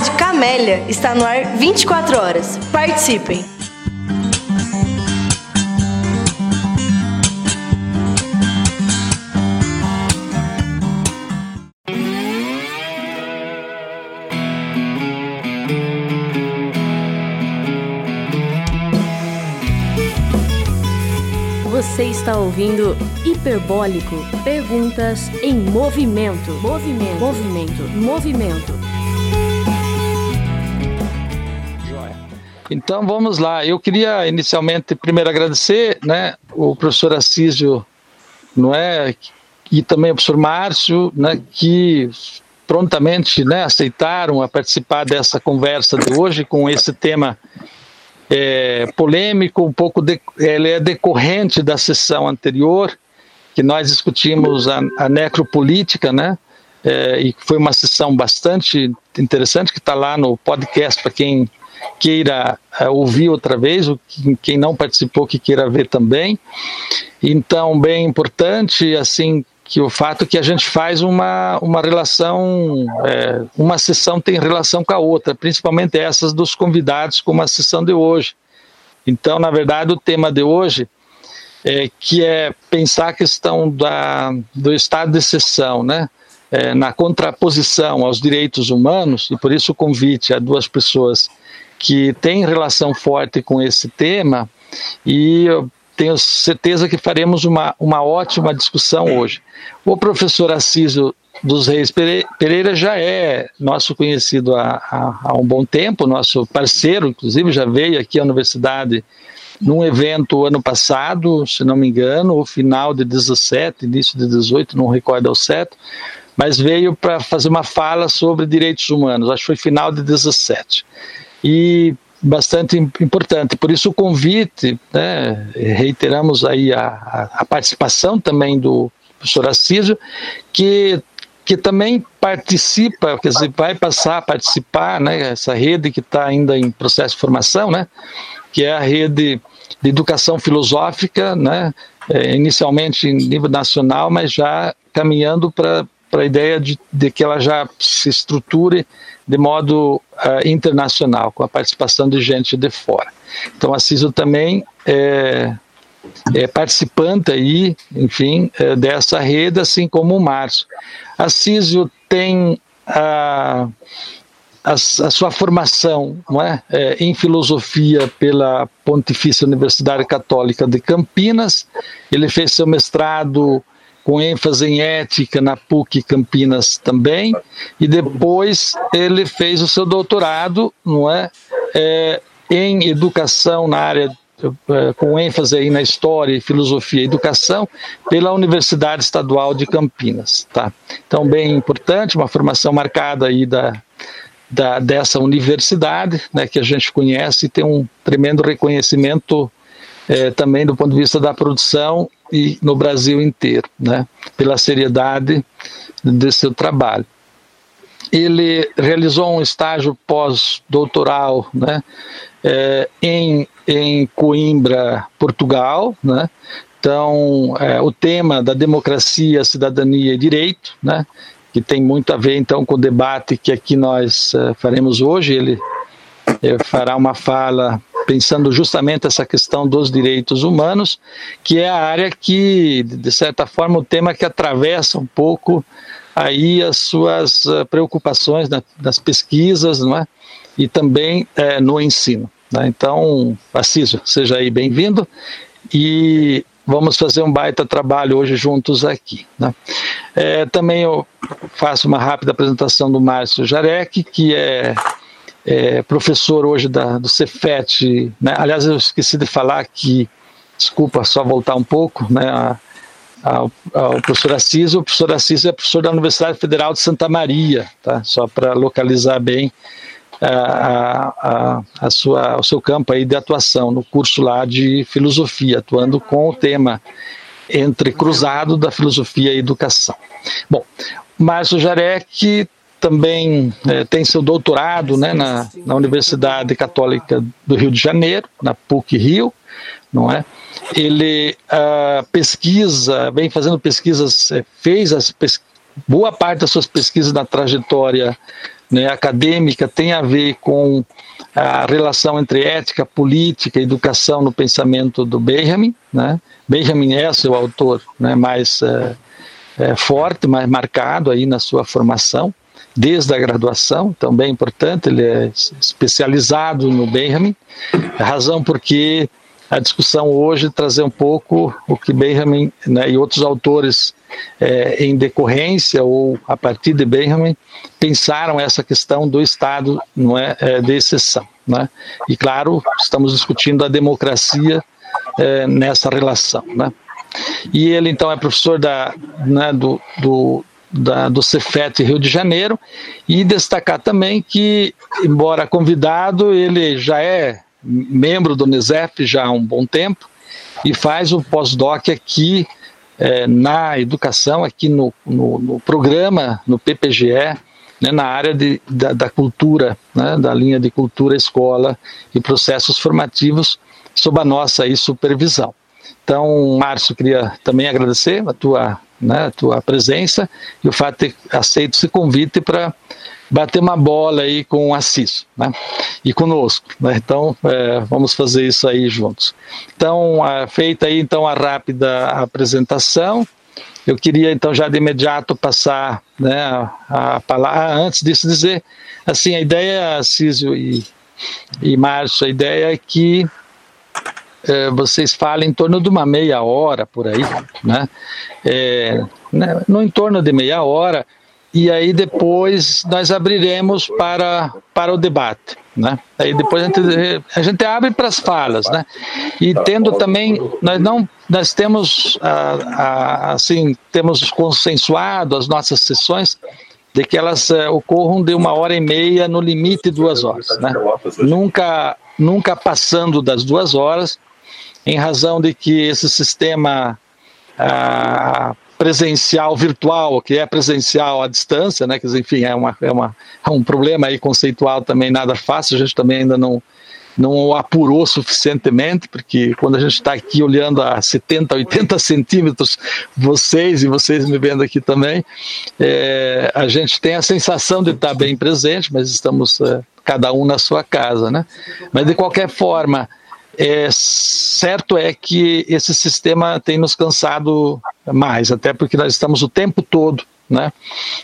Rádio Camélia está no ar 24 horas. Participem! Você está ouvindo Hiperbólico. Perguntas em movimento. Movimento. Movimento. Movimento. Então vamos lá. Eu queria inicialmente primeiro agradecer, né, o professor Assísio, não é, e também o professor Márcio, né, que prontamente, né, aceitaram a participar dessa conversa de hoje com esse tema é, polêmico, um pouco de, ele é decorrente da sessão anterior que nós discutimos a, a necropolítica, né? É, e foi uma sessão bastante interessante que está lá no podcast para quem queira uh, ouvir outra vez, quem não participou que queira ver também. Então, bem importante, assim, que o fato que a gente faz uma, uma relação, é, uma sessão tem relação com a outra, principalmente essas dos convidados, como a sessão de hoje. Então, na verdade, o tema de hoje é, que é pensar a questão da, do estado de exceção, né? É, na contraposição aos direitos humanos, e por isso o convite a duas pessoas que tem relação forte com esse tema e eu tenho certeza que faremos uma, uma ótima discussão hoje. O professor Assísio dos Reis Pereira já é nosso conhecido há, há, há, um bom tempo, nosso parceiro, inclusive já veio aqui à universidade num evento ano passado, se não me engano, o final de 17, início de 18, não recordo ao certo, mas veio para fazer uma fala sobre direitos humanos, acho que foi final de 17 e bastante importante. Por isso o convite, né, reiteramos aí a, a, participação também do professor Assísio, que que também participa, quer dizer, vai passar a participar, né, essa rede que está ainda em processo de formação, né, que é a rede de educação filosófica, né, é, inicialmente em nível nacional, mas já caminhando para a ideia de, de que ela já se estruture de modo uh, internacional, com a participação de gente de fora. Então a CISO também é, é participante aí, enfim, é, dessa rede, assim como o Márcio. A CISO tem a, a, a, sua formação é? é? em filosofia pela Pontifícia Universidade Católica de Campinas, ele fez seu mestrado com ênfase em ética na PUC Campinas também, e depois ele fez o seu doutorado, não é, é em educação na área é, com ênfase aí na história, filosofia e educação pela Universidade Estadual de Campinas, tá? Então bem importante, uma formação marcada aí da, da dessa universidade, né, que a gente conhece e tem um tremendo reconhecimento é, também do ponto de vista da produção e no Brasil inteiro, né, pela seriedade desse seu trabalho. Ele realizou um estágio pós-doutoral né, é, em, em Coimbra, Portugal, né, então, é, o tema da democracia, cidadania e direito, né, que tem muito a ver então com o debate que aqui nós é, faremos hoje. Ele é, fará uma fala pensando justamente essa questão dos direitos humanos, que é a área que, de certa forma, o tema que atravessa um pouco aí as suas eh, preocupações nas pesquisas, não é? E também é, no ensino. Né? Então, Assísio, seja aí bem-vindo e vamos fazer um baita trabalho hoje juntos aqui. Né? É, também eu faço uma rápida apresentação do Márcio Jarek, que é é, professor hoje da, do Cefet, né? aliás eu esqueci de falar que, desculpa, só voltar um pouco, né? A, ao, ao professor Assis, o professor Assis é professor da Universidade Federal de Santa Maria, tá? só para localizar bem a, a, a, sua, o seu campo aí de atuação no curso lá de filosofia, atuando com o tema entre cruzado da filosofia e educação. Bom, Márcio Jarek também é, tem seu doutorado né, na, na Universidade Católica do Rio de Janeiro, na PUC Rio, não é? Ele uh, pesquisa, vem fazendo pesquisas, é, fez as pes boa parte das suas pesquisas na trajetória né, acadêmica tem a ver com a relação entre ética, política educação no pensamento do Benjamin. Né? Benjamin é seu autor né, mais é, é, forte, mais marcado aí na sua formação, desde a graduação, também importante, ele é especializado no Benjamin, razão porque a discussão hoje trazer um pouco o que Benjamin né, e outros autores é, em decorrência ou a partir de Benjamin pensaram essa questão do Estado não é, é de exceção. Né? E claro, estamos discutindo a democracia é, nessa relação. Né? E ele então é professor da, né, do, do, da, do Cefet Rio de Janeiro e destacar também que, embora convidado, ele já é membro do Unicef já há um bom tempo e faz o pós-doc aqui é, na educação, aqui no, no, no, programa, no PPGE, né, na área de, da, da cultura, né, da linha de cultura, escola e processos formativos, sob a nossa aí, supervisão. Então, Márcio, queria também agradecer a tua, né, a tua presença e o fato de ter aceito esse convite para bater uma bola aí com o Assis, né? E conosco, né? Então, é, vamos fazer isso aí juntos. Então, a, feita aí então a rápida apresentação, eu queria então já de imediato passar, né, a, palavra, antes disso dizer, assim, a ideia, Císio e, e Márcio, a ideia é que é, vocês falem em torno de uma meia hora por aí, né? É, né, no entorno de meia hora, e aí depois nós abriremos para, para o debate. Né? Aí depois a gente, a gente abre para as falas, né? E tendo também, nós não, nós temos assim, temos consensuado as nossas sessões de que elas uh, ocorram de uma hora e meia no limite duas horas, né? Nunca, nunca passando das duas horas, em razão de que esse sistema uh, presencial virtual, que é presencial à distância, né? Que, enfim, é, uma, é, uma, é um problema aí conceitual também nada fácil, a gente também ainda não, não apurou suficientemente, porque quando a gente está aqui olhando a 70, 80 centímetros, vocês e vocês me vendo aqui também, é, a gente tem a sensação de estar bem presente, mas estamos é, cada um na sua casa, né? Mas de qualquer forma, é, certo é que esse sistema tem nos cansado mais, até porque nós estamos o tempo todo né,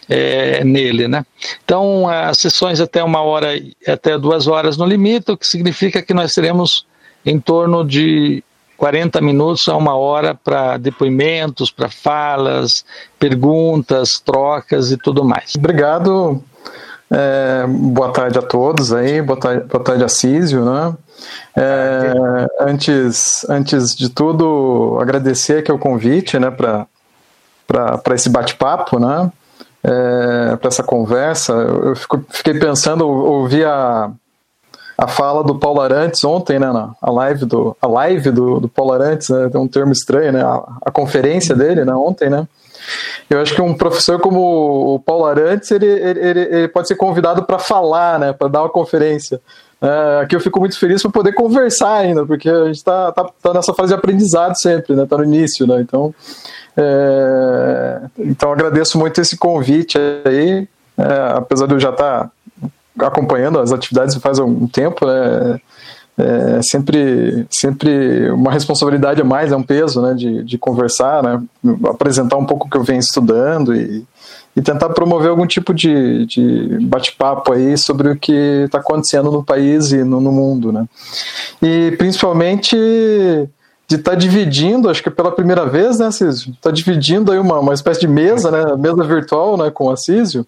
é, nele. Né? Então, as sessões até uma hora, até duas horas no limite, o que significa que nós teremos em torno de 40 minutos a uma hora para depoimentos, para falas, perguntas, trocas e tudo mais. Obrigado. É, boa tarde a todos aí, boa tarde, boa tarde Assísio, né? É, antes, antes de tudo, agradecer aqui o convite, né, para esse bate-papo, né? É, para essa conversa. Eu fico, fiquei pensando, ouvi a, a fala do Paulo Arantes ontem, né, na a live do a live do, do Paulo Arantes, né, tem um termo estranho, né, a, a conferência dele, né, ontem, né. Eu acho que um professor como o Paulo Arantes, ele, ele, ele pode ser convidado para falar, né, para dar uma conferência. É, aqui eu fico muito feliz por poder conversar ainda, porque a gente está tá, tá nessa fase de aprendizado sempre, né, tá no início, né, então, é, então agradeço muito esse convite aí, é, apesar de eu já estar tá acompanhando as atividades faz algum tempo, né, é sempre, sempre uma responsabilidade a mais, é um peso, né, de, de conversar, né, apresentar um pouco o que eu venho estudando e, e tentar promover algum tipo de, de bate-papo aí sobre o que está acontecendo no país e no, no, mundo, né. E principalmente de estar tá dividindo, acho que pela primeira vez, né, Císio, está dividindo aí uma, uma espécie de mesa, né, mesa virtual, né, com o Assísio,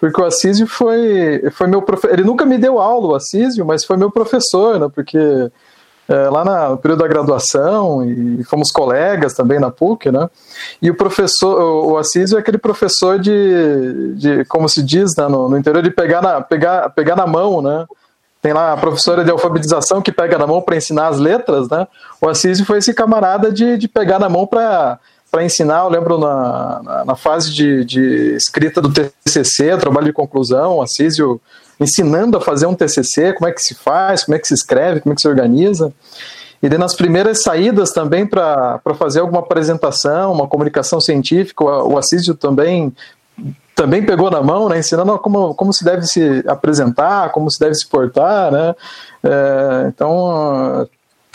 porque o Assísio foi, foi meu professor. Ele nunca me deu aula, o Assísio, mas foi meu professor, né? Porque é, lá na, no período da graduação, e fomos colegas também na PUC, né? E o professor, o, o Assísio é aquele professor de, de como se diz né, no, no interior, de pegar na, pegar, pegar na mão, né? Tem lá a professora de alfabetização que pega na mão para ensinar as letras, né? O Assísio foi esse camarada de, de pegar na mão para para ensinar, eu lembro na, na, na fase de, de, escrita do TCC, trabalho de conclusão, Assísio ensinando a fazer um TCC, como é que se faz, como é que se escreve, como é que se organiza. E daí nas primeiras saídas também para fazer alguma apresentação, uma comunicação científica, o Assísio também também pegou na mão, né, ensinando como, como se deve se apresentar, como se deve se portar, né, é, então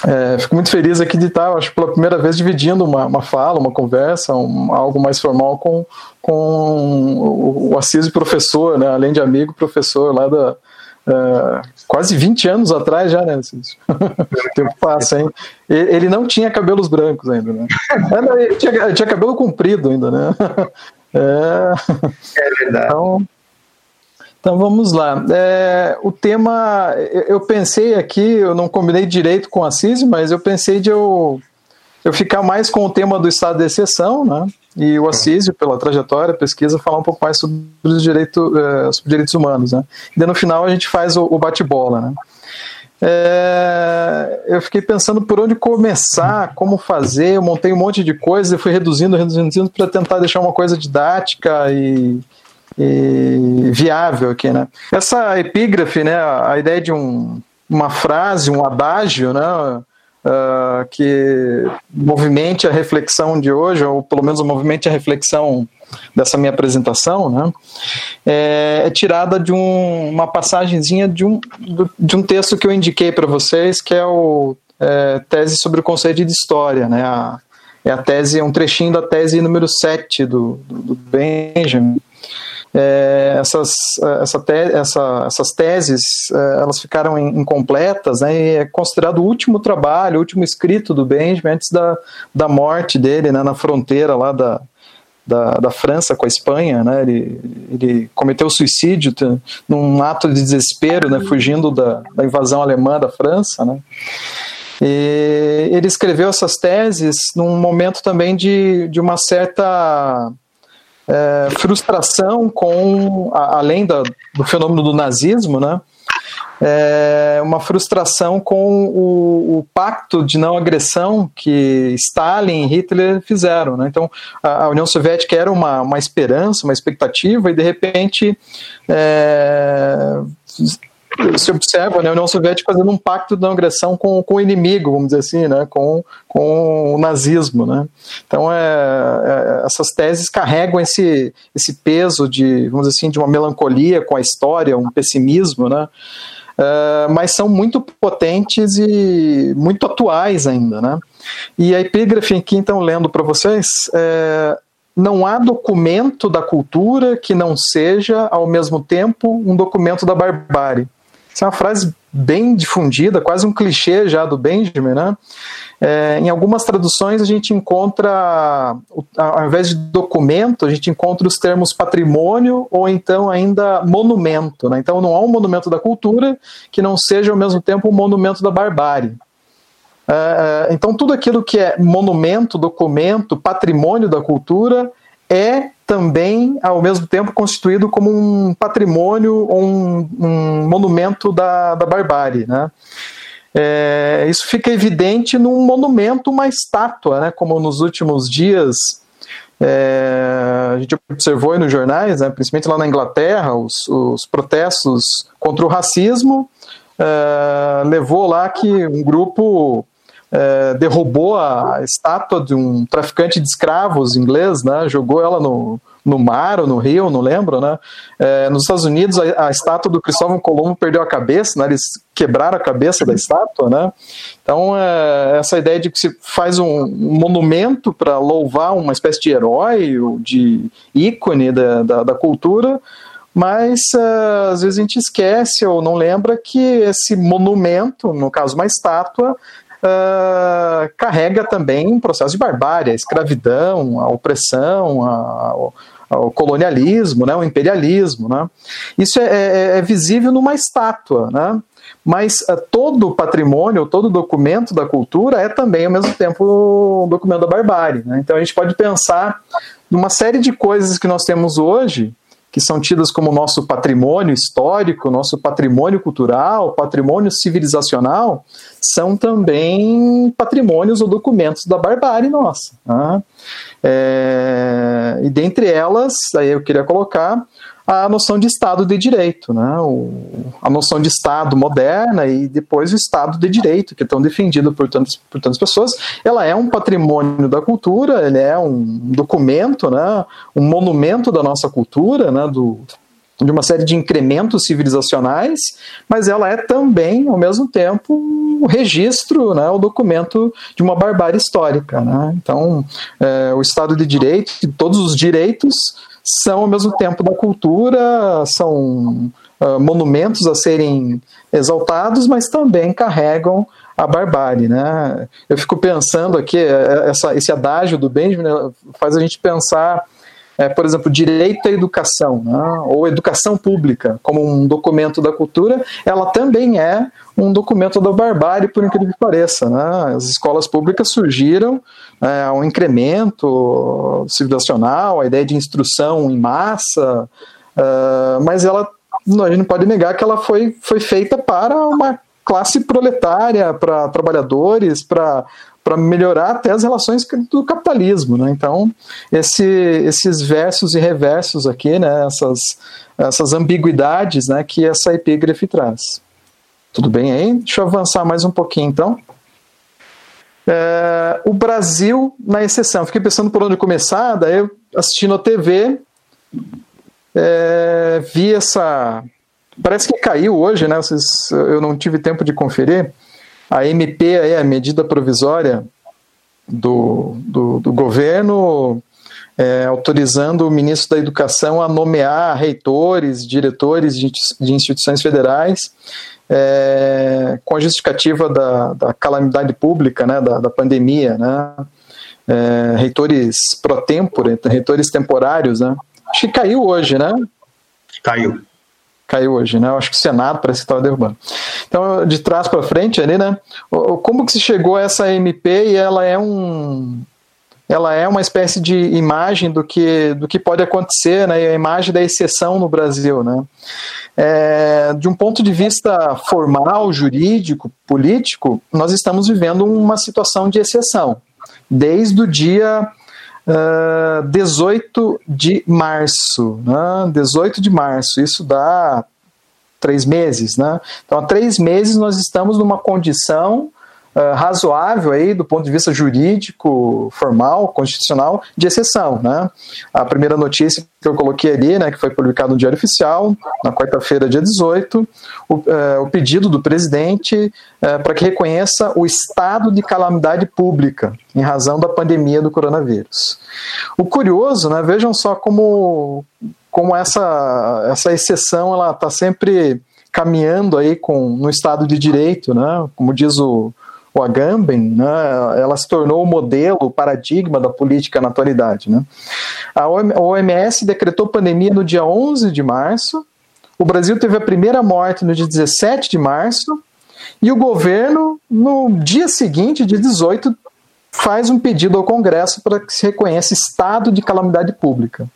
é, fico muito feliz aqui de estar, acho pela primeira vez dividindo uma, uma fala, uma conversa, um, algo mais formal com, com o, o Assis professor, né, além de amigo, professor lá da, Uh, quase 20 anos atrás já, né? o tempo passa, hein? Ele não tinha cabelos brancos ainda, né? Ele tinha, tinha cabelo comprido ainda, né? É, é verdade. Então, então vamos lá. É, o tema, eu pensei aqui, eu não combinei direito com a CIS, mas eu pensei de eu, eu ficar mais com o tema do estado de exceção, né? e o Assísio, pela trajetória, pesquisa, falar um pouco mais sobre os direito, uh, sobre direitos humanos. Né? E no final a gente faz o, o bate-bola. Né? É, eu fiquei pensando por onde começar, como fazer, eu montei um monte de coisas e fui reduzindo, reduzindo, reduzindo para tentar deixar uma coisa didática e, e, viável aqui, né? Essa epígrafe, né, a ideia de um, uma frase, um adágio, né, uh, que movimente a reflexão de hoje, ou pelo menos movimente a reflexão dessa minha apresentação, né, é, é tirada de um, uma passagenzinha de um, de um texto que eu indiquei para vocês, que é o é, tese sobre o conceito de história, né, a, é a tese, é um trechinho da tese número 7 do, do, do Benjamin, é, essas, essa te, essa, essas teses é, elas ficaram incompletas, né, e é considerado o último trabalho, o último escrito do Benjamin antes da, da morte dele né, na fronteira lá da, da, da França com a Espanha, né, ele, ele cometeu suicídio num ato de desespero, né, fugindo da, da invasão alemã da França, né, e ele escreveu essas teses num momento também de, de uma certa é, frustração com, a, além da, do fenômeno do nazismo, né? É, uma frustração com o, o, pacto de não agressão que Stalin e Hitler fizeram. Né? Então, a, União Soviética era uma, uma esperança, uma expectativa, e de repente é, se observa né, a União Soviética fazendo um pacto de agressão com, com o inimigo, vamos dizer assim, né, com, com o nazismo. Né. Então, é, é, essas teses carregam esse, esse peso de, vamos dizer assim, de uma melancolia com a história, um pessimismo, né, é, mas são muito potentes e muito atuais ainda. Né. E a epígrafe aqui, então, lendo para vocês, é, não há documento da cultura que não seja, ao mesmo tempo, um documento da barbárie. Essa é uma frase bem difundida, quase um clichê já do Benjamin, né? É, em algumas traduções a gente encontra, ao invés de documento, a gente encontra os termos patrimônio ou então ainda monumento. Né? Então não há um monumento da cultura que não seja ao mesmo tempo um monumento da barbárie. É, é então tudo aquilo que é monumento, documento, patrimônio da cultura é também, ao mesmo tempo, constituído como um patrimônio ou um, um monumento da, da barbárie. Né? É, isso fica evidente num monumento, uma estátua, né? como nos últimos dias é, a gente observou nos jornais, né? principalmente lá na Inglaterra, os, os protestos contra o racismo é, levou lá que um grupo é, derrubou a estátua de um traficante de escravos inglês, né? Jogou ela no, no mar ou no rio, não lembro, né? É, nos Estados Unidos, a, a, estátua do Cristóvão Colombo perdeu a cabeça, né? Eles quebraram a cabeça da estátua, né? Então, é, essa ideia de que se faz um, um monumento para louvar uma espécie de herói, de ícone da, da, da cultura, mas uh, às vezes a gente esquece ou não lembra que esse monumento, no caso uma estátua, uh, carrega também um processo de barbárie, a escravidão, a opressão, a, o colonialismo, né, o imperialismo. Né? Isso é, é, é visível numa estátua, né? mas uh, todo patrimônio, todo documento da cultura é também, ao mesmo tempo, um documento da barbárie. Né? Então a gente pode pensar numa série de coisas que nós temos hoje que são tidas como nosso patrimônio histórico, nosso patrimônio cultural, patrimônio civilizacional, são também patrimônios ou documentos da barbárie nossa. Né? É, e dentre elas, aí eu queria colocar a noção de Estado de Direito, né? O, a noção de Estado moderna e depois o Estado de Direito, que é tão defendido por tantas, por tantas pessoas, ela é um patrimônio da cultura, ele é um documento, né? um monumento da nossa cultura, né? do, de uma série de incrementos civilizacionais, mas ela é também, ao mesmo tempo, o registro, né, o documento de uma barbárie histórica. Né? Então, é, o Estado de Direito, todos os direitos são, ao mesmo tempo, da cultura, são uh, monumentos a serem exaltados, mas também carregam a barbárie. Né? Eu fico pensando aqui, é, essa, esse adágio do Benjamin né, faz a gente pensar é, por exemplo, direito à educação, né, ou educação pública, como um documento da cultura, ela também é um documento da barbárie, por incrível que pareça. Né? As escolas públicas surgiram é, um incremento civilizacional, a ideia de instrução em massa, uh, mas ela, a gente não pode negar que ela foi, foi feita para uma classe proletária, para trabalhadores, para para melhorar até as relações do capitalismo, né? Então, esse, esses versos e reversos aqui, né? Essas, essas ambiguidades, né? Que essa epígrafe traz. Tudo bem aí? Deixa eu avançar mais um pouquinho, então. É, o Brasil na exceção. Fiquei pensando por onde começar, daí eu assistindo a TV, é, vi essa. Parece que caiu hoje, né? Vocês, eu não tive tempo de conferir a MP, aí, a medida provisória do, do, do governo, é, autorizando o ministro da Educação a nomear reitores, diretores de, instituições federais, é, com a justificativa da, da calamidade pública, né, da, da pandemia, né, é, reitores pro tempore, reitores temporários, né, acho que caiu hoje, né? Caiu caiu hoje, né? Eu acho que o Senado parece que estava derrubando. Então, de trás para frente ali, né? Como que se chegou a essa MP e ela é um ela é uma espécie de imagem do que, do que pode acontecer, né? A imagem da exceção no Brasil, né? É, de um ponto de vista formal, jurídico, político, nós estamos vivendo uma situação de exceção. Desde o dia uh, ah, 18 de março. Né? 18 de março, isso dá três meses. Né? Então, há três meses nós estamos numa condição uh, razoável aí do ponto de vista jurídico, formal, constitucional, de exceção. Né? A primeira notícia que eu coloquei ali, né, que foi publicado no Diário Oficial, na quarta-feira, dia 18, o, uh, o pedido do presidente uh, para que reconheça o estado de calamidade pública em razão da pandemia do coronavírus. O curioso, né, vejam só como, como essa, essa exceção ela está sempre caminhando aí com no Estado de Direito, né? Como diz o, o Agamben, né, ela se tornou o modelo, o paradigma da política na atualidade. Né. A OMS decretou pandemia no dia 11 de março, o Brasil teve a primeira morte no dia 17 de março, e o governo, no dia seguinte, dia 18, faz um pedido ao Congresso para que se reconheça estado de calamidade pública.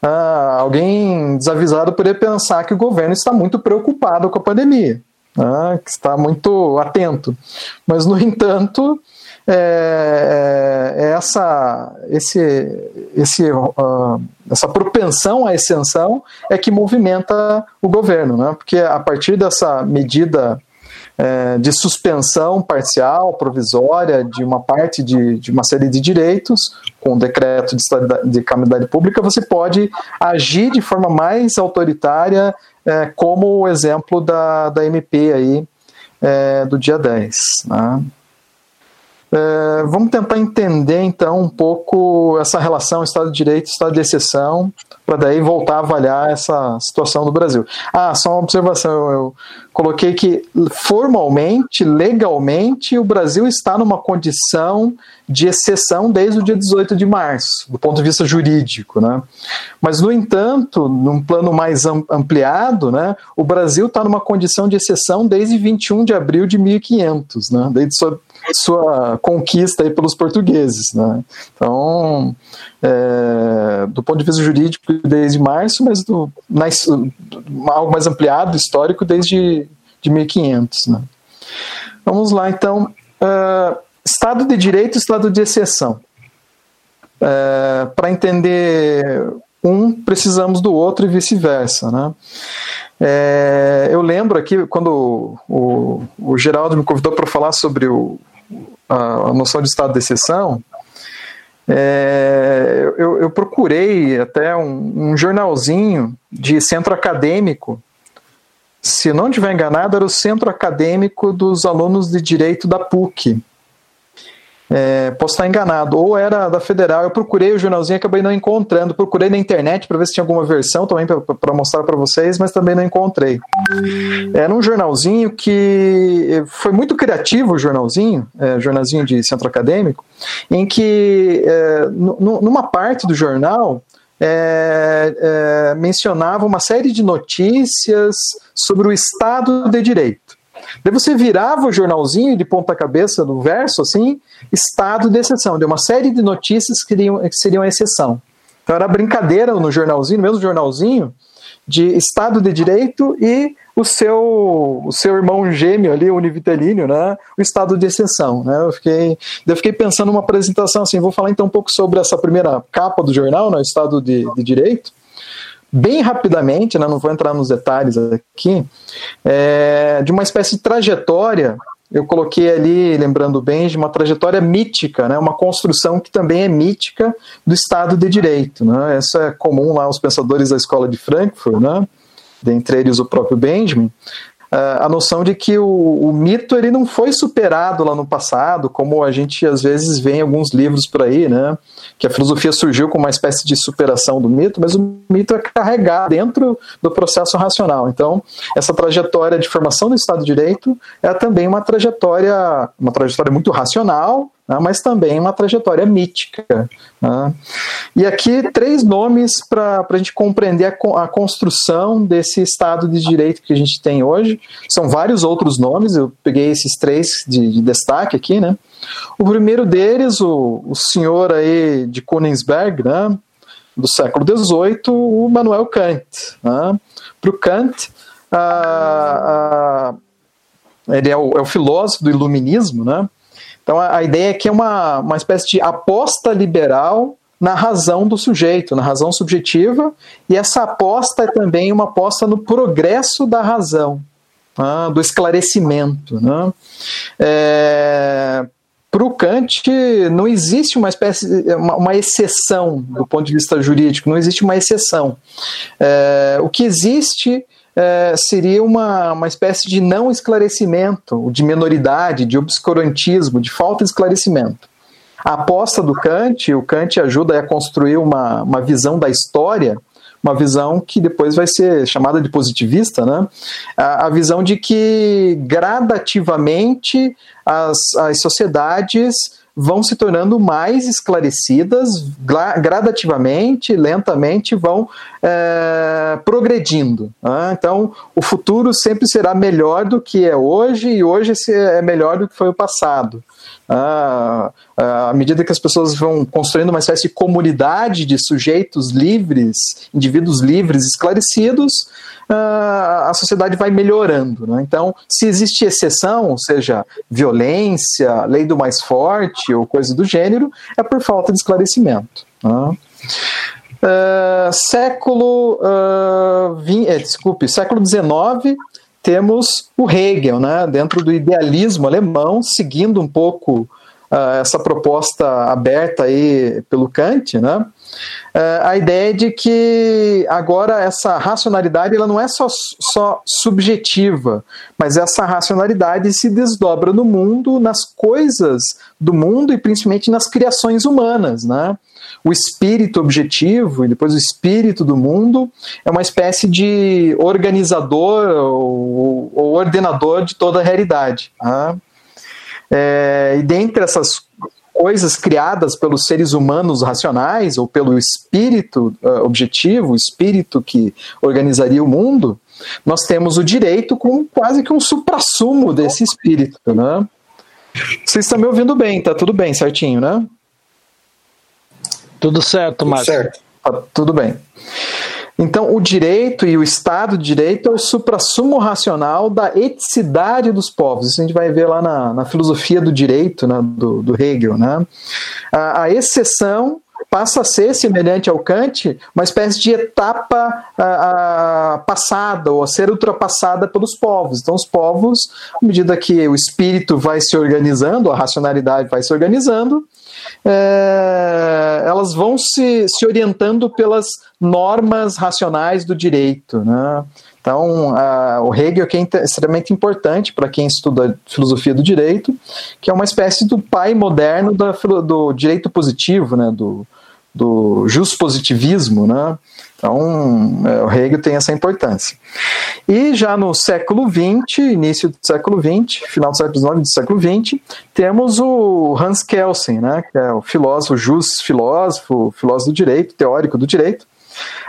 Ah, alguém desavisado poderia pensar que o governo está muito preocupado com a pandemia né, que está muito atento. Mas, no entanto, é, é, é essa, esse, esse, uh, essa propensão à extensão é que movimenta o governo, né? porque a partir dessa medida é, de suspensão parcial, provisória, de uma parte de, de uma série de direitos, com o decreto de, de calamidade pública, você pode agir de forma mais autoritária é, como o exemplo da, da MP aí é, do dia 10. Né? É, vamos tentar entender então um pouco essa relação Estado de Direito Estado de Exceção, para daí voltar a avaliar essa situação do Brasil. Ah, só uma observação: eu, coloquei que formalmente, legalmente, o Brasil está numa condição de exceção desde o dia 18 de março, do ponto de vista jurídico. Né? Mas, no entanto, num plano mais ampliado, né, o Brasil está numa condição de exceção desde 21 de abril de 1500, né, desde sua, sua conquista aí pelos portugueses. Né? Então, é, do ponto de vista jurídico, desde março, mas do, mais, algo mais ampliado, histórico, desde de 1500. Né? Vamos lá, então. Uh, Estado de Direito e Estado de Exceção. É, Para entender um precisamos do outro e vice-versa, né? É, eu lembro aqui quando o, o Geraldo me convidou para falar sobre o, a, a, noção de estado de exceção, é, eu, eu, procurei até um, um, jornalzinho de centro acadêmico. Se não estiver enganado, era o centro acadêmico dos alunos de direito da PUC. É, posso estar enganado, ou era da Federal. Eu procurei o jornalzinho, acabei não encontrando. Procurei na internet para ver se tinha alguma versão também para mostrar para vocês, mas também não encontrei. Era um jornalzinho que foi muito criativo o jornalzinho, é, jornalzinho de centro acadêmico, em que é, numa parte do jornal é, é, mencionava uma série de notícias sobre o Estado de Direito. Daí você virava o jornalzinho de ponta cabeça no verso, assim, estado de exceção, de uma série de notícias que seriam, que seriam exceção. Então era brincadeira no jornalzinho, no mesmo jornalzinho, de Estado de Direito e o seu, o seu irmão gêmeo ali, univitelíneo, né, o estado de exceção. Né, eu, fiquei, eu fiquei pensando numa apresentação assim, vou falar então um pouco sobre essa primeira capa do jornal, né, o Estado de, de Direito, bem rapidamente, né, não vou entrar nos detalhes aqui, é, de uma espécie de trajetória. Eu coloquei ali, lembrando bem, de uma trajetória mítica, né, uma construção que também é mítica do Estado de Direito. Né, isso é comum lá aos pensadores da escola de Frankfurt, né, dentre eles o próprio Benjamin, a noção de que o, o, mito ele não foi superado lá no passado, como a gente às vezes vê em alguns livros por aí, né? Que a filosofia surgiu com uma espécie de superação do mito, mas o mito é carregado dentro do processo racional. Então, essa trajetória de formação do Estado de Direito é também uma trajetória, uma trajetória muito racional, né, mas também uma trajetória mítica. Né. E aqui, três nomes para a gente compreender a, a, construção desse Estado de Direito que a gente tem hoje. São vários outros nomes, eu peguei esses três de, de destaque aqui. Né. O primeiro deles, o, o senhor aí de Königsberg, né, do século XVIII, o Manuel Kant. Né. Para o Kant, a, a, ele é o, é o filósofo do iluminismo, né? Então a, a ideia é que é uma, uma espécie de aposta liberal na razão do sujeito, na razão subjetiva, e essa aposta é também uma aposta no progresso da razão, né, do esclarecimento. Né? É, Para o Kant, não existe uma espécie, uma, uma, exceção do ponto de vista jurídico, não existe uma exceção. É, o que existe é, seria uma, uma espécie de não esclarecimento, de minoridade, de obscurantismo, de falta de esclarecimento. A aposta do Kant, o Kant ajuda a construir uma, uma visão da história, uma visão que depois vai ser chamada de positivista, né? a, a visão de que gradativamente as, as sociedades vão se tornando mais esclarecidas gradativamente, lentamente, vão é, progredindo. Né? Então, o futuro sempre será melhor do que é hoje e hoje é melhor do que foi o passado. Ah, à medida que as pessoas vão construindo uma espécie de comunidade de sujeitos livres, indivíduos livres, esclarecidos, a sociedade vai melhorando. Né? Então, se existe exceção, ou seja, violência, lei do mais forte ou coisa do gênero, é por falta de esclarecimento. Né? Uh, século uh, 20, é, desculpe, século XIX temos o Hegel, né, dentro do idealismo alemão, seguindo um pouco uh, essa proposta aberta aí pelo Kant, né, a ideia de que agora essa racionalidade ela não é só, só subjetiva, mas essa racionalidade se desdobra no mundo, nas coisas do mundo e principalmente nas criações humanas, né? O espírito objetivo e depois o espírito do mundo é uma espécie de organizador ou, ou ordenador de toda a realidade. Né? É, e dentre essas coisas criadas pelos seres humanos racionais ou pelo espírito uh, objetivo, o espírito que organizaria o mundo, nós temos o direito como quase que um suprassumo desse espírito, né? Vocês estão me ouvindo bem, tá tudo bem, certinho, né? Tudo certo, Márcio. Tudo certo. Tá, tudo bem. Então, o direito e o Estado de Direito é o suprassumo racional da eticidade dos povos. Isso a gente vai ver lá na, na filosofia do direito, né, do, do, Hegel. Né? A, a exceção passa a ser semelhante ao Kant, uma espécie de etapa a, a, passada ou a ser ultrapassada pelos povos. Então, os povos, à medida que o espírito vai se organizando, a racionalidade vai se organizando, é, elas vão se, se orientando pelas normas racionais do direito. Né? Então, a, o Hegel é extremamente importante para quem estuda filosofia do direito, que é uma espécie do pai moderno da, do direito positivo, né? do, do positivismo, né? Então, é, o Hegel tem essa importância. E já no século XX, início do século XX, final do século XIX do século XX, temos o Hans Kelsen, né, que é o filósofo, jus filósofo, filósofo do direito, teórico do direito.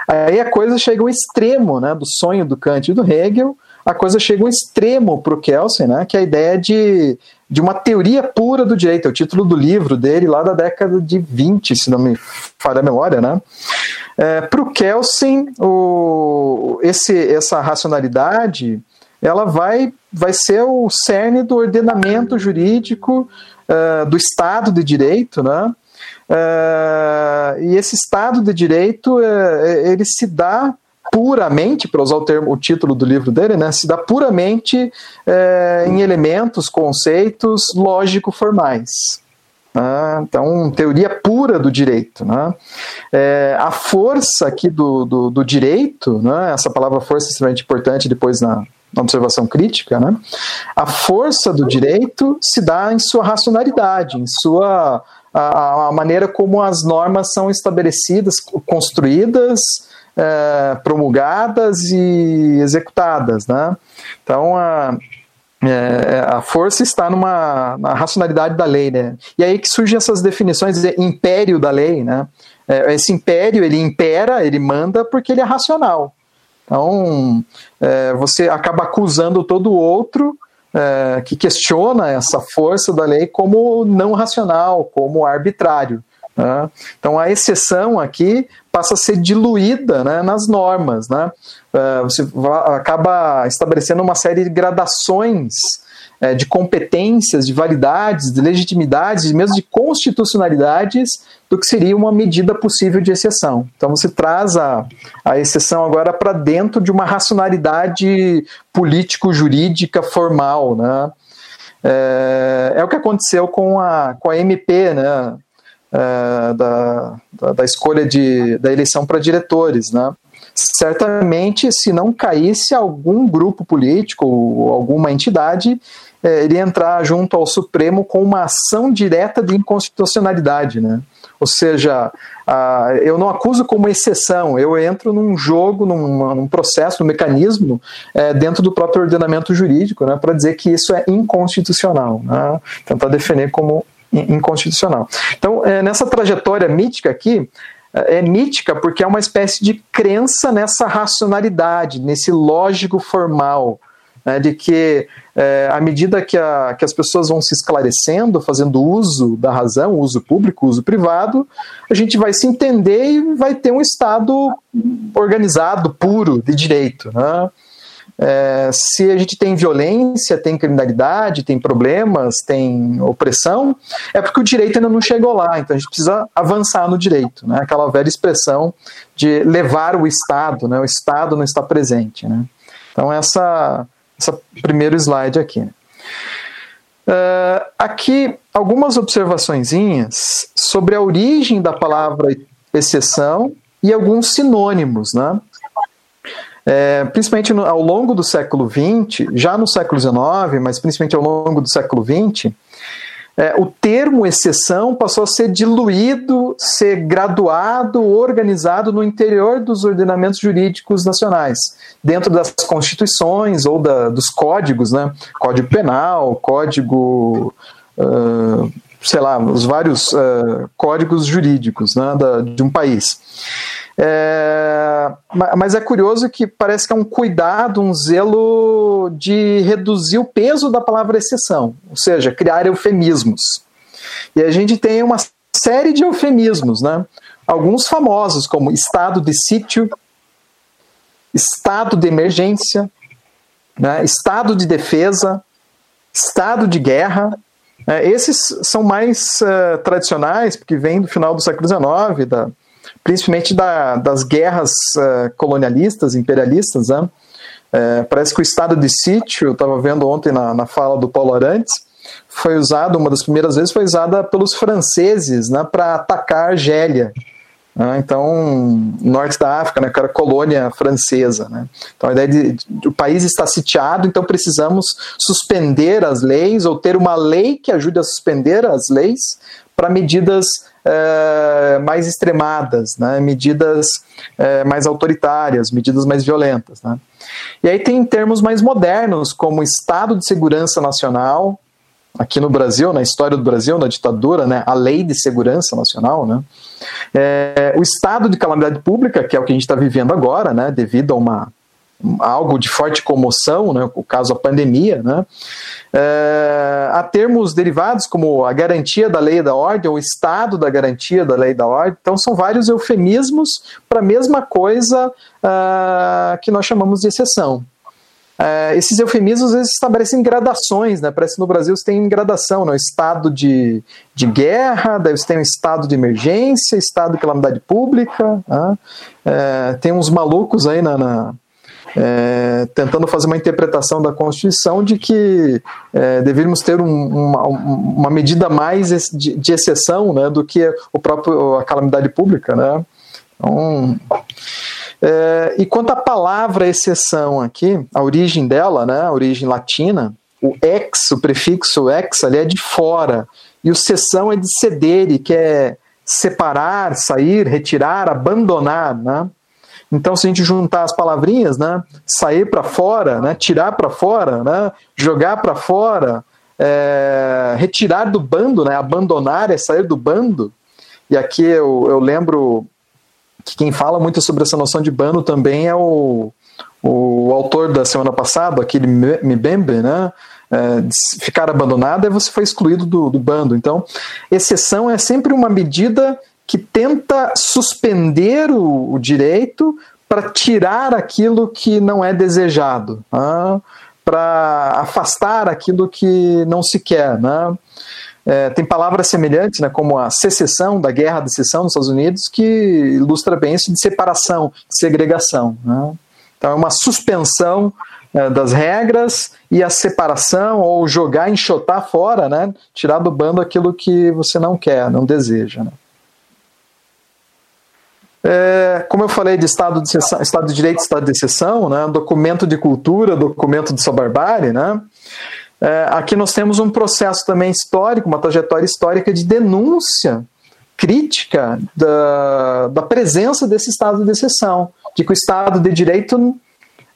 Aí a coisa chega ao extremo né, do sonho do Kant e do Hegel, a coisa chega ao extremo para o Kelsen, né, que é a ideia de de uma teoria pura do direito, é o título do livro dele lá da década de 20, se não me falha a memória, né? É, Para o Kelsen, esse, essa racionalidade ela vai, vai ser o cerne do ordenamento jurídico uh, do Estado de Direito, né? Uh, e esse Estado de Direito uh, ele se dá puramente, para usar o, termo, o título do livro dele, né, se dá puramente é, em elementos, conceitos lógico-formais. Né? Então, teoria pura do direito. Né? É, a força aqui do, do, do direito, né, essa palavra força é extremamente importante depois na, na observação crítica, né? a força do direito se dá em sua racionalidade, em sua a, a maneira como as normas são estabelecidas, construídas, é, promulgadas e executadas. Né? Então, a, é, a força está numa na racionalidade da lei, né? E aí que surgem essas definições de império da lei, né? É, esse império ele impera, ele manda porque ele é racional. Então é, você acaba acusando todo outro é, que questiona essa força da lei como não racional, como arbitrário. Né? Então a exceção aqui passa a ser diluída né, nas normas. Né? Uh, você acaba estabelecendo uma série de gradações uh, de competências, de validades, de legitimidades, mesmo de constitucionalidades do que seria uma medida possível de exceção. Então você traz a, a exceção agora para dentro de uma racionalidade político-jurídica formal. Né? É, é, o que aconteceu com a, com a MP, né? É, da, da, da, escolha de, da eleição para diretores, né? Certamente, se não caísse algum grupo político ou alguma entidade, é, iria entrar junto ao Supremo com uma ação direta de inconstitucionalidade, né? Ou seja, eu não acuso como exceção, eu entro num jogo, num, num processo, num mecanismo é, dentro do próprio ordenamento jurídico, né, para dizer que isso é inconstitucional, né? tentar definir como inconstitucional. Então, é, nessa trajetória mítica aqui, é, é mítica porque é uma espécie de crença nessa racionalidade, nesse lógico formal, né, de que é, à medida que, a, que as pessoas vão se esclarecendo, fazendo uso da razão, uso público, uso privado, a gente vai se entender e vai ter um Estado organizado, puro, de direito. Né? É, se a gente tem violência, tem criminalidade, tem problemas, tem opressão, é porque o direito ainda não chegou lá. Então a gente precisa avançar no direito, né? Aquela velha expressão de levar o Estado, né? O Estado não está presente, né? Então essa, essa primeiro slide aqui. Uh, aqui algumas observaçõezinhas sobre a origem da palavra exceção e alguns sinônimos, né? É, principalmente no, ao longo do século XX, já no século XIX, mas principalmente ao longo do século XX, é, o termo exceção passou a ser diluído, ser graduado, organizado no interior dos ordenamentos jurídicos nacionais, dentro das constituições ou da, dos códigos, né? Código Penal, Código. Uh, sei lá, os vários uh, códigos jurídicos né, da, de um país. É, mas é curioso que parece que é um cuidado, um zelo de reduzir o peso da palavra exceção, ou seja, criar eufemismos. E a gente tem uma série de eufemismos, né? Alguns famosos, como estado de sítio, estado de emergência, né? estado de defesa, estado de guerra, É, esses são mais uh, tradicionais, porque vêm do final do século XIX, da, principalmente da, das guerras uh, colonialistas, imperialistas. Né? É, parece que o estado de sítio, estava vendo ontem na, na fala do Paulo Arantes, foi usado, uma das primeiras vezes foi usada pelos franceses né, para atacar a Argélia. Né? Então, norte da África, né, que era colônia francesa. Né? Então, a ideia de, de, o país está sitiado, então precisamos suspender as leis ou ter uma lei que ajude a suspender as leis para medidas é, mais extremadas, né? medidas é, mais autoritárias, medidas mais violentas. Né? E aí tem termos mais modernos, como Estado de Segurança Nacional, aqui no Brasil, na história do Brasil, na ditadura, né, a Lei de Segurança Nacional, né, é, o estado de calamidade pública, que é o que a gente está vivendo agora, né, devido a uma algo de forte comoção, né, o caso da pandemia, né, é, há termos derivados como a garantia da lei da ordem, o estado da garantia da lei da ordem, então são vários eufemismos para a mesma coisa uh, que nós chamamos de exceção. É, esses eufemismos às vezes estabelecem gradações, né? Parece que no Brasil você tem gradação, né? Estado de, de guerra, daí você tem um estado de emergência, estado de calamidade pública. Né? É, tem uns malucos aí na, na é, tentando fazer uma interpretação da Constituição de que é, deveríamos ter um, uma, uma, medida mais de, de, exceção né, do que o próprio, a calamidade pública. Né? Então, é, e quanto à palavra exceção aqui, a origem dela, né, a origem latina, o ex, o prefixo ex ali é de fora, e o seção é de cedere, que é separar, sair, retirar, abandonar, né? Então, se a gente juntar as palavrinhas, né, sair para fora, né, tirar para fora, né, jogar para fora, é, retirar do bando, né, abandonar é sair do bando. E aqui eu, eu lembro que quem fala muito sobre essa noção de bando também é o, o autor da semana passada, aquele Mbembe, né? É, ficar abandonado é você foi excluído do, do bando. Então, exceção é sempre uma medida que tenta suspender o, o direito para tirar aquilo que não é desejado, né? para afastar aquilo que não se quer. Né? É, tem palavras semelhantes, né, como a secessão, da guerra de secessão nos Estados Unidos, que ilustra bem isso de separação, de segregação. Né? Então, é uma suspensão é, das regras e a separação, ou jogar, enxotar fora, né? tirar do bando aquilo que você não quer, não deseja. Né? É, como eu falei de Estado de, exceção, estado de Direito Estado de Exceção, né? documento de cultura, documento de sua barbárie, né? É, aqui nós temos um processo também histórico, uma trajetória histórica de denúncia crítica da, da presença desse estado de exceção, de que o Estado de Direito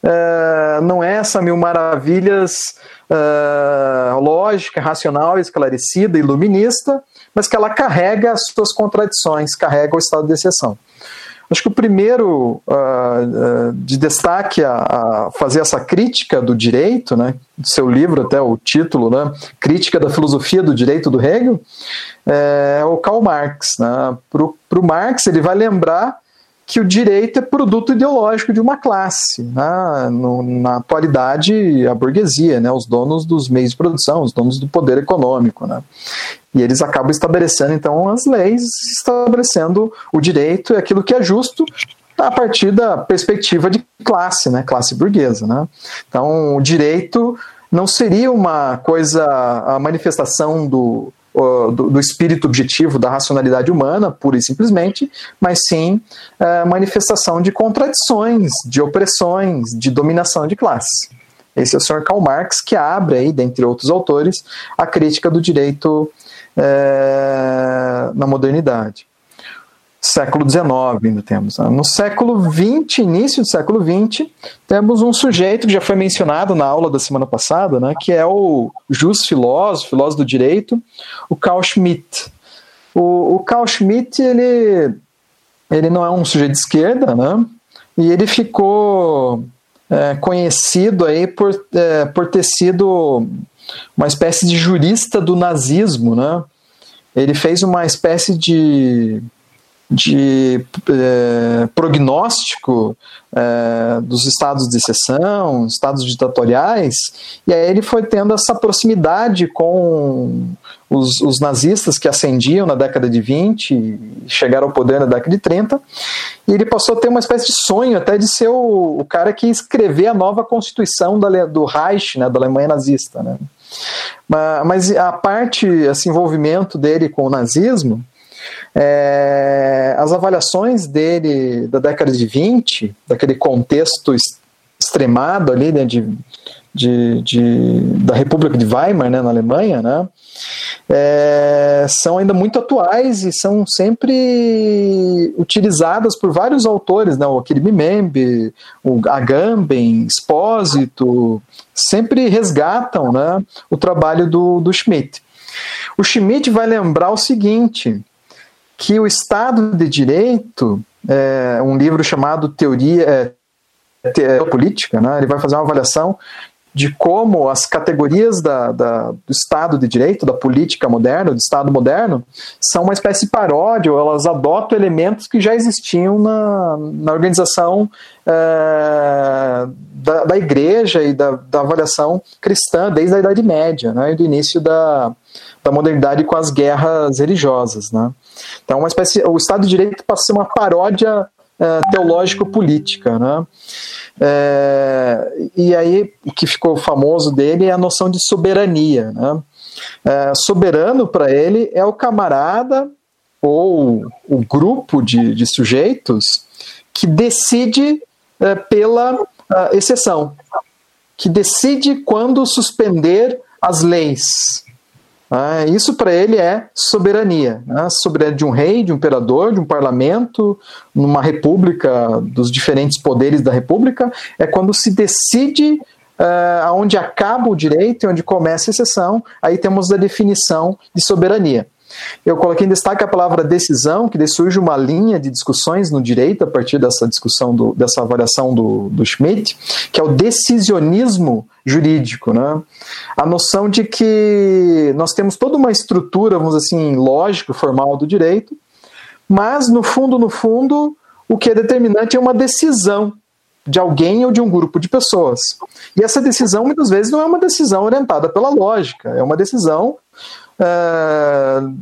é, não é essa mil maravilhas é, lógica, racional, esclarecida, iluminista, mas que ela carrega as suas contradições, carrega o estado de exceção. Acho que o primeiro uh, uh, de destaque a, a, fazer essa crítica do direito, né, do seu livro, até o título, né, Crítica da Filosofia do Direito do Hegel, é, é o Karl Marx. Né. Para o Marx, ele vai lembrar que o direito é produto ideológico de uma classe. Né? No, na atualidade, a burguesia, né? os donos dos meios de produção, os donos do poder econômico. Né? E eles acabam estabelecendo, então, as leis, estabelecendo o direito e aquilo que é justo a partir da perspectiva de classe, né? classe burguesa. Né? Então, o direito não seria uma coisa, a manifestação do do, do, espírito objetivo da racionalidade humana, pura e simplesmente, mas sim é, manifestação de contradições, de opressões, de dominação de classe. Esse é o Sr. Karl Marx que abre aí, dentre outros autores, a crítica do direito é, na modernidade século XIX ainda temos. Né? No século XX, início do século XX, temos um sujeito que já foi mencionado na aula da semana passada, né, que é o justo filósofo, filósofo do direito, o Carl Schmitt. O, o Carl Schmitt, ele, ele não é um sujeito de esquerda, né, e ele ficou é, conhecido aí por, é, por ter sido uma espécie de jurista do nazismo, né, ele fez uma espécie de de é, prognóstico é, dos estados de exceção, estados ditatoriais, e aí ele foi tendo essa proximidade com os, os, nazistas que ascendiam na década de 20 e chegaram ao poder na década de 30, e ele passou a ter uma espécie de sonho até de ser o, o cara que escrever a nova constituição da, do Reich, né, da Alemanha nazista. Né. Mas a parte, esse envolvimento dele com o nazismo, é, as avaliações dele da década de 20, daquele contexto extremado ali né, de, de, de, da República de Weimar, né, na Alemanha, né, é, são ainda muito atuais e são sempre utilizadas por vários autores, né, o Akirim Membe, o Agamben, Expósito, sempre resgatam né, o trabalho do, do Schmidt. O Schmidt vai lembrar o seguinte, que o Estado de Direito, é, um livro chamado Teoria é, Política, né, ele vai fazer uma avaliação de como as categorias da, da, do Estado de Direito, da política moderna, do Estado moderno, são uma espécie de paródia, ou elas adotam elementos que já existiam na, na organização é, da, da igreja e da, da avaliação cristã desde a Idade Média, né, e do início da, da modernidade com as guerras religiosas. Né. Então, uma espécie, o Estado de Direito passa a ser uma paródia é, teológico-política, né? É, e aí, o que ficou famoso dele é a noção de soberania. Né? É, soberano, para ele, é o camarada ou o grupo de, de sujeitos que decide pela exceção, que decide quando suspender as leis. Ah, isso para ele é soberania, né? soberania de um rei, de um imperador, de um parlamento, numa república, dos diferentes poderes da república, é quando se decide uh, aonde acaba o direito e onde começa a exceção, aí temos a definição de soberania. Eu coloquei em destaque a palavra decisão, que surge uma linha de discussões no direito a partir dessa discussão, do, dessa avaliação do, do Schmidt, que é o decisionismo jurídico. Né? A noção de que nós temos toda uma estrutura, vamos assim, lógica, formal do direito, mas no fundo, no fundo, o que é determinante é uma decisão de alguém ou de um grupo de pessoas. E essa decisão, muitas vezes, não é uma decisão orientada pela lógica, é uma decisão uh,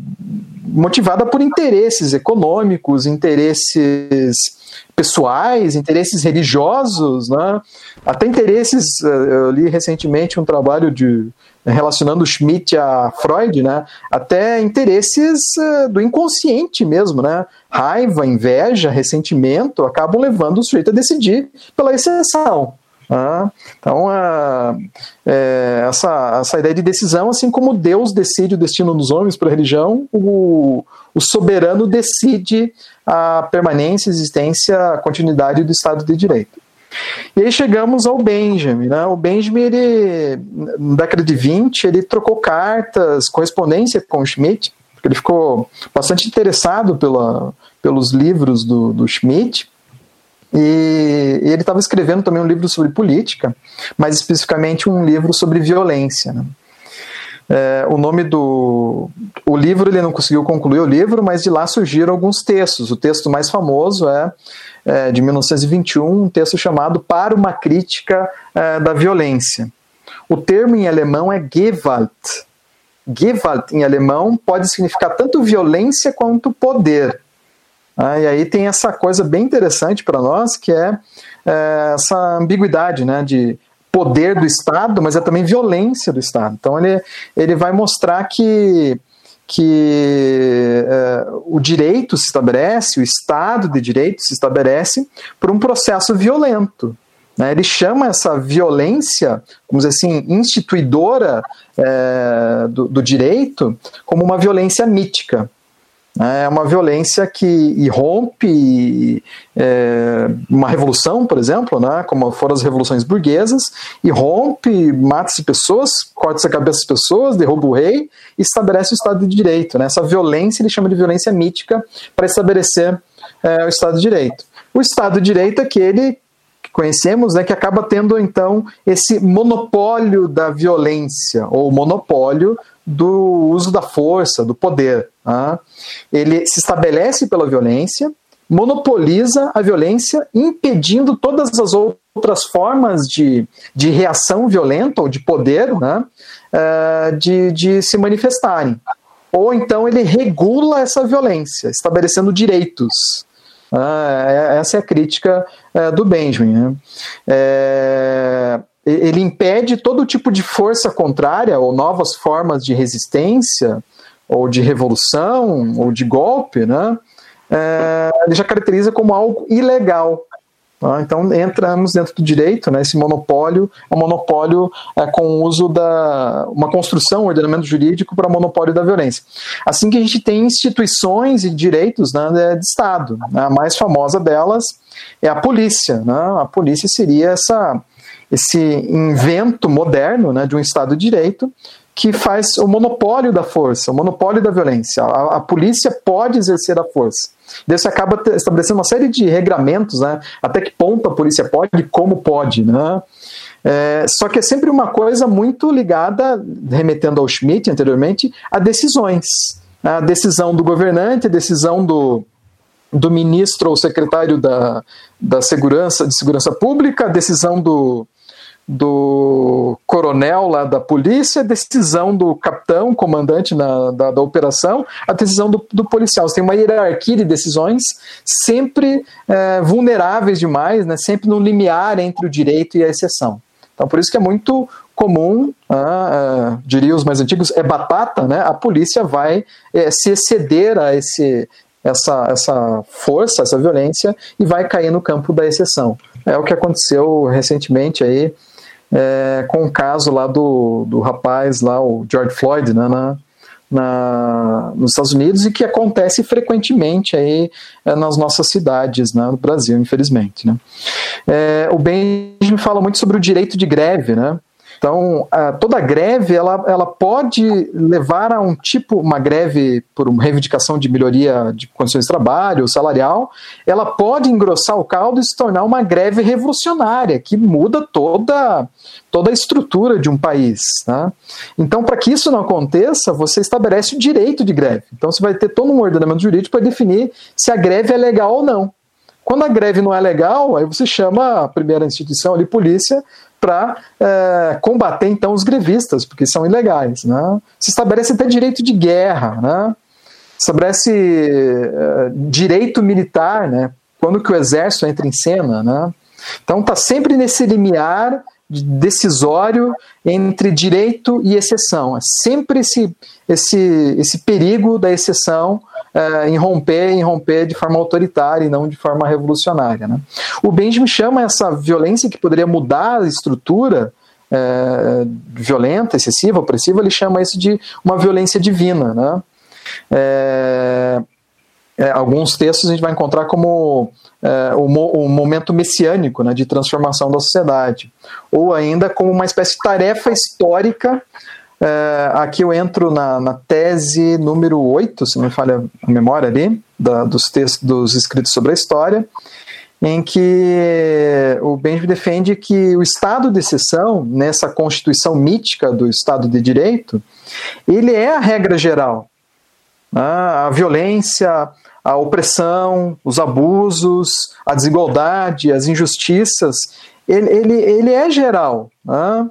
motivada por interesses econômicos, interesses pessoais, interesses religiosos, né? até interesses. Uh, eu li recentemente um trabalho de relacionando Schmidt a Freud, né? Até interesses uh, do inconsciente mesmo, né? Raiva, inveja, ressentimento acabam levando o sujeito a decidir pela exceção. Ah, então, a, é, essa, essa ideia de decisão, assim como Deus decide o destino dos homens para a religião, o, o soberano decide a permanência, existência, a continuidade do Estado de Direito. E aí chegamos ao Benjamin. Né? O Benjamin, ele, na década de 20, ele trocou cartas, correspondência com o Schmidt, porque ele ficou bastante interessado pela, pelos livros do, do Schmidt, e, e ele estava escrevendo também um livro sobre política, mais especificamente um livro sobre violência. Né? É, o nome do o livro ele não conseguiu concluir o livro, mas de lá surgiram alguns textos. O texto mais famoso é, é de 1921, um texto chamado Para uma Crítica é, da Violência. O termo em alemão é Gewalt. Gewalt em alemão pode significar tanto violência quanto poder. Ah, e aí tem essa coisa bem interessante para nós, que é, é, essa ambiguidade né, de poder do Estado, mas é também violência do Estado. Então ele, ele vai mostrar que, que é, o direito se estabelece, o Estado de direito se estabelece por um processo violento. Né? Ele chama essa violência, vamos dizer assim, instituidora é, do, do direito como uma violência mítica. É uma violência que irrompe é, uma revolução, por exemplo, né, como foram as revoluções burguesas, irrompe, mata-se pessoas, corta-se a cabeça das pessoas, derruba o rei e estabelece o Estado de Direito. Né? Essa violência ele chama de violência mítica para estabelecer é, o Estado de Direito. O Estado de Direito é aquele que conhecemos, né, que acaba tendo então esse monopólio da violência ou monopólio do uso da força, do poder. Tá? Ele se estabelece pela violência, monopoliza a violência, impedindo todas as outras formas de, de reação violenta ou de poder né, uh, de, de se manifestarem. Ou então ele regula essa violência, estabelecendo direitos. Uh, essa é a crítica uh, do Benjamin. Né? É, ele impede todo tipo de força contrária ou novas formas de resistência ou de revolução ou de golpe, né? É, ele já caracteriza como algo ilegal. Tá? Então entramos dentro do direito, né? Esse monopólio é um monopólio é, com o uso da uma construção, um ordenamento jurídico para monopólio da violência. Assim que a gente tem instituições e direitos né, de Estado. Né? A mais famosa delas é a polícia. Né? A polícia seria essa esse invento moderno né, de um Estado de Direito que faz o monopólio da força, o monopólio da violência. A, a polícia pode exercer a força. Você acaba estabelecendo uma série de regramentos, né? Até que ponto a polícia pode e como pode, né? É, só que é sempre uma coisa muito ligada, remetendo ao Schmidt anteriormente, a decisões. A decisão do governante, a decisão do, do ministro ou secretário da, da segurança, de segurança pública, a decisão do, do coronel lá da polícia, decisão do capitão, comandante na, da, da operação, a decisão do, do, policial. Você tem uma hierarquia de decisões sempre é, vulneráveis demais, né, sempre no limiar entre o direito e a exceção. Então, por isso que é muito comum, ah, ah, diria os mais antigos, é batata, né? A polícia vai é, se exceder a esse, essa, essa força, essa violência e vai cair no campo da exceção. É o que aconteceu recentemente aí é, com o caso lá do, do rapaz lá, o George Floyd, né, na, na, nos Estados Unidos e que acontece frequentemente aí é, nas nossas cidades, né, no Brasil, infelizmente. Né. É, o Benjamin fala muito sobre o direito de greve, né, então, toda greve ela, ela pode levar a um tipo, uma greve por uma reivindicação de melhoria de condições de trabalho, salarial, ela pode engrossar o caldo e se tornar uma greve revolucionária, que muda toda, toda a estrutura de um país. Né? Então, para que isso não aconteça, você estabelece o direito de greve. Então, você vai ter todo um ordenamento jurídico para definir se a greve é legal ou não. Quando a greve não é legal, aí você chama a primeira instituição ali, polícia, para é, combater então os grevistas, porque são ilegais. Né? Se estabelece até direito de guerra, né? estabelece é, direito militar, né? quando que o exército entra em cena. Né? Então está sempre nesse limiar decisório entre direito e exceção. É sempre esse, esse, esse perigo da exceção uh, em romper, em romper de forma autoritária e não de forma revolucionária. Né? O Benjamin chama essa violência que poderia mudar a estrutura uh, violenta, excessiva, opressiva, ele chama isso de uma violência divina. Né? É, é, alguns textos a gente vai encontrar como é, o, mo o, momento messiânico né, de transformação da sociedade, ou ainda como uma espécie de tarefa histórica é, aqui eu entro na, na, tese número 8, se não me falha a memória ali, da, dos textos dos escritos sobre a história, em que o Benjamin defende que o estado de exceção, nessa constituição mítica do Estado de Direito, ele é a regra geral. Né? A violência, a opressão, os abusos, a desigualdade, as injustiças, ele, ele, ele é geral. Né?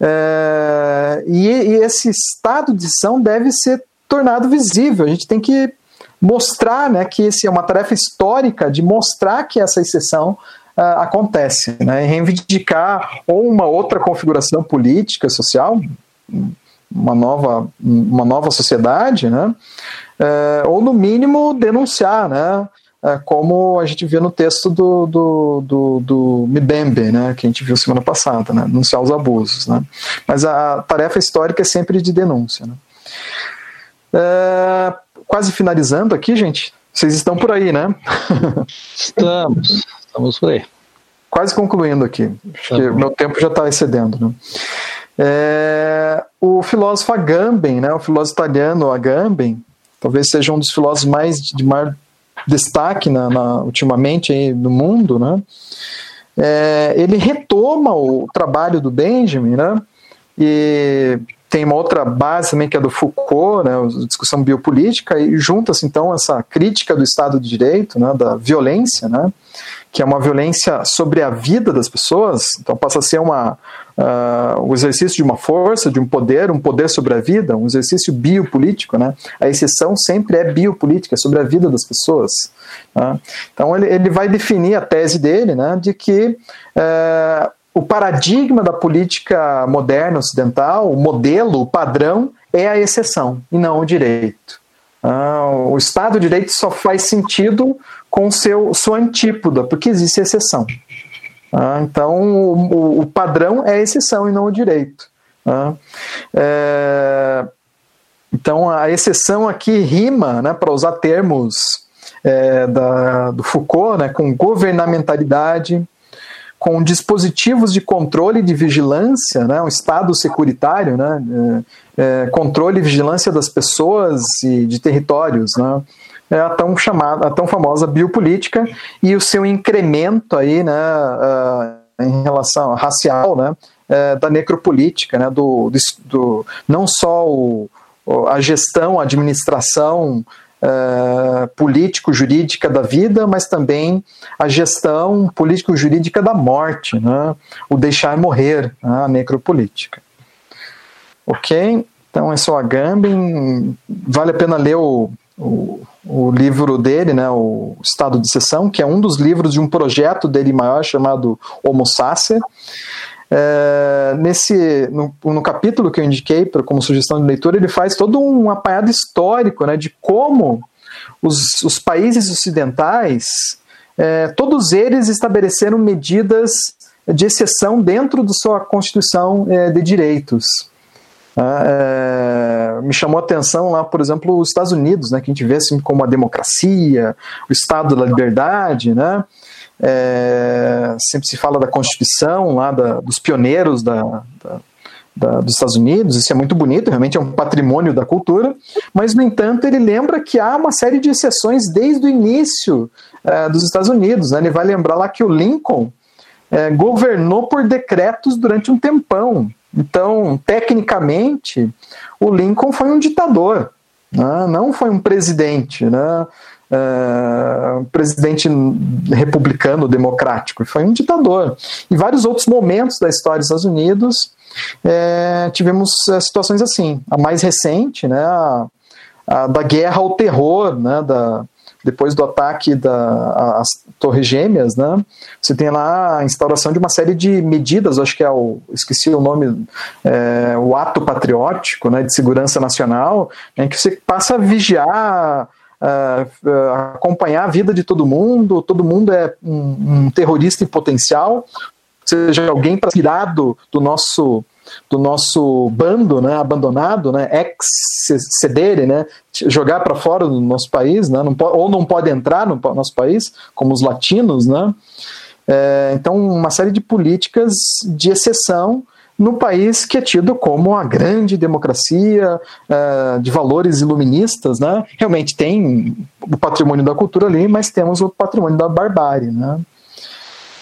É, e, e, esse estado de ação deve ser tornado visível. A gente tem que mostrar né, que esse é uma tarefa histórica de mostrar que essa exceção uh, acontece, né, reivindicar ou uma outra configuração política, social, uma nova, uma nova sociedade, né, uh, ou no mínimo denunciar, né, é, como a gente viu no texto do, do, do, do Mbembe, né, que a gente viu semana passada, né, denunciar os abusos. Né. Mas a tarefa histórica é sempre de denúncia. Né. É, quase finalizando aqui, gente, vocês estão por aí, né? Estamos, estamos por aí. Quase concluindo aqui, acho tá que meu tempo já está excedendo. Né. É, o filósofo Agamben, né, o filósofo italiano Agamben, talvez seja um dos filósofos mais de maior destaque na, na, ultimamente aí no mundo, né? É, ele retoma o trabalho do Benjamin, né? E tem uma outra base também que é do Foucault, né, discussão biopolítica, e junta-se então essa crítica do Estado de Direito, né, da violência, né, que é uma violência sobre a vida das pessoas, então passa a ser uma, uh, o exercício de uma força, de um poder, um poder sobre a vida, um exercício biopolítico, né? A exceção sempre é biopolítica, sobre a vida das pessoas. Né? Então ele, ele vai definir a tese dele, né, de que uh, o paradigma da política moderna ocidental, o modelo, o padrão, é a exceção e não o direito. Ah, o Estado de Direito só faz sentido com seu, sua antípoda, porque existe exceção. Ah, então, o, o, padrão é a exceção e não o direito. Ah, é, então, a exceção aqui rima, né, para usar termos é, da, do Foucault, né, com governamentalidade, com dispositivos de controle e de vigilância, né, um Estado securitário, né, é, é, controle e vigilância das pessoas e de territórios, né, é a tão chamada, a tão famosa biopolítica e o seu incremento aí, né, uh, em relação racial, né, uh, da necropolítica, né, do, do, do não só o, a gestão, a administração uh, político-jurídica da vida, mas também a gestão político-jurídica da morte, né? o deixar morrer, né? a necropolítica. Ok? Então, é o Agamben. Vale a pena ler o, o, o, livro dele, né, o Estado de Sessão, que é um dos livros de um projeto dele maior chamado Homo Sacer. É, nesse no, no, capítulo que eu indiquei pra, como sugestão de leitura, ele faz todo um apanhado histórico né, de como os, os países ocidentais, é, todos eles estabeleceram medidas de exceção dentro da sua Constituição é, de Direitos. É, me chamou a atenção lá, por exemplo, os Estados Unidos, né, que a gente vê assim como a democracia, o Estado da liberdade, né, é, sempre se fala da Constituição, lá da, dos pioneiros da, da, da, dos Estados Unidos, isso é muito bonito, realmente é um patrimônio da cultura, mas, no entanto, ele lembra que há uma série de exceções desde o início é, dos Estados Unidos. Né? Ele vai lembrar lá que o Lincoln é, governou por decretos durante um tempão. Então, tecnicamente, o Lincoln foi um ditador, né? não foi um presidente. Né? uh, presidente republicano democrático, foi um ditador. Em vários outros momentos da história dos Estados Unidos, é, tivemos é, situações assim. A mais recente, né, a, a da guerra ao terror, né, da, depois do ataque das Torres Gêmeas, né, você tem lá a instauração de uma série de medidas, acho que é o, esqueci o nome, é, o ato patriótico, né, de segurança nacional, em que você passa a vigiar uh, acompanhar a vida de todo mundo, todo mundo é um, um terrorista em potencial, seja alguém para tirar do, do nosso do nosso bando, né, abandonado, né, ex-cedere, né, jogar para fora do nosso país, né, não ou não pode entrar no nosso país, como os latinos, né, é, então uma série de políticas de exceção no país que é tido como a grande democracia uh, de valores iluministas, né? Realmente tem o patrimônio da cultura ali, mas temos o patrimônio da barbárie, né?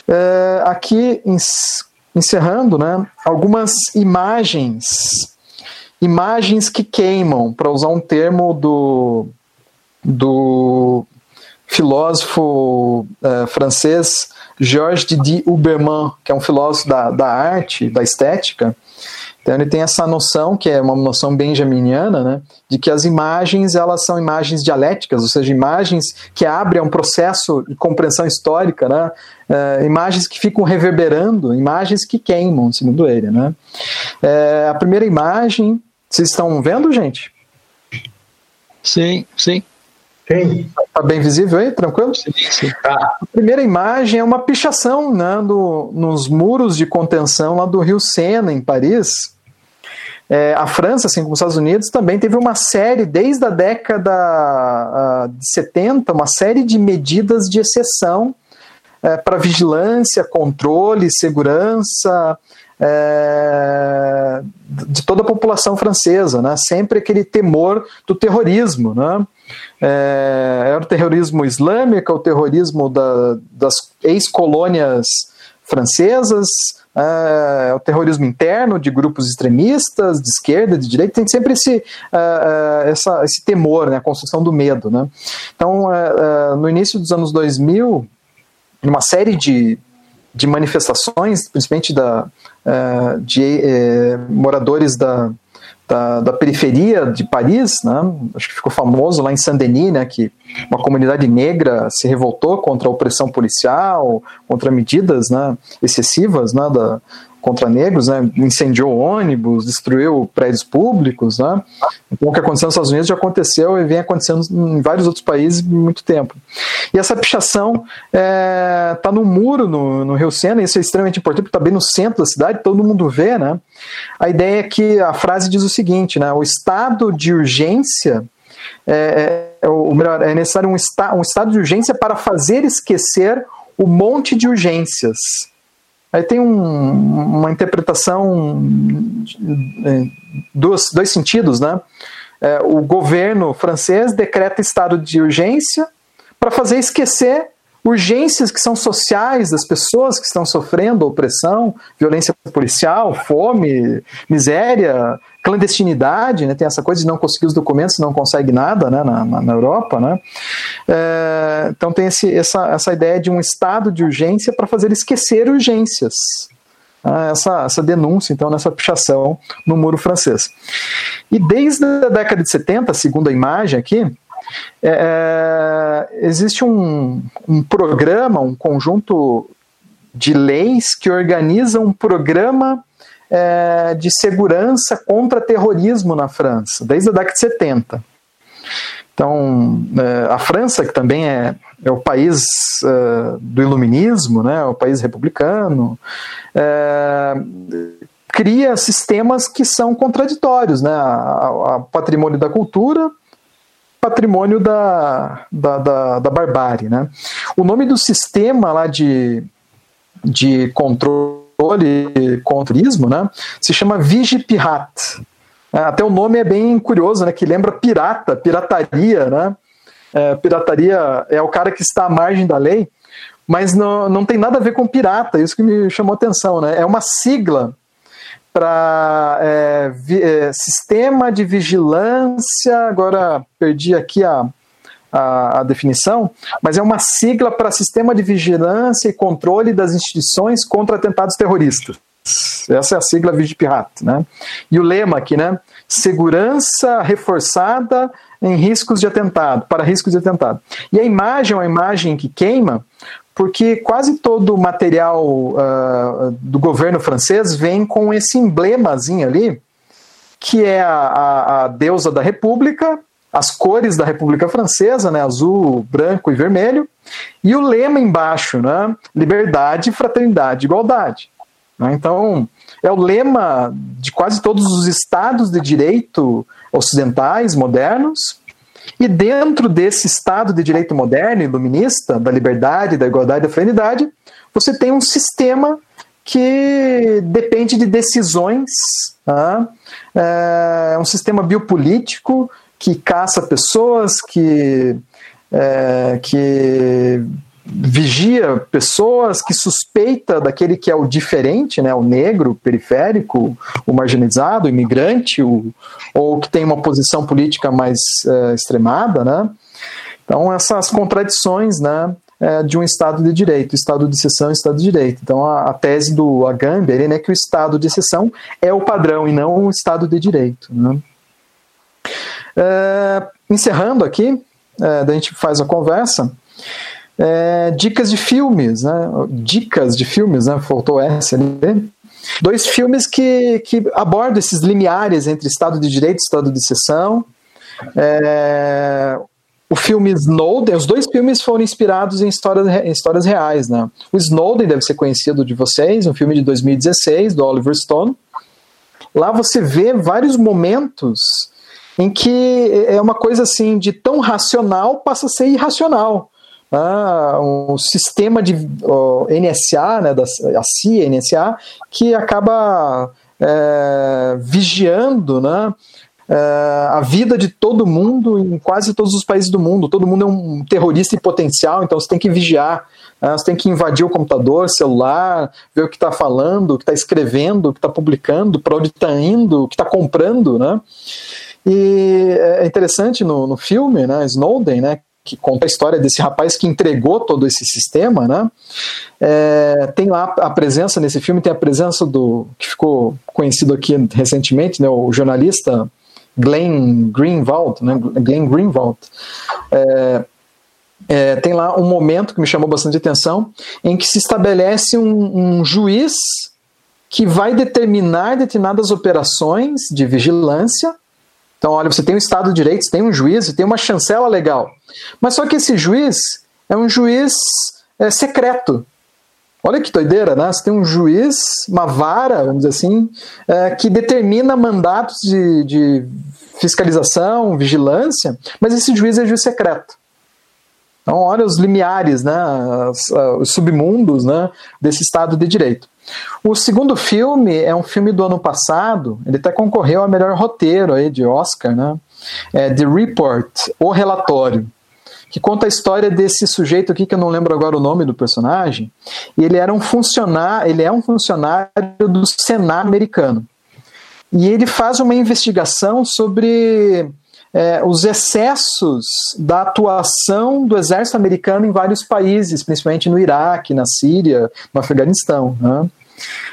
Uh, aqui encerrando, né? Algumas imagens, imagens que queimam, para usar um termo do do filósofo uh, francês Georges Didier Huberman, que é um filósofo da, da arte, da estética, então ele tem essa noção, que é uma noção benjaminiana, né, de que as imagens elas são imagens dialéticas, ou seja, imagens que abrem um processo de compreensão histórica, né, é, imagens que ficam reverberando, imagens que queimam, segundo ele. Né. É, a primeira imagem, vocês estão vendo, gente? Sim, sim. Tem. Tá bem visível aí? Tranquilo? Sim, sim. Tá. A primeira imagem é uma pichação né, do, nos muros de contenção lá do Rio Sena, em Paris. É, a França, assim como os Estados Unidos, também teve uma série, desde a década uh, de 70, uma série de medidas de exceção é, para vigilância, controle, segurança, é, de toda a população francesa, né? sempre aquele temor do terrorismo. Né? É, era o terrorismo islâmico, o terrorismo da, das ex-colônias francesas, é, o terrorismo interno de grupos extremistas, de esquerda, de direita, tem sempre esse, essa, esse temor, né, a construção do medo. Né? Então, no início dos anos 2000, uma série de, de manifestações, principalmente da, de moradores da, da, da, periferia de Paris, né? acho que ficou famoso lá em Saint-Denis, né? que uma comunidade negra se revoltou contra a opressão policial, contra medidas né? excessivas né? da, contra negros, né, incendiou ônibus, destruiu prédios públicos, né, então o que aconteceu nos Estados Unidos já aconteceu e vem acontecendo em vários outros países há muito tempo. E essa pichação está é, tá no muro no, no Rio Sena, e isso é extremamente importante, porque está bem no centro da cidade, todo mundo vê, né, a ideia é que a frase diz o seguinte, né, o estado de urgência é, é, ou melhor, é necessário um, esta, um estado de urgência para fazer esquecer o monte de urgências. Aí tem um, uma interpretação, é, dois, dois sentidos, né? É, o governo francês decreta estado de urgência para fazer esquecer urgências que são sociais das pessoas que estão sofrendo opressão, violência policial, fome, miséria, clandestinidade, né? tem essa coisa de não conseguir os documentos, não consegue nada né? na, na, na Europa. Né? É, então tem esse, essa, essa ideia de um estado de urgência para fazer esquecer urgências. Ah, essa, essa denúncia, então, nessa pichação no muro francês. E desde a década de 70, segundo a imagem aqui, é, é, existe um, um programa, um conjunto de leis que organizam um programa é, de segurança contra terrorismo na França, desde a década de 70. Então, é, a França, que também é, é o país é, do iluminismo, né, o país republicano, é, cria sistemas que são contraditórios, né, a patrimônio da cultura, patrimônio da, da, da, da, barbárie. Né? O nome do sistema lá de, de controle contra o né, se chama Vigipirat. É, até o nome é bem curioso, né, que lembra pirata, pirataria. Né? É, pirataria é o cara que está à margem da lei, mas não, não tem nada a ver com pirata, isso que me chamou a atenção. Né? É uma sigla para é, é, sistema de vigilância, agora perdi aqui a, a, a definição, mas é uma sigla para sistema de vigilância e controle das instituições contra atentados terroristas. Essa é a sigla Vigipirat, né? E o lema aqui, né? Segurança reforçada em riscos de atentado, para riscos de atentado. E a imagem é uma imagem que queima, porque quase todo o material uh, do governo francês vem com esse emblemazinho ali, que é a, a, a, deusa da República, as cores da República Francesa, né, azul, branco e vermelho, e o lema embaixo, né, liberdade, fraternidade, igualdade. Né, então, é o lema de quase todos os estados de direito ocidentais, modernos, e dentro desse Estado de direito moderno, iluminista, da liberdade, da igualdade da fraternidade, você tem um sistema que depende de decisões, tá? é um sistema biopolítico que caça pessoas, que, é, que vigia pessoas, que suspeita daquele que é o diferente, né, o negro, o periférico, o marginalizado, o imigrante, o, ou que tem uma posição política mais é, extremada, né? Então essas contradições, né, é, de um Estado de Direito, Estado de exceção Estado de Direito. Então a, a tese do Agamben é né, que o Estado de exceção é o padrão e não o Estado de Direito. Né? É, encerrando aqui, é, a gente faz a conversa é, dicas de filmes, né? Dicas de filmes, né? Faltou essa ali. Dois filmes que, que abordam esses limiares entre Estado de Direito e Estado de Exceção. É, o filme Snowden, os dois filmes foram inspirados em histórias, em histórias reais, né? O Snowden deve ser conhecido de vocês, um filme de 2016 do Oliver Stone. Lá você vê vários momentos em que é uma coisa assim de tão racional passa a ser irracional ah, um sistema de NSA, né, da, a CIA, NSA, que acaba é, vigiando né, uh, a vida de todo mundo em quase todos os países do mundo. Todo mundo é um terrorista em potencial, então você tem que vigiar. Uh, você tem que invadir o computador, celular, ver o que está falando, o que está escrevendo, o que está publicando, para onde está indo, o que está comprando, né? E é interessante no, no filme, né, Snowden, né, que conta a história desse rapaz que entregou todo esse sistema, né? É, tem lá a presença nesse filme, tem a presença do que ficou conhecido aqui recentemente, né? O jornalista Glenn Greenwald, né? Glenn Greenwald. É, é, tem lá um momento que me chamou bastante atenção, em que se estabelece um, um juiz que vai determinar determinadas operações de vigilância então, olha, você tem um Estado de Direito, você tem um juiz, você tem uma chancela legal. Mas só que esse juiz é um juiz é, secreto. Olha que doideira, né? Você tem um juiz, uma vara, vamos dizer assim, é, que determina mandatos de, de fiscalização, vigilância, mas esse juiz é juiz secreto. Então, olha os limiares, né, os submundos né, desse Estado de Direito. O segundo filme é um filme do ano passado, ele até concorreu a melhor roteiro aí de Oscar, né? É The Report, O Relatório, que conta a história desse sujeito aqui que eu não lembro agora o nome do personagem. E ele era um funcionário, ele é um funcionário do Senado americano. E ele faz uma investigação sobre é, os excessos da atuação do exército americano em vários países, principalmente no Iraque, na Síria, no Afeganistão. Né?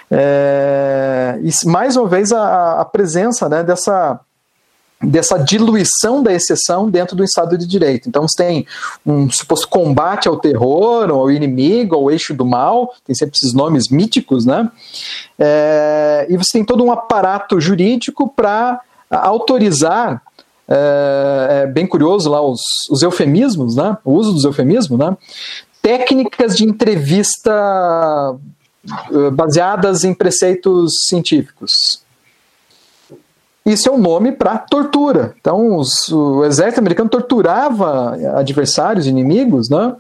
É, e mais uma vez a, a presença né, dessa dessa diluição da exceção dentro do Estado de Direito. Então você tem um suposto combate ao terror, ao inimigo, ao eixo do mal, tem sempre esses nomes míticos, né? É, e você tem todo um aparato jurídico para autorizar é, é, bem curioso lá os, os eufemismos, né? O uso dos eufemismos, né? Técnicas de entrevista baseadas em preceitos científicos. Isso é um nome para tortura. Então, os, o exército americano torturava adversários, inimigos, né?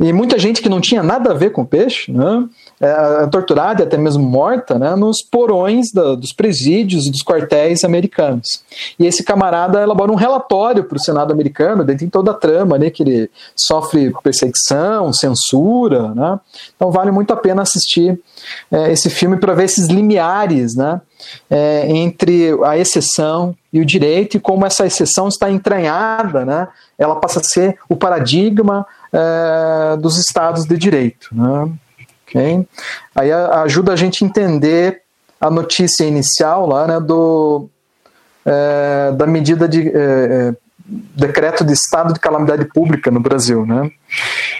E muita gente que não tinha nada a ver com peixe, né? É, torturada e até mesmo morta, né? Nos porões dos presídios e dos quartéis americanos. E esse camarada elabora um relatório para o Senado americano, dentro de toda a trama, né? Que ele sofre perseguição, censura, né? Então, vale muito a pena assistir é, esse filme para ver esses limiares, né? é, entre a exceção e o direito e como essa exceção está entranhada, né? ela passa a ser o paradigma é, dos estados de direito. Né? Okay? Aí ajuda a gente a entender a notícia inicial lá, né, do, é, da medida de é, é, decreto de estado de calamidade pública no Brasil. Né?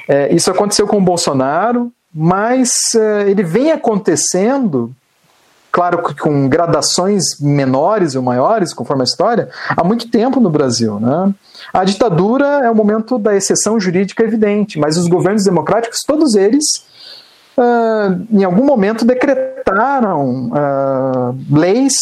É, isso aconteceu com o Bolsonaro, mas é, ele vem acontecendo claro que com gradações menores ou maiores, conforme a história, há muito tempo no Brasil. Né? A ditadura é o momento da exceção jurídica evidente, mas os governos democráticos, todos eles, uh, em algum momento decretaram uh, leis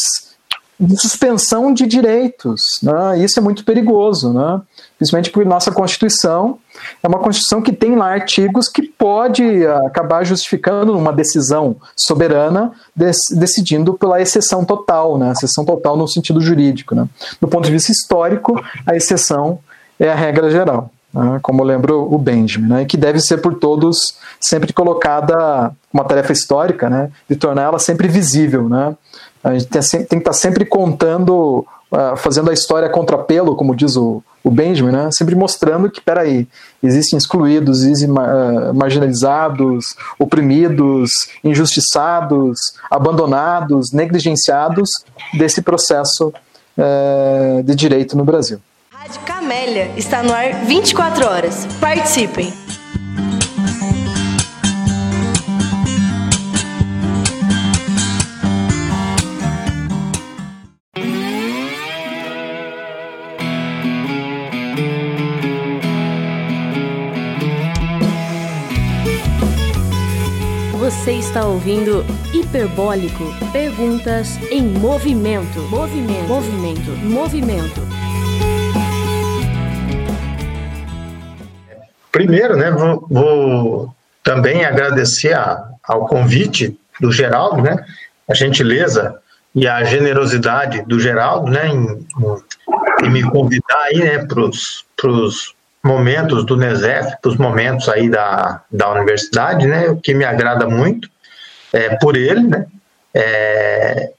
de suspensão de direitos. Né? Isso é muito perigoso, né? principalmente porque nossa Constituição é uma Constituição que tem lá artigos que pode acabar justificando uma decisão soberana dec decidindo pela exceção total, né? exceção total no sentido jurídico. Né? Do ponto de vista histórico, a exceção é a regra geral. Né? Como lembra o Benjamin, né? que deve ser por todos sempre colocada uma tarefa histórica, né? de torná-la sempre visível, né? A gente tem, tem que estar tá sempre contando, uh, fazendo a história contrapelo, como diz o, o Benjamin, né? sempre mostrando que, peraí, existem excluídos, existem uh, marginalizados, oprimidos, injustiçados, abandonados, negligenciados desse processo uh, de direito no Brasil. Rádio Camélia está no ar 24 horas. Participem! Você está ouvindo Hiperbólico. Perguntas em movimento. Movimento. Movimento. Movimento. Primeiro, né, vou, vou também agradecer a, ao convite do Geraldo, né, a gentileza e a generosidade do Geraldo, né, em, em me convidar aí, né, para os momentos do NESEF, para os momentos aí da, da universidade, né, o que me agrada muito é, por ele, né, é,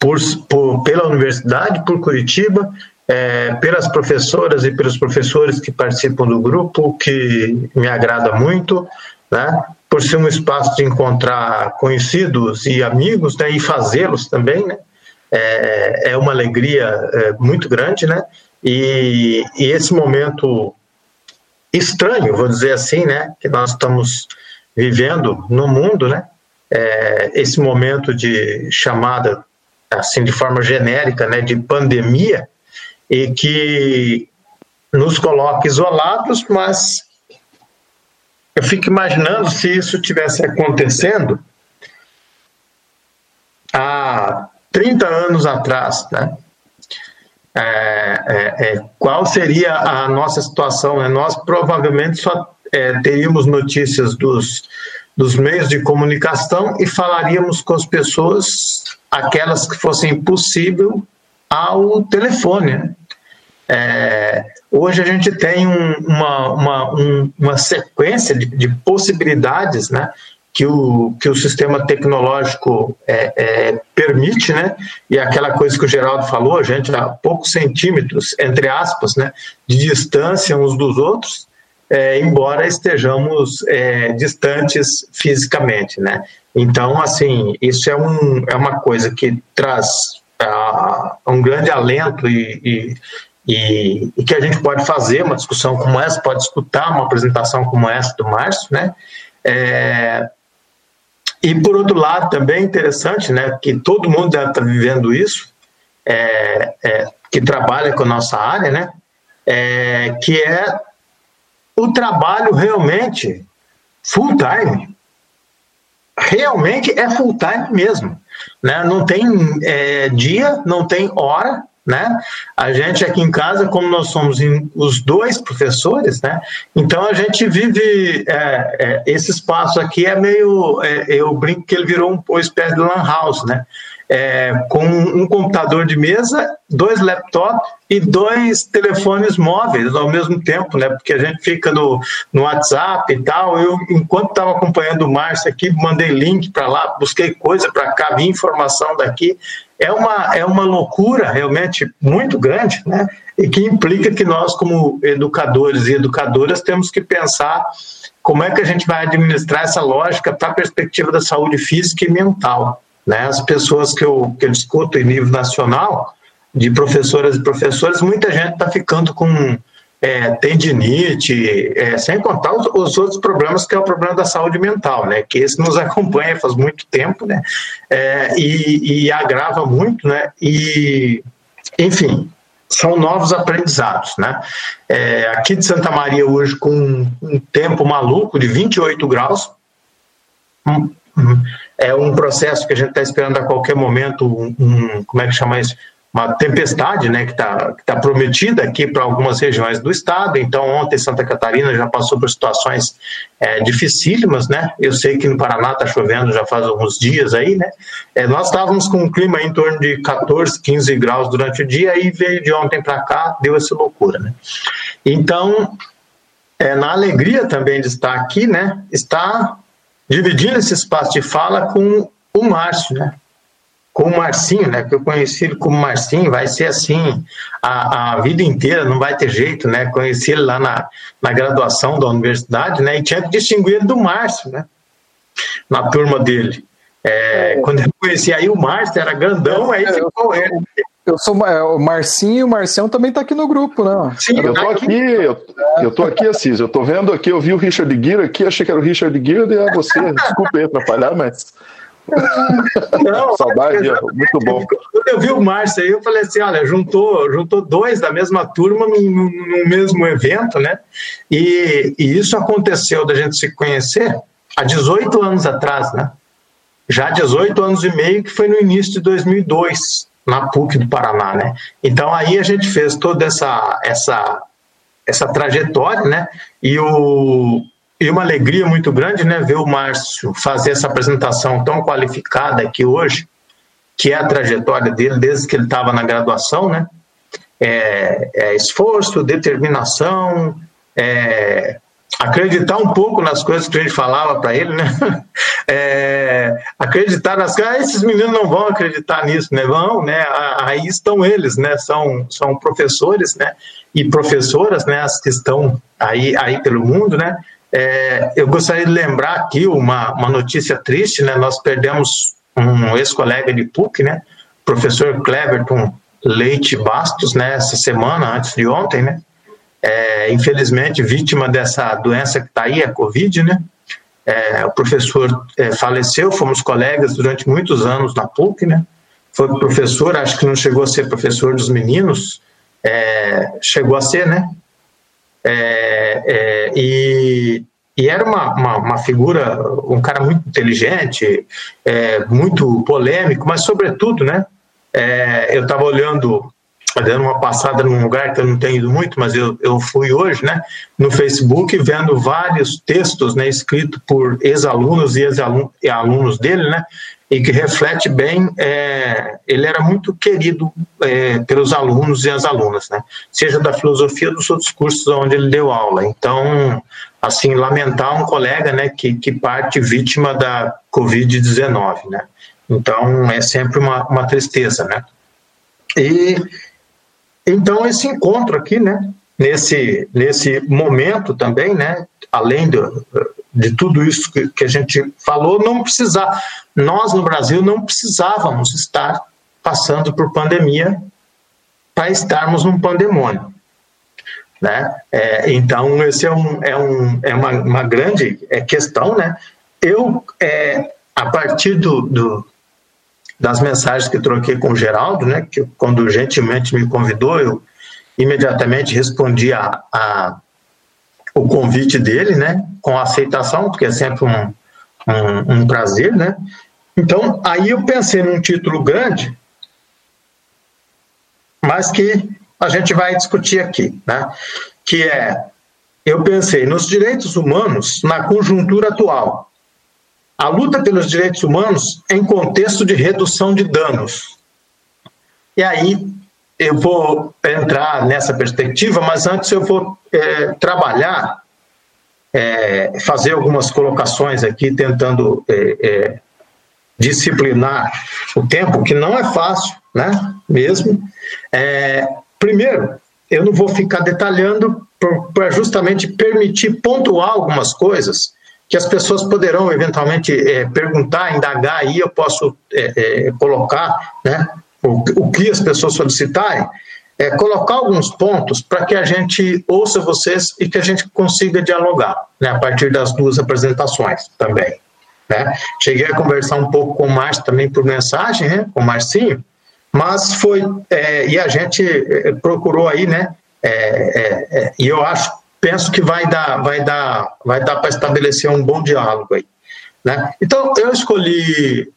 por, por, pela universidade, por Curitiba, é, pelas professoras e pelos professores que participam do grupo, que me agrada muito, né? por ser um espaço de encontrar conhecidos e amigos né? e fazê-los também, né? é, é uma alegria é, muito grande, né? E, e, esse momento estranho, vou dizer assim, né? Que nós estamos vivendo no mundo, né? É, esse momento de chamada, assim, de forma genérica, né? De pandemia, e que nos coloca isolados, mas eu fico imaginando se isso tivesse acontecendo há 30 anos atrás, né? É, é, é, qual seria a nossa situação? Né? Nós provavelmente só é, teríamos notícias dos, dos meios de comunicação e falaríamos com as pessoas, aquelas que fossem possível, ao telefone. Né? É, hoje a gente tem um, uma, uma, um, uma sequência de, de, possibilidades né, que, o, que o sistema tecnológico é, é, permite, né, e aquela coisa que o Geraldo falou, a gente a poucos centímetros, entre aspas, né, de distância uns dos outros, é, embora estejamos é, distantes fisicamente. Né. Então, assim, isso é, um, é uma coisa que traz uh, um grande alento e, e e, e, que a gente pode fazer uma discussão como essa, pode escutar uma apresentação como essa do Márcio, né? É, e por outro lado também é interessante, né, que todo mundo deve estar vivendo isso, é, é, que trabalha com a nossa área, né, é, que é o trabalho realmente full time, realmente é full time mesmo, né? Não tem é, dia, não tem hora, né? A gente aqui em casa, como nós somos os dois professores, né? Então a gente vive é, é, esse espaço aqui é meio, é, eu brinco que ele virou um, uma espécie de lan house, né? É, com um computador de mesa, dois laptops e dois telefones móveis ao mesmo tempo, né? Porque a gente fica no, no WhatsApp e tal. Eu, enquanto estava acompanhando o Márcio aqui, mandei link para lá, busquei coisa para cá, vi informação daqui é uma, é uma loucura realmente muito grande, né? E que implica que nós, como educadores e educadoras, temos que pensar como é que a gente vai administrar essa lógica para a perspectiva da saúde física e mental. Né? As pessoas que eu, que eu discuto em nível nacional, de professoras e professores, muita gente está ficando com é, tendinite, é, sem contar os, os, outros problemas que é o problema da saúde mental, né? Que esse nos acompanha faz muito tempo, né? É, e, e, agrava muito, né? E, enfim, são novos aprendizados, né? É, aqui de Santa Maria hoje com um tempo maluco de 28 graus, hum, hum, é um processo que a gente está esperando a qualquer momento, um, um, como é que chama isso? uma tempestade né, que está tá prometida aqui para algumas regiões do estado. Então, ontem Santa Catarina já passou por situações é, dificílimas. Né? Eu sei que no Paraná está chovendo já faz alguns dias aí. Né? É, nós estávamos com um clima em torno de 14, 15 graus durante o dia e veio de ontem para cá, deu essa loucura. Né? Então, é, na alegria também de estar aqui, né, está dividindo esse espaço de fala com o Márcio, né? com o Marcinho, né? Que eu conheci ele como Marcinho, vai ser assim a, a vida inteira, não vai ter jeito, né? Conheci ele lá na, na graduação da universidade, né? E tinha que distinguir ele do Márcio, né? Na turma dele. É, quando eu conheci aí o Márcio, era grandão, aí ficou ele. Eu sou é, o Marcinho, o Marcião também tá aqui no grupo, né? Sim, eu tô tá aqui, eu, eu tô aqui, Assis, eu tô vendo aqui, eu vi o Richard Gere aqui, achei que era o Richard Gere e é você, desculpa aí atrapalhar, mas não, Saudade, muito bom. Quando eu vi o Márcio aí, eu falei assim: olha, juntou, juntou dois da mesma turma no, no mesmo evento, né? E, e, isso aconteceu da gente se conhecer há 18 anos atrás, né? Já 18 anos e meio, que foi no início de 2002, na PUC do Paraná, né? Então aí a gente fez toda essa, essa, essa trajetória, né? E o, e uma alegria muito grande, né, ver o Márcio fazer essa apresentação tão qualificada aqui hoje, que é a trajetória dele desde que ele estava na graduação, né? É, é esforço, determinação, é, acreditar um pouco nas coisas que a gente falava para ele, né? É, acreditar nas coisas, ah, esses meninos não vão acreditar nisso, né? Vão, né? Aí estão eles, né? São, são professores, né? E professoras, né? As que estão aí, aí pelo mundo, né? É, eu gostaria de lembrar aqui uma, uma notícia triste, né? Nós perdemos um ex-colega de PUC, né? Professor Cleverton Leite Bastos, né? Essa semana, antes de ontem, né? É, infelizmente vítima dessa doença que está aí, a Covid, né? É, o professor é, faleceu, fomos colegas durante muitos anos na PUC, né? Foi professor, acho que não chegou a ser professor dos meninos, é, chegou a ser, né? É, é, e, e, era uma, uma, uma, figura, um cara muito inteligente, muito polêmico, mas sobretudo, né? eu estava olhando dando uma passada num lugar que eu não tenho ido muito, mas eu, eu fui hoje, né, no Facebook, vendo vários textos, né, escritos por ex-alunos e ex-alunos dele, né, e que reflete bem, é, ele era muito querido é, pelos alunos e as alunas, né, seja da filosofia dos outros cursos onde ele deu aula. Então, assim, lamentar um colega, né, que, que parte vítima da Covid-19, né. Então, é sempre uma, uma tristeza, né. E então, esse encontro aqui, né, nesse, nesse momento também, né, além de, de tudo isso que, que a gente falou, não precisar, nós no Brasil não precisávamos estar passando por pandemia para estarmos num pandemônio. Né? É, então, esse é, um, é, um, é uma, uma grande é, questão. Né? Eu, é, a partir do, do, das mensagens que troquei com o Geraldo, né, que quando gentilmente me convidou, eu imediatamente respondi a, a o convite dele, né, com aceitação, porque é sempre um, um, um prazer, né. Então, aí eu pensei num título grande, mas que a gente vai discutir aqui, né, que é, eu pensei nos direitos humanos na conjuntura atual, a luta pelos direitos humanos em contexto de redução de danos. E aí eu vou entrar nessa perspectiva, mas antes eu vou é, trabalhar, é, fazer algumas colocações aqui, tentando é, é disciplinar o tempo, que não é fácil, né? Mesmo. É, primeiro, eu não vou ficar detalhando para justamente permitir pontuar algumas coisas que as pessoas poderão eventualmente é, perguntar, indagar, aí eu posso é, é, colocar né, o, o, que as pessoas solicitarem, é, colocar alguns pontos para que a gente ouça vocês e que a gente consiga dialogar né, a partir das duas apresentações também. Né. Cheguei a conversar um pouco com o Márcio também por mensagem, né, com o Marcinho, mas foi, é, e a gente é, procurou aí, né, e eu acho penso que vai dar, vai dar, vai dar para estabelecer um bom diálogo aí. Né? Então, eu escolhi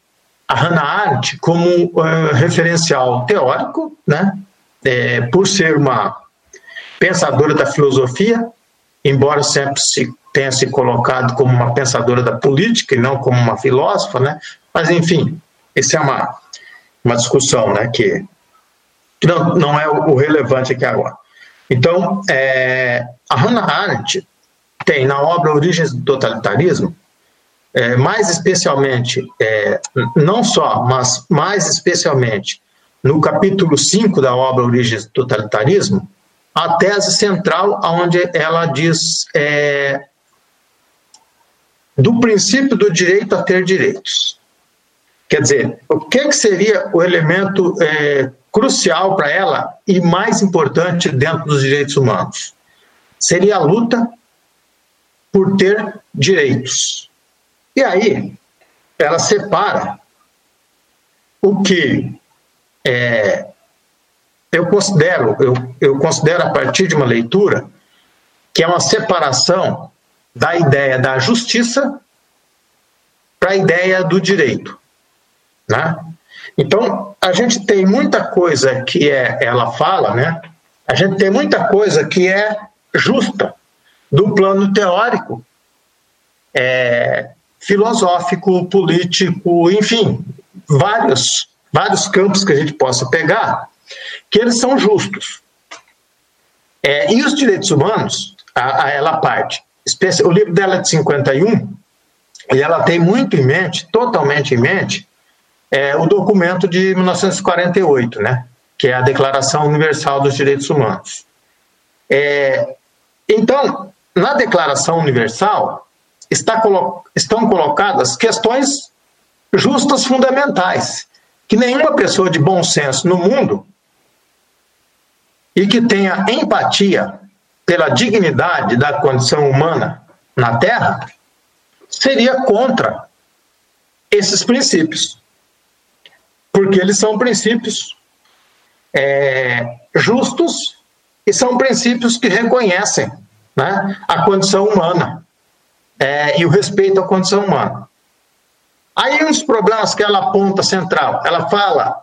a Hannah Arendt como uh, referencial teórico, né? É, por ser uma pensadora da filosofia, embora sempre se tenha se colocado como uma pensadora da política e não como uma filósofa, né? Mas enfim, essa é uma uma discussão, né? Que, não, não é o relevante aqui agora. Então, é, a Hannah Arendt tem na obra Origens do Totalitarismo, é, mais especialmente, é, não só, mas mais especialmente no capítulo 5 da obra Origens do Totalitarismo, a tese central, onde ela diz é, do princípio do direito a ter direitos. Quer dizer, o que, que seria o elemento é, crucial para ela e mais importante dentro dos direitos humanos? Seria a luta por ter direitos. E aí, ela separa o que é, eu considero, eu, eu considero a partir de uma leitura que é uma separação da ideia da justiça para a ideia do direito. Né? Então, a gente tem muita coisa que é, ela fala, né? A gente tem muita coisa que é justa do plano teórico, é, filosófico, político, enfim, vários vários campos que a gente possa pegar, que eles são justos. É, e os direitos humanos, a, a ela parte. O livro dela é de 51, e ela tem muito em mente, totalmente em mente, é, o documento de 1948, né, que é a Declaração Universal dos Direitos Humanos. É, então, na Declaração Universal, está, estão colocadas questões justas fundamentais, que nenhuma pessoa de bom senso no mundo e que tenha empatia pela dignidade da condição humana na Terra seria contra esses princípios, porque eles são princípios é, justos e são princípios que reconhecem né, a condição humana é, e o respeito à condição humana. Aí uns problemas que ela aponta central, ela fala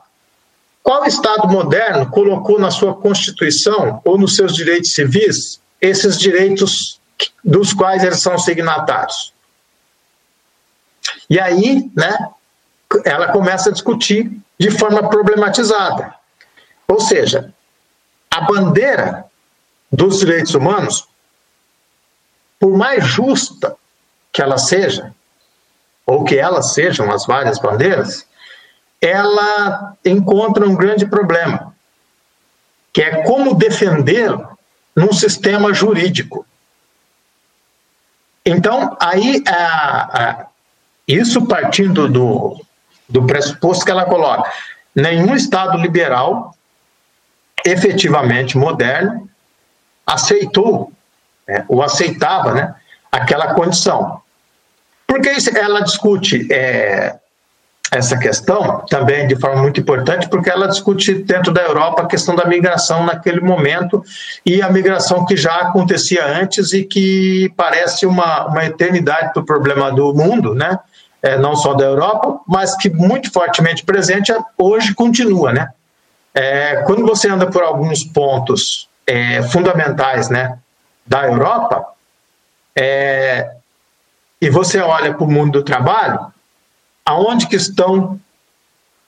qual Estado moderno colocou na sua Constituição ou nos seus direitos civis esses direitos dos quais eles são signatários? E aí, né, ela começa a discutir de forma problematizada. Ou seja, a bandeira dos direitos humanos, por mais justa que ela seja, ou que elas sejam as várias bandeiras, ela encontra um grande problema, que é como defendê-lo num sistema jurídico. Então, aí, a, a, isso partindo do, do pressuposto que ela coloca, nenhum Estado liberal, efetivamente moderno, aceitou, né, ou aceitava, né, aquela condição. Porque ela discute é, essa questão também de forma muito importante, porque ela discute dentro da Europa a questão da migração naquele momento e a migração que já acontecia antes e que parece uma, uma eternidade para o problema do mundo, né? É, não só da Europa, mas que muito fortemente presente hoje continua, né? É, quando você anda por alguns pontos é, fundamentais, né, da Europa, é, e você olha para o mundo do trabalho, aonde que estão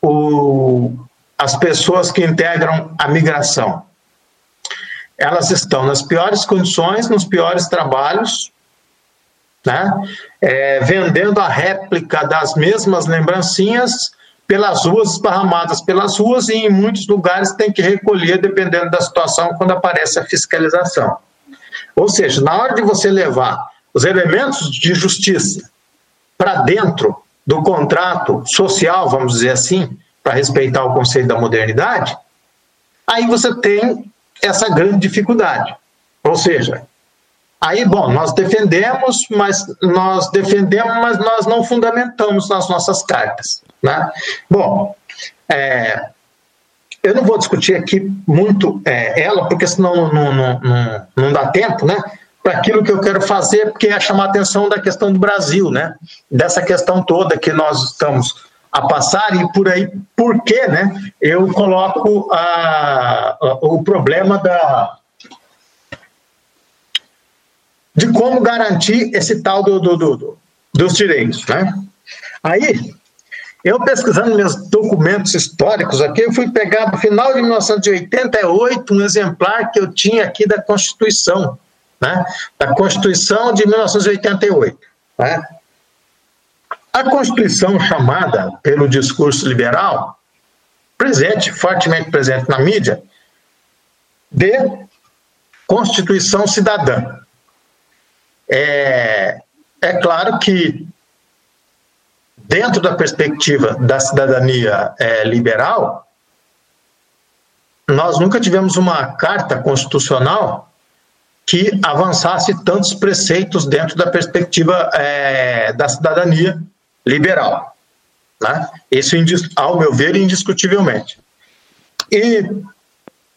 o, as pessoas que integram a migração? Elas estão nas piores condições, nos piores trabalhos, né? É, vendendo a réplica das mesmas lembrancinhas pelas ruas, esparramadas pelas ruas, e em muitos lugares tem que recolher, dependendo da situação, quando aparece a fiscalização. Ou seja, na hora de você levar os elementos de justiça para dentro do contrato social, vamos dizer assim, para respeitar o conceito da modernidade, aí você tem essa grande dificuldade. Ou seja, aí, bom, nós defendemos, mas nós defendemos, mas nós não fundamentamos nas nossas cartas. Né? Bom, é, eu não vou discutir aqui muito é, ela, porque senão não, não, não, não dá tempo, né? para aquilo que eu quero fazer, porque é chamar a atenção da questão do Brasil, né? Dessa questão toda que nós estamos a passar e por aí, por que, né? Eu coloco a, a, o problema da de como garantir esse tal do, do, do, dos direitos, né? Aí, eu pesquisando meus documentos históricos aqui, eu fui pegar no final de 1988 um exemplar que eu tinha aqui da Constituição né, da Constituição de 1988. Né? A Constituição chamada pelo discurso liberal, presente, fortemente presente na mídia, de Constituição Cidadã. É, é claro que, dentro da perspectiva da cidadania é, liberal, nós nunca tivemos uma carta constitucional que avançasse tantos preceitos dentro da perspectiva é, da cidadania liberal. Né? Isso, ao meu ver, indiscutivelmente. E,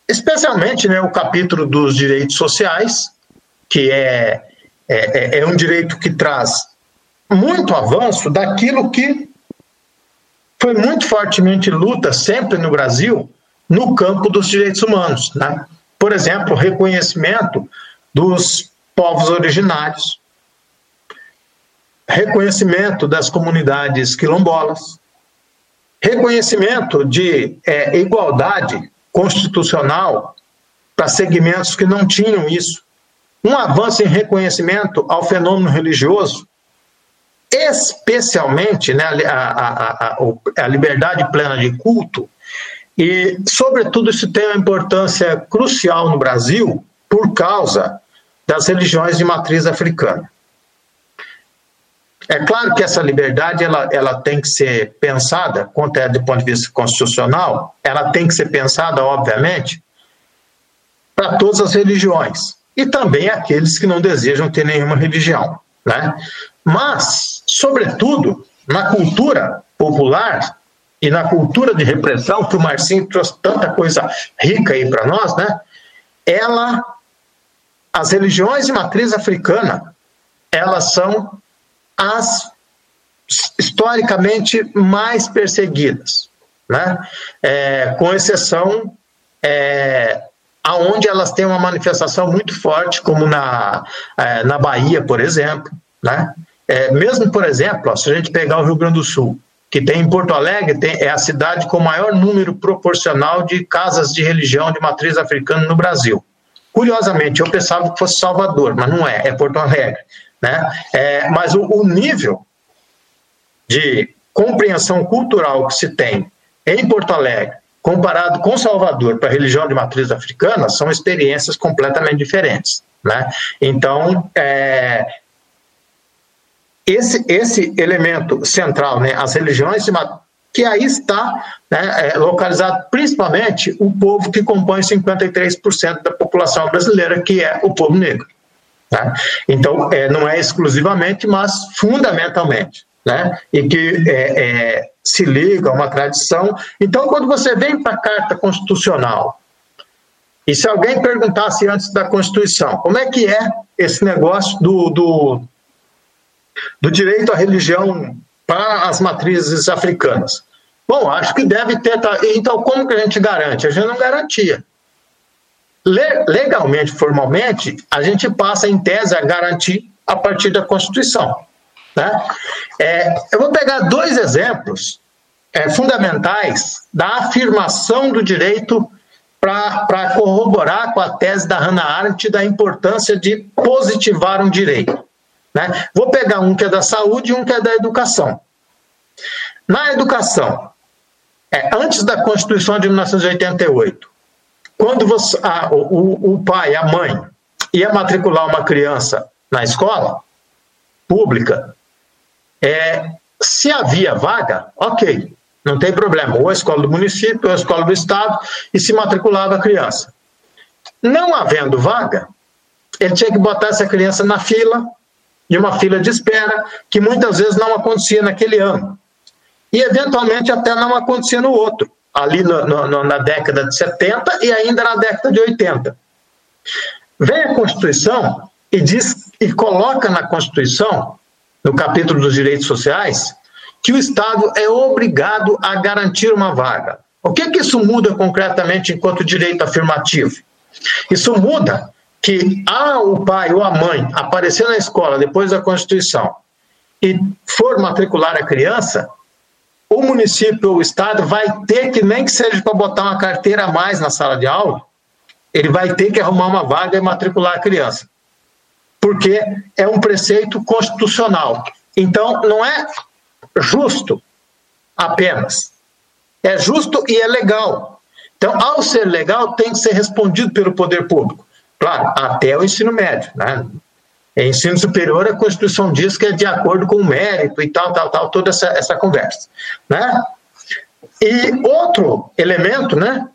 especialmente, né, o capítulo dos direitos sociais, que é, é, é, é um direito que traz muito avanço daquilo que foi muito fortemente luta sempre no Brasil no campo dos direitos humanos. Né? Por exemplo, reconhecimento dos povos originários, reconhecimento das comunidades quilombolas, reconhecimento de é, igualdade constitucional para segmentos que não tinham isso, um avanço em reconhecimento ao fenômeno religioso, especialmente né, a, a, a, a liberdade plena de culto, e, sobretudo, isso tem uma importância crucial no Brasil por causa das religiões de matriz africana. É claro que essa liberdade ela, ela tem que ser pensada, é do ponto de vista constitucional, ela tem que ser pensada, obviamente, para todas as religiões e também aqueles que não desejam ter nenhuma religião, né? Mas, sobretudo, na cultura popular e na cultura de repressão que o Marcinho trouxe tanta coisa rica aí para nós, né? Ela, as religiões de matriz africana, elas são as historicamente mais perseguidas, né? É, com exceção é, aonde elas têm uma manifestação muito forte, como na, é, na Bahia, por exemplo, né? É, mesmo, por exemplo, ó, se a gente pegar o Rio Grande do Sul, que tem em Porto Alegre, tem, é a cidade com o maior número proporcional de casas de religião de matriz africana no Brasil. Curiosamente, eu pensava que fosse Salvador, mas não é, é Porto Alegre. Né? É, mas o, o nível de compreensão cultural que se tem em Porto Alegre, comparado com Salvador para a religião de matriz africana, são experiências completamente diferentes. Né? Então, é, esse, esse elemento central, né, as religiões, que aí está né, é, localizado principalmente o povo que compõe 53% da população brasileira, que é o povo negro. Tá? Então, é, não é exclusivamente, mas fundamentalmente. Né? E que é, é, se liga a uma tradição. Então, quando você vem para a Carta Constitucional, e se alguém perguntasse antes da Constituição, como é que é esse negócio do, do, do direito à religião para as matrizes africanas? Bom, acho que deve ter. Tá, então, como que a gente garante? A gente não garantia legalmente, formalmente, a gente passa, em tese, a garantir a partir da Constituição. Né? É, eu vou pegar dois exemplos é, fundamentais da afirmação do direito para corroborar com a tese da Hannah Arendt da importância de positivar um direito. Né? Vou pegar um que é da saúde e um que é da educação. Na educação, é, antes da Constituição de 1988, quando você, ah, o, o pai, a mãe, ia matricular uma criança na escola pública, é, se havia vaga, ok, não tem problema, ou a escola do município, ou a escola do estado, e se matriculava a criança. Não havendo vaga, ele tinha que botar essa criança na fila, de uma fila de espera, que muitas vezes não acontecia naquele ano. E, eventualmente, até não acontecia no outro ali no, no, na década de 70 e ainda na década de 80. Vem a Constituição e diz e coloca na Constituição, no capítulo dos direitos sociais, que o Estado é obrigado a garantir uma vaga. O que, que isso muda concretamente enquanto direito afirmativo? Isso muda que a o pai ou a mãe aparecer na escola depois da Constituição e for matricular a criança, o município ou o estado vai ter que, nem que seja para botar uma carteira a mais na sala de aula, ele vai ter que arrumar uma vaga e matricular a criança. Porque é um preceito constitucional. Então, não é justo apenas. É justo e é legal. Então, ao ser legal, tem que ser respondido pelo poder público. Claro, até o ensino médio. Né? Em ensino superior, a Constituição diz que é de acordo com o mérito e tal, tal, tal, toda essa, essa conversa. Né? E outro elemento, né?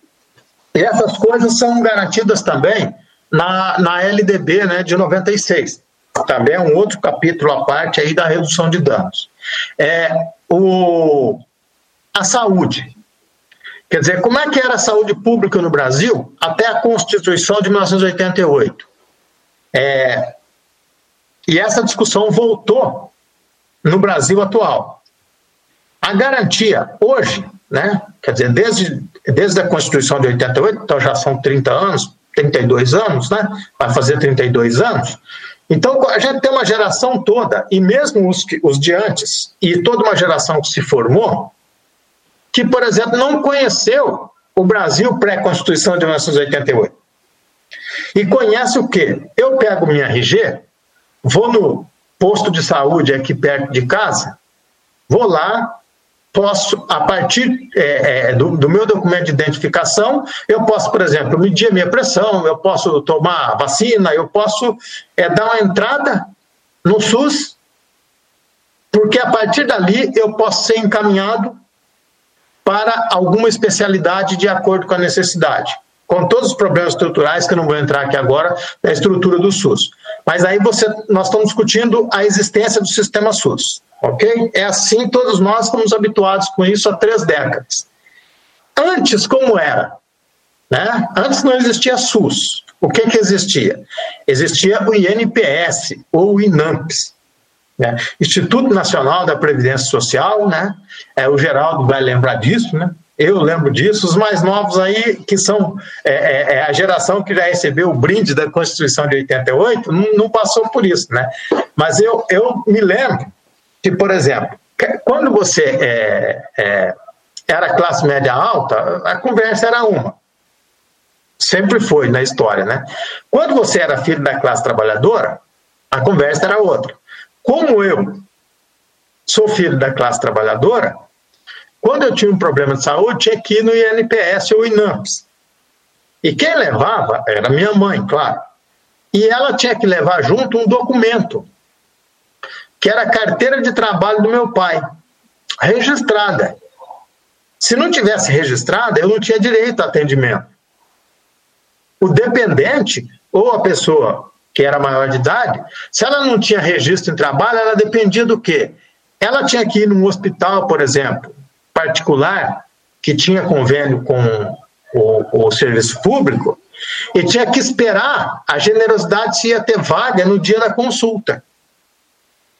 E essas coisas são garantidas também na, na LDB né, de 96. Também é um outro capítulo à parte aí da redução de danos. É, o, a saúde. Quer dizer, como é que era a saúde pública no Brasil até a Constituição de 1988? É, e essa discussão voltou no Brasil atual. A garantia, hoje, né, quer dizer, desde, desde a Constituição de 88, então já são 30 anos, 32 anos, né, vai fazer 32 anos. Então, a gente tem uma geração toda, e mesmo os, os de antes, e toda uma geração que se formou, que, por exemplo, não conheceu o Brasil pré-constituição de 1988. E conhece o quê? Eu pego minha RG, vou no posto de saúde aqui perto de casa, vou lá, posso, a partir é, é, do, do, meu documento de identificação, eu posso, por exemplo, medir a minha pressão, eu posso tomar vacina, eu posso é, dar uma entrada no SUS, porque a partir dali eu posso ser encaminhado para alguma especialidade de acordo com a necessidade com todos os problemas estruturais que eu não vou entrar aqui agora da estrutura do SUS. Mas aí você, nós estamos discutindo a existência do sistema SUS, ok? É assim, todos nós estamos habituados com isso há três décadas. Antes, como era? Né? Antes não existia SUS. O que, que existia? Existia o INPS ou o INAMPS. Né? Instituto Nacional da Previdência Social, né? É, o Geraldo vai lembrar disso, né? Eu lembro disso. Os mais novos aí, que são é, é, é a geração que já recebeu o brinde da Constituição de 88, não, não passou por isso, né? Mas eu, eu me lembro que, por exemplo, quando você é, é, era classe média alta, a conversa era uma. Sempre foi na história, né? Quando você era filho da classe trabalhadora, a conversa era outra. Como eu sou filho da classe trabalhadora, quando eu tinha um problema de saúde, tinha que ir no INPS ou INAMPS. E quem levava era minha mãe, claro. E ela tinha que levar junto um documento, que era a carteira de trabalho do meu pai, registrada. Se não tivesse registrada, eu não tinha direito a atendimento. O dependente, ou a pessoa que era maior de idade, se ela não tinha registro em trabalho, ela dependia do quê? Ela tinha que ir num hospital, por exemplo, particular que tinha convênio com o, o serviço público e tinha que esperar a generosidade se ia ter vaga no dia da consulta.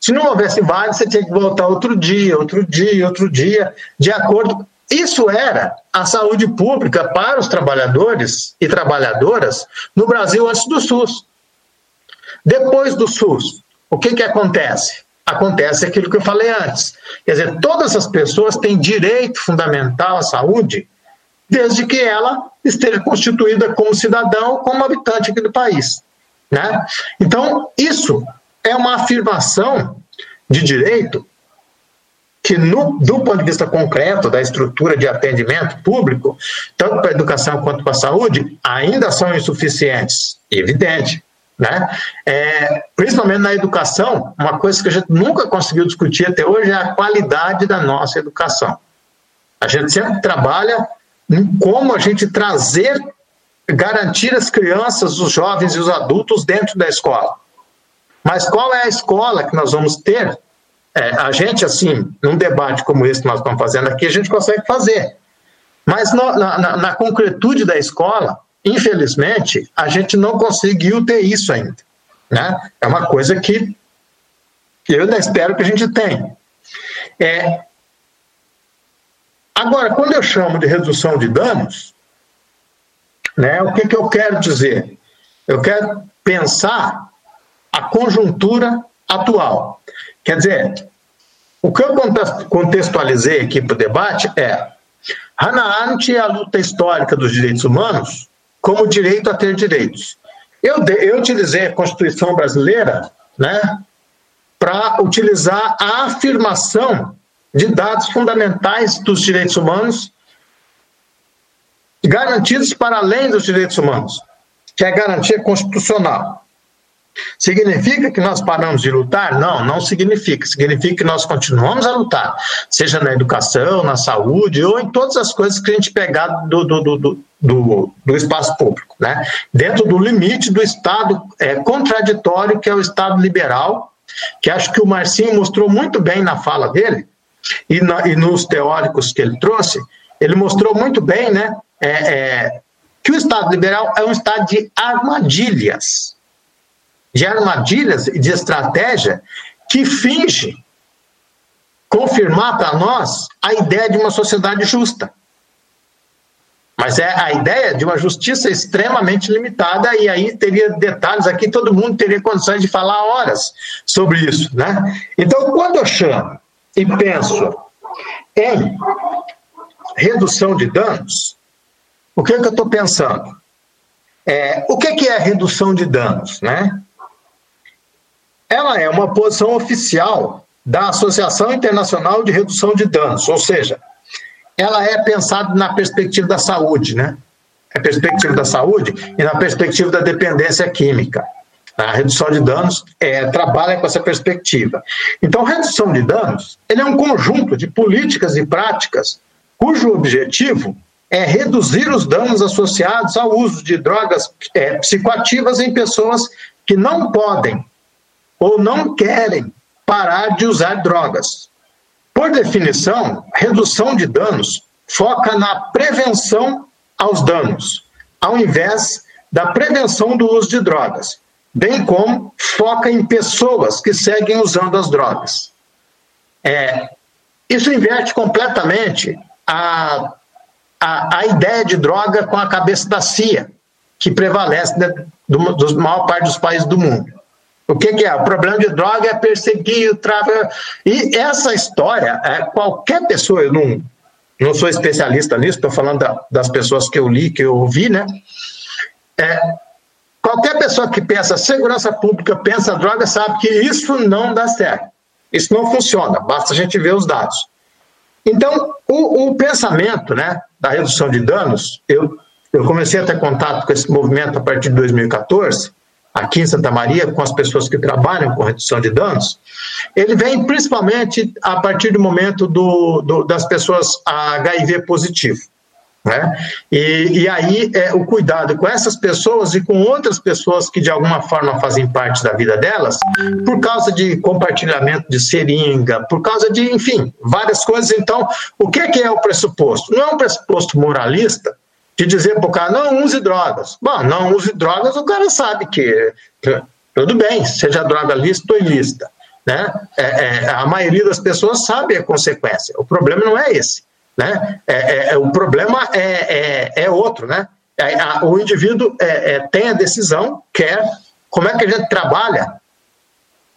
Se não houvesse vaga, você tinha que voltar outro dia, outro dia, outro dia, de acordo. Isso era a saúde pública para os trabalhadores e trabalhadoras no Brasil antes do SUS. Depois do SUS, o que, que acontece? Acontece aquilo que eu falei antes. Quer dizer, todas as pessoas têm direito fundamental à saúde, desde que ela esteja constituída como cidadão, como habitante aqui do país. Né? Então, isso é uma afirmação de direito que, no, do ponto de vista concreto da estrutura de atendimento público, tanto para a educação quanto para a saúde, ainda são insuficientes, evidente. Né? É, principalmente na educação, uma coisa que a gente nunca conseguiu discutir até hoje é a qualidade da nossa educação. A gente sempre trabalha em como a gente trazer, garantir as crianças, os jovens e os adultos dentro da escola. Mas qual é a escola que nós vamos ter? É, a gente, assim, num debate como esse que nós estamos fazendo aqui, a gente consegue fazer. Mas no, na, na, na concretude da escola, Infelizmente, a gente não conseguiu ter isso ainda. Né? É uma coisa que eu ainda espero que a gente tenha. É, agora, quando eu chamo de redução de danos, né, o que, que eu quero dizer? Eu quero pensar a conjuntura atual. Quer dizer, o que eu contextualizei aqui para o debate é Hannah Arendt e a luta histórica dos direitos humanos como direito a ter direitos. Eu, eu utilizei a Constituição brasileira né, para utilizar a afirmação de dados fundamentais dos direitos humanos garantidos para além dos direitos humanos, que é a garantia constitucional. Significa que nós paramos de lutar? Não, não significa. Significa que nós continuamos a lutar, seja na educação, na saúde ou em todas as coisas que a gente pegar do, do, do, do, do espaço público, né? dentro do limite do Estado é, contraditório, que é o Estado liberal, que acho que o Marcinho mostrou muito bem na fala dele, e, na, e nos teóricos que ele trouxe, ele mostrou muito bem né, é, é, que o Estado liberal é um Estado de armadilhas de armadilhas e de estratégia que finge confirmar para nós a ideia de uma sociedade justa. Mas é a ideia de uma justiça extremamente limitada, e aí teria detalhes aqui, todo mundo teria condições de falar horas sobre isso. Né? Então, quando eu chamo e penso em redução de danos, o que, é que eu estou pensando? É, o que, que é redução de danos? Né? Ela é uma posição oficial da Associação Internacional de Redução de Danos, ou seja, ela é pensada na perspectiva da saúde, né? A perspectiva da saúde e na perspectiva da dependência química. A redução de danos é, trabalha com essa perspectiva. Então, redução de danos ele é um conjunto de políticas e práticas cujo objetivo é reduzir os danos associados ao uso de drogas é, psicoativas em pessoas que não podem ou não querem parar de usar drogas. Por definição, redução de danos foca na prevenção aos danos, ao invés da prevenção do uso de drogas, bem como foca em pessoas que seguem usando as drogas. É, isso inverte completamente a, a, a, ideia de droga com a cabeça da CIA, que prevalece do, maior parte dos países do mundo. O que, que, é? O problema de droga é perseguir o tráfico. E essa história, é, qualquer pessoa, eu não, não sou especialista nisso, estou falando da, das pessoas que eu li, que eu ouvi, né? É, qualquer pessoa que pensa segurança pública, pensa droga, sabe que isso não dá certo. Isso não funciona, basta a gente ver os dados. Então, o, o pensamento né, da redução de danos, eu, eu comecei a ter contato com esse movimento a partir de 2014, aqui em Santa Maria, com as pessoas que trabalham com redução de danos, ele vem principalmente a partir do momento do, do das pessoas HIV positivo. Né? E, e aí é, o cuidado com essas pessoas e com outras pessoas que de alguma forma fazem parte da vida delas, por causa de compartilhamento de seringa, por causa de, enfim, várias coisas. Então, o que, que é o pressuposto? Não é um pressuposto moralista, de dizer para o cara, não use drogas. Bom, não use drogas, o cara sabe que tudo bem, seja droga lícita ou ilícita. Né? É, é, a maioria das pessoas sabe a consequência. O problema não é esse. Né? É, é, é o problema é, é, outro. Né? O indivíduo tem a decisão, quer. Como é que a gente trabalha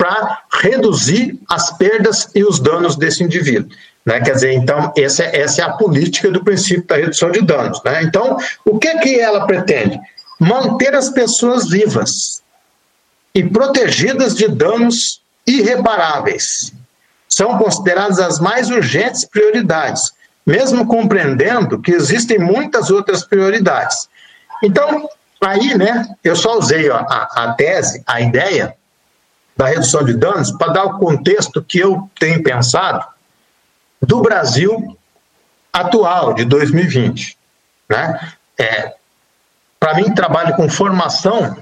para reduzir as perdas e os danos desse indivíduo? Né? Quer dizer, então, essa, é, essa é a política do princípio da redução de danos. Né? Então, o que, que ela pretende? Manter as pessoas vivas e protegidas de danos irreparáveis. São consideradas as mais urgentes prioridades, mesmo compreendendo que existem muitas outras prioridades. Então, aí, né, eu só usei a, a tese, a ideia da redução de danos para dar o contexto que eu tenho pensado do Brasil atual, de 2020. Né? É, Para mim, trabalho com formação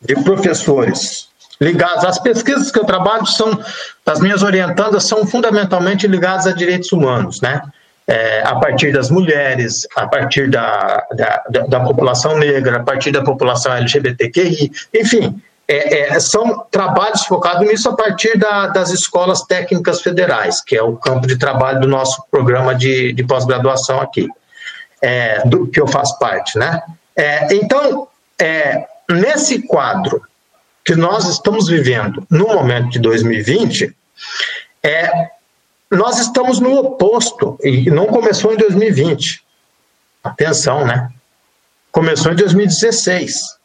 de professores ligados às pesquisas que eu trabalho são as minhas orientandas são fundamentalmente ligadas a direitos humanos, né? É, a partir das mulheres, a partir da, da, da população negra, a partir da população LGBTQI, enfim, é, é, são trabalhos focados nisso a partir da, das escolas técnicas federais, que é o campo de trabalho do nosso programa de, de pós-graduação aqui, é, do que eu faço parte, né? É, então, é, nesse quadro que nós estamos vivendo no momento de 2020, é, nós estamos no oposto, e não começou em 2020. Atenção, né? Começou em 2016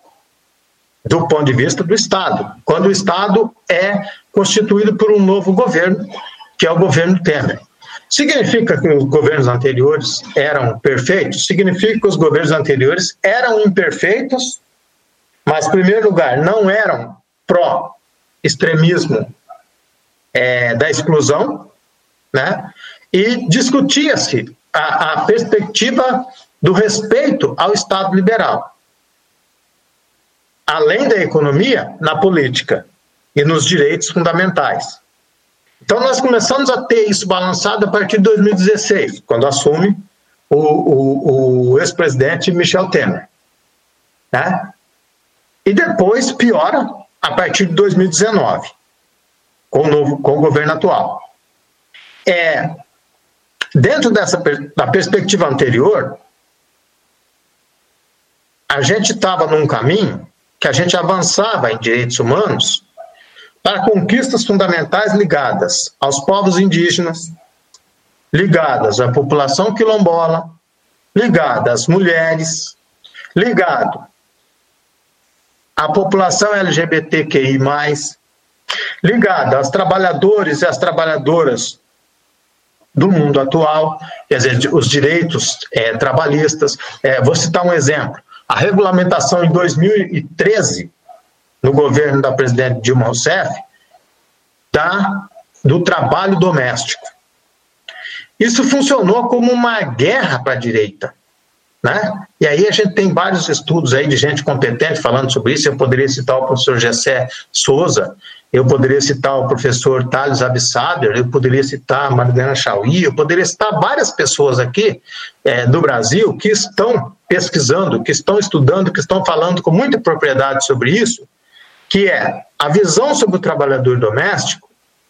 do ponto de vista do Estado, quando o Estado é constituído por um novo governo, que é o governo Temer. Significa que os governos anteriores eram perfeitos? Significa que os governos anteriores eram imperfeitos, mas, em primeiro lugar, não eram pró-extremismo é, da exclusão, né? e discutia-se a, a perspectiva do respeito ao Estado liberal além da economia, na política e nos direitos fundamentais. Então, nós começamos a ter isso balançado a partir de 2016, quando assume o, o, o ex-presidente Michel Temer. Né? E depois piora a partir de 2019, com o, novo, com o governo atual. É, dentro dessa da perspectiva anterior, a gente estava num caminho que a gente avançava em direitos humanos para conquistas fundamentais ligadas aos povos indígenas, ligadas à população quilombola, ligada às mulheres, ligado à população LGBTQI+, ligada aos trabalhadores e às trabalhadoras do mundo atual, quer dizer, os direitos é, trabalhistas. É, vou citar um exemplo. A regulamentação em 2013, no governo da presidente Dilma Rousseff, da, do trabalho doméstico. Isso funcionou como uma guerra para a direita. Né? E aí a gente tem vários estudos aí de gente competente falando sobre isso. Eu poderia citar o professor Gessé Souza, eu poderia citar o professor Thales Abissaber, eu poderia citar a Mariana Chauí, eu poderia citar várias pessoas aqui é, do Brasil que estão pesquisando, que estão estudando, que estão falando com muita propriedade sobre isso, que é a visão sobre o trabalhador doméstico,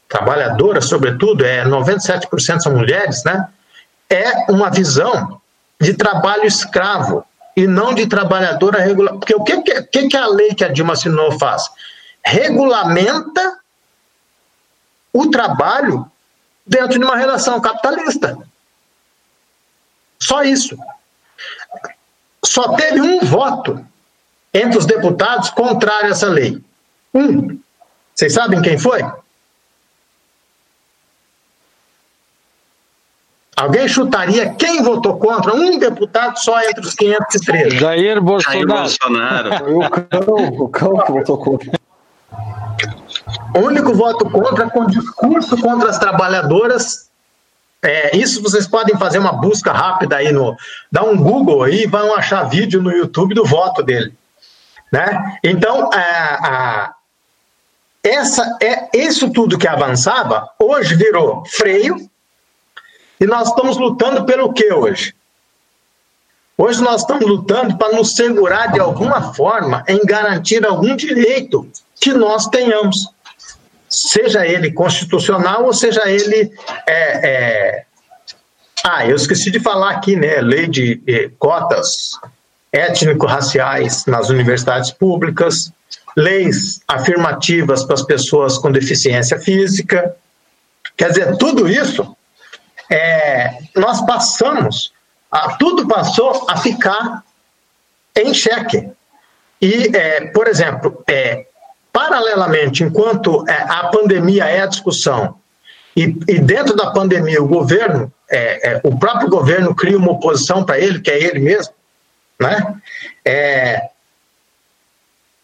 trabalhadora sobretudo, é 97% são mulheres, né? É uma visão de trabalho escravo e não de trabalhadora regular. Porque o que, que, que a lei que a Dilma assinou faz? Regulamenta o trabalho dentro de uma relação capitalista. Só isso. Só teve um voto entre os deputados contrário a essa lei. Um. Vocês sabem quem foi? Alguém chutaria quem votou contra? Um deputado só entre os 513. Jair Bolsonaro. Jair Bolsonaro. Foi o cão, o cão que votou contra. Único voto contra com discurso contra as trabalhadoras. É, isso vocês podem fazer uma busca rápida aí no. Dá um Google aí vão achar vídeo no YouTube do voto dele. Né? Então, a, a, essa, é, isso tudo que avançava, hoje virou freio e nós estamos lutando pelo que hoje? Hoje nós estamos lutando para nos segurar de alguma forma em garantir algum direito que nós tenhamos, seja ele constitucional ou seja ele. É, é... Ah, eu esqueci de falar aqui, né? Lei de eh, cotas étnico-raciais nas universidades públicas, leis afirmativas para as pessoas com deficiência física. Quer dizer, tudo isso é, nós passamos, a, tudo passou a ficar em xeque. E, é, por exemplo, é, paralelamente, enquanto é, a pandemia é a discussão, e, e, dentro da pandemia o governo, é, é, o próprio governo cria uma oposição para ele, que é ele mesmo, né? É,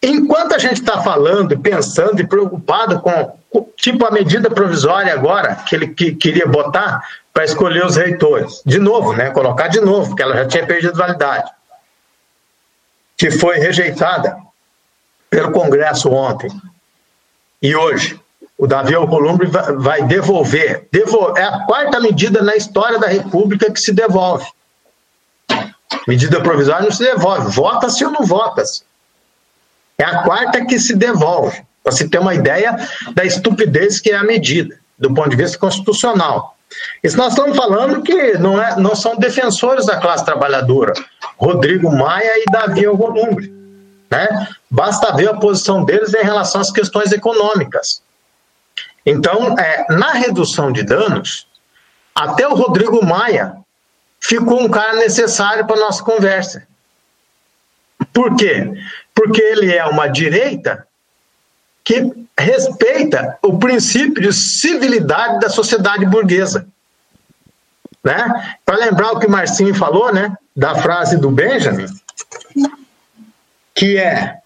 enquanto a gente está falando, pensando e preocupado com, tipo a medida provisória agora que ele que, queria botar para escolher os reitores. De novo, né? Colocar de novo, porque ela já tinha perdido validade. Que foi rejeitada pelo Congresso ontem. E hoje, o Davi Alcolumbre vai devolver. É a quarta medida na história da República que se devolve. Medida provisória não se devolve. Vota-se ou não vota-se. É a quarta que se devolve. Para se ter uma ideia da estupidez que é a medida, do ponto de vista constitucional. Isso nós estamos falando que não, é, não são defensores da classe trabalhadora, Rodrigo Maia e Davi Alcolumbre. Né? Basta ver a posição deles em relação às questões econômicas. Então, é, na redução de danos, até o Rodrigo Maia ficou um cara necessário para nossa conversa. Por quê? Porque ele é uma direita que respeita o princípio de civilidade da sociedade burguesa. Né? Para lembrar o que o Marcinho falou, né, da frase do Benjamin, que é,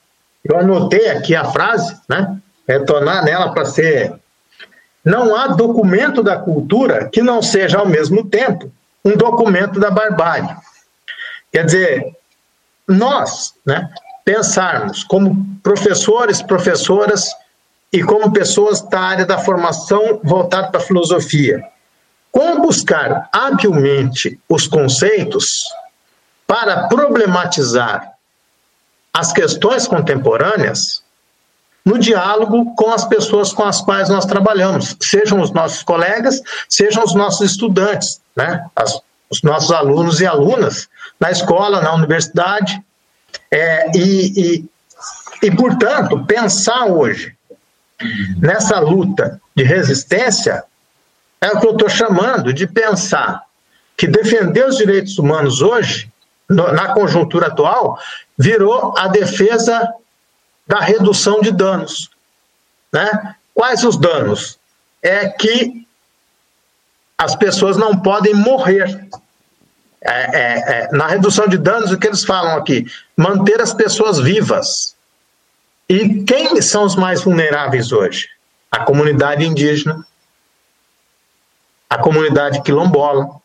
eu anotei aqui a frase, né, retornar nela para ser, não há documento da cultura que não seja ao mesmo tempo um documento da barbárie. Quer dizer, nós, né, pensarmos como professores, professoras e como pessoas da área da formação voltada para a filosofia. Como buscar habilmente os conceitos para problematizar as questões contemporâneas no diálogo com as pessoas com as quais nós trabalhamos, sejam os nossos colegas, sejam os nossos estudantes, né? As, os nossos alunos e alunas na escola, na universidade, é, e, e, e, portanto, pensar hoje nessa luta de resistência é o que eu estou chamando de pensar que defender os direitos humanos hoje, na conjuntura atual, virou a defesa da redução de danos. Né? Quais os danos? É que as pessoas não podem morrer. É, é, é, na redução de danos, o que eles falam aqui? Manter as pessoas vivas. E quem são os mais vulneráveis hoje? A comunidade indígena, a comunidade quilombola,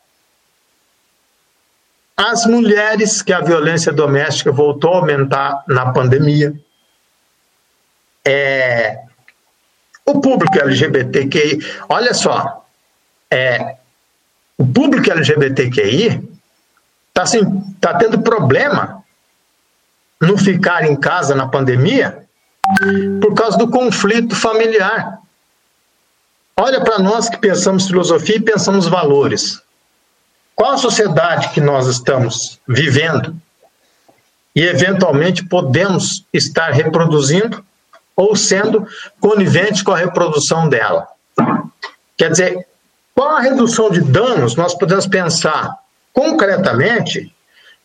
as mulheres, que a violência doméstica voltou a aumentar na pandemia, é, o público LGBTQI, olha só, é, o público LGBTQI está assim, tá tendo problema no ficar em casa na pandemia por causa do conflito familiar. Olha para nós que pensamos filosofia e pensamos valores. Qual a sociedade que nós estamos vivendo e eventualmente podemos estar reproduzindo ou sendo coniventes com a reprodução dela? Quer dizer, qual a redução de danos nós podemos pensar concretamente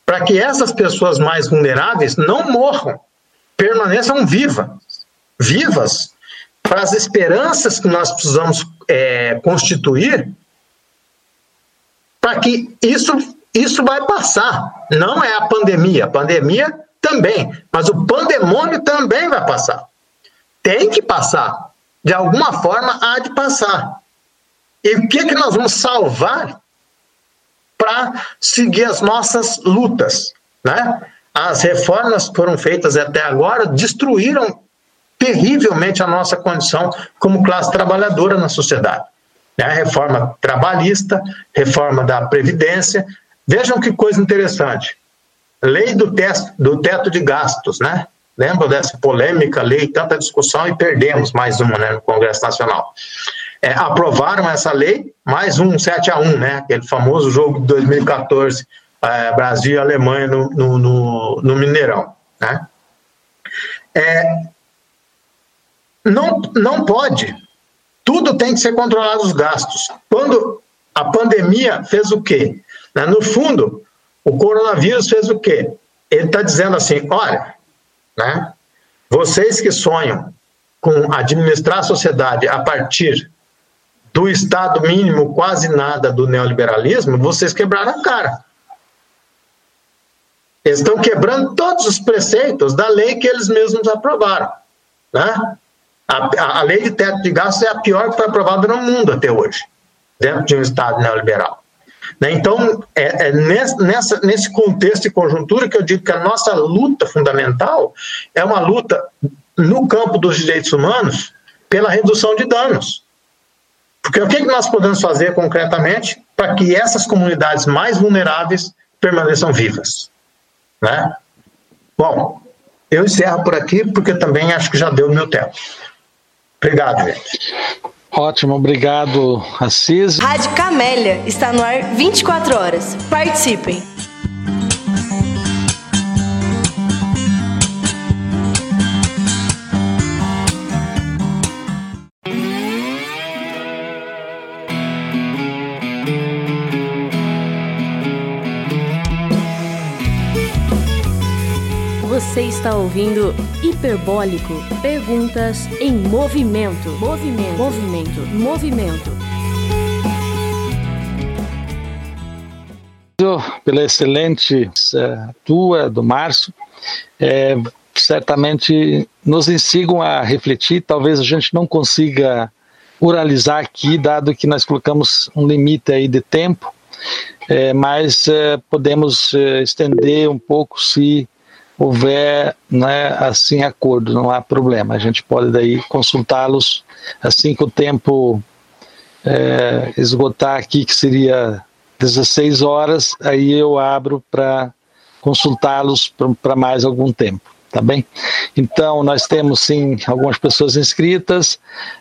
para que essas pessoas mais vulneráveis não morram, permaneçam vivas, vivas para as esperanças que nós precisamos é, constituir para que isso, isso vai passar. Não é a pandemia, a pandemia também, mas o pandemônio também vai passar. Tem que passar. De alguma forma há de passar. E o que, que nós vamos salvar para seguir as nossas lutas? Né? As reformas que foram feitas até agora destruíram terrivelmente a nossa condição como classe trabalhadora na sociedade né? reforma trabalhista, reforma da Previdência. Vejam que coisa interessante. Lei do, teto, do teto de gastos, né? Lembram dessa polêmica lei, tanta discussão e perdemos mais uma né, no Congresso Nacional. É, aprovaram essa lei, mais um 7 a 1 né? Aquele famoso jogo de 2014, é, Brasil e Alemanha no, no, no, no Mineirão, né? É, não, não pode tudo tem que ser controlado os gastos. Quando a pandemia fez o quê? Né, no fundo, o coronavírus fez o quê? Ele está dizendo assim: olha, né, vocês que sonham com administrar a sociedade a partir do Estado mínimo, quase nada do neoliberalismo, vocês quebraram a cara. Eles estão quebrando todos os preceitos da lei que eles mesmos aprovaram. Né? A, a lei de teto de gastos é a pior que foi aprovada no mundo até hoje, dentro de um Estado neoliberal. Né? Então, é, é nessa, nesse contexto e conjuntura que eu digo que a nossa luta fundamental é uma luta no campo dos direitos humanos pela redução de danos. Porque o que, nós podemos fazer concretamente para que essas comunidades mais vulneráveis permaneçam vivas? Né? Bom, eu encerro por aqui porque também acho que já deu o meu tempo. Obrigado, gente. Ótimo, obrigado, Assis. Rádio Camélia está no ar 24 horas. Participem. Está ouvindo Hiperbólico. Perguntas em movimento. Movimento. Movimento. Movimento. Pela excelente uh, tua, do Márcio, é, certamente nos instigam a refletir. Talvez a gente não consiga oralizar aqui, dado que nós colocamos um limite aí de tempo, é, mas é, podemos é, estender um pouco se houver né, assim acordo, não há problema. A gente pode daí consultá-los assim que o tempo é, esgotar aqui, que seria 16 horas, aí eu abro para consultá-los para mais algum tempo tá bem? Então, nós temos sim algumas pessoas inscritas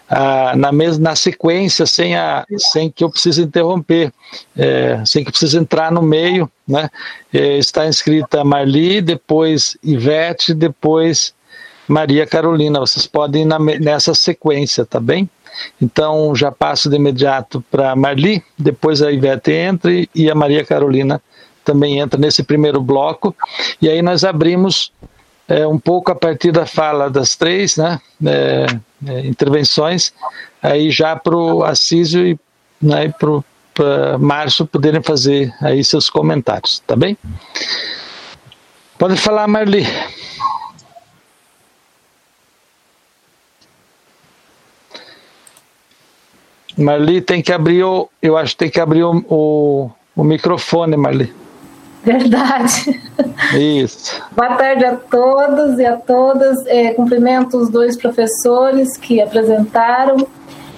ah, na mesma na sequência, sem, a, sem que eu precise interromper, é, sem que precise entrar no meio, né? É, está inscrita Marli, depois Ivete, depois Maria Carolina. Vocês podem ir na, nessa sequência, tá bem? Então já passo de imediato para Marli, depois a Ivete entra e a Maria Carolina também entra nesse primeiro bloco. E aí nós abrimos é, um pouco a partir da fala das três né, é, é, intervenções, aí já para o Assísio e né, para Márcio poderem fazer aí seus comentários, tá bem? Pode falar, Marli. Marli tem que abrir o, eu acho que tem que abrir o, o, o microfone, Marli. Verdade. Isso. Boa tarde a todos e a todas. É, cumprimento os dois professores que apresentaram.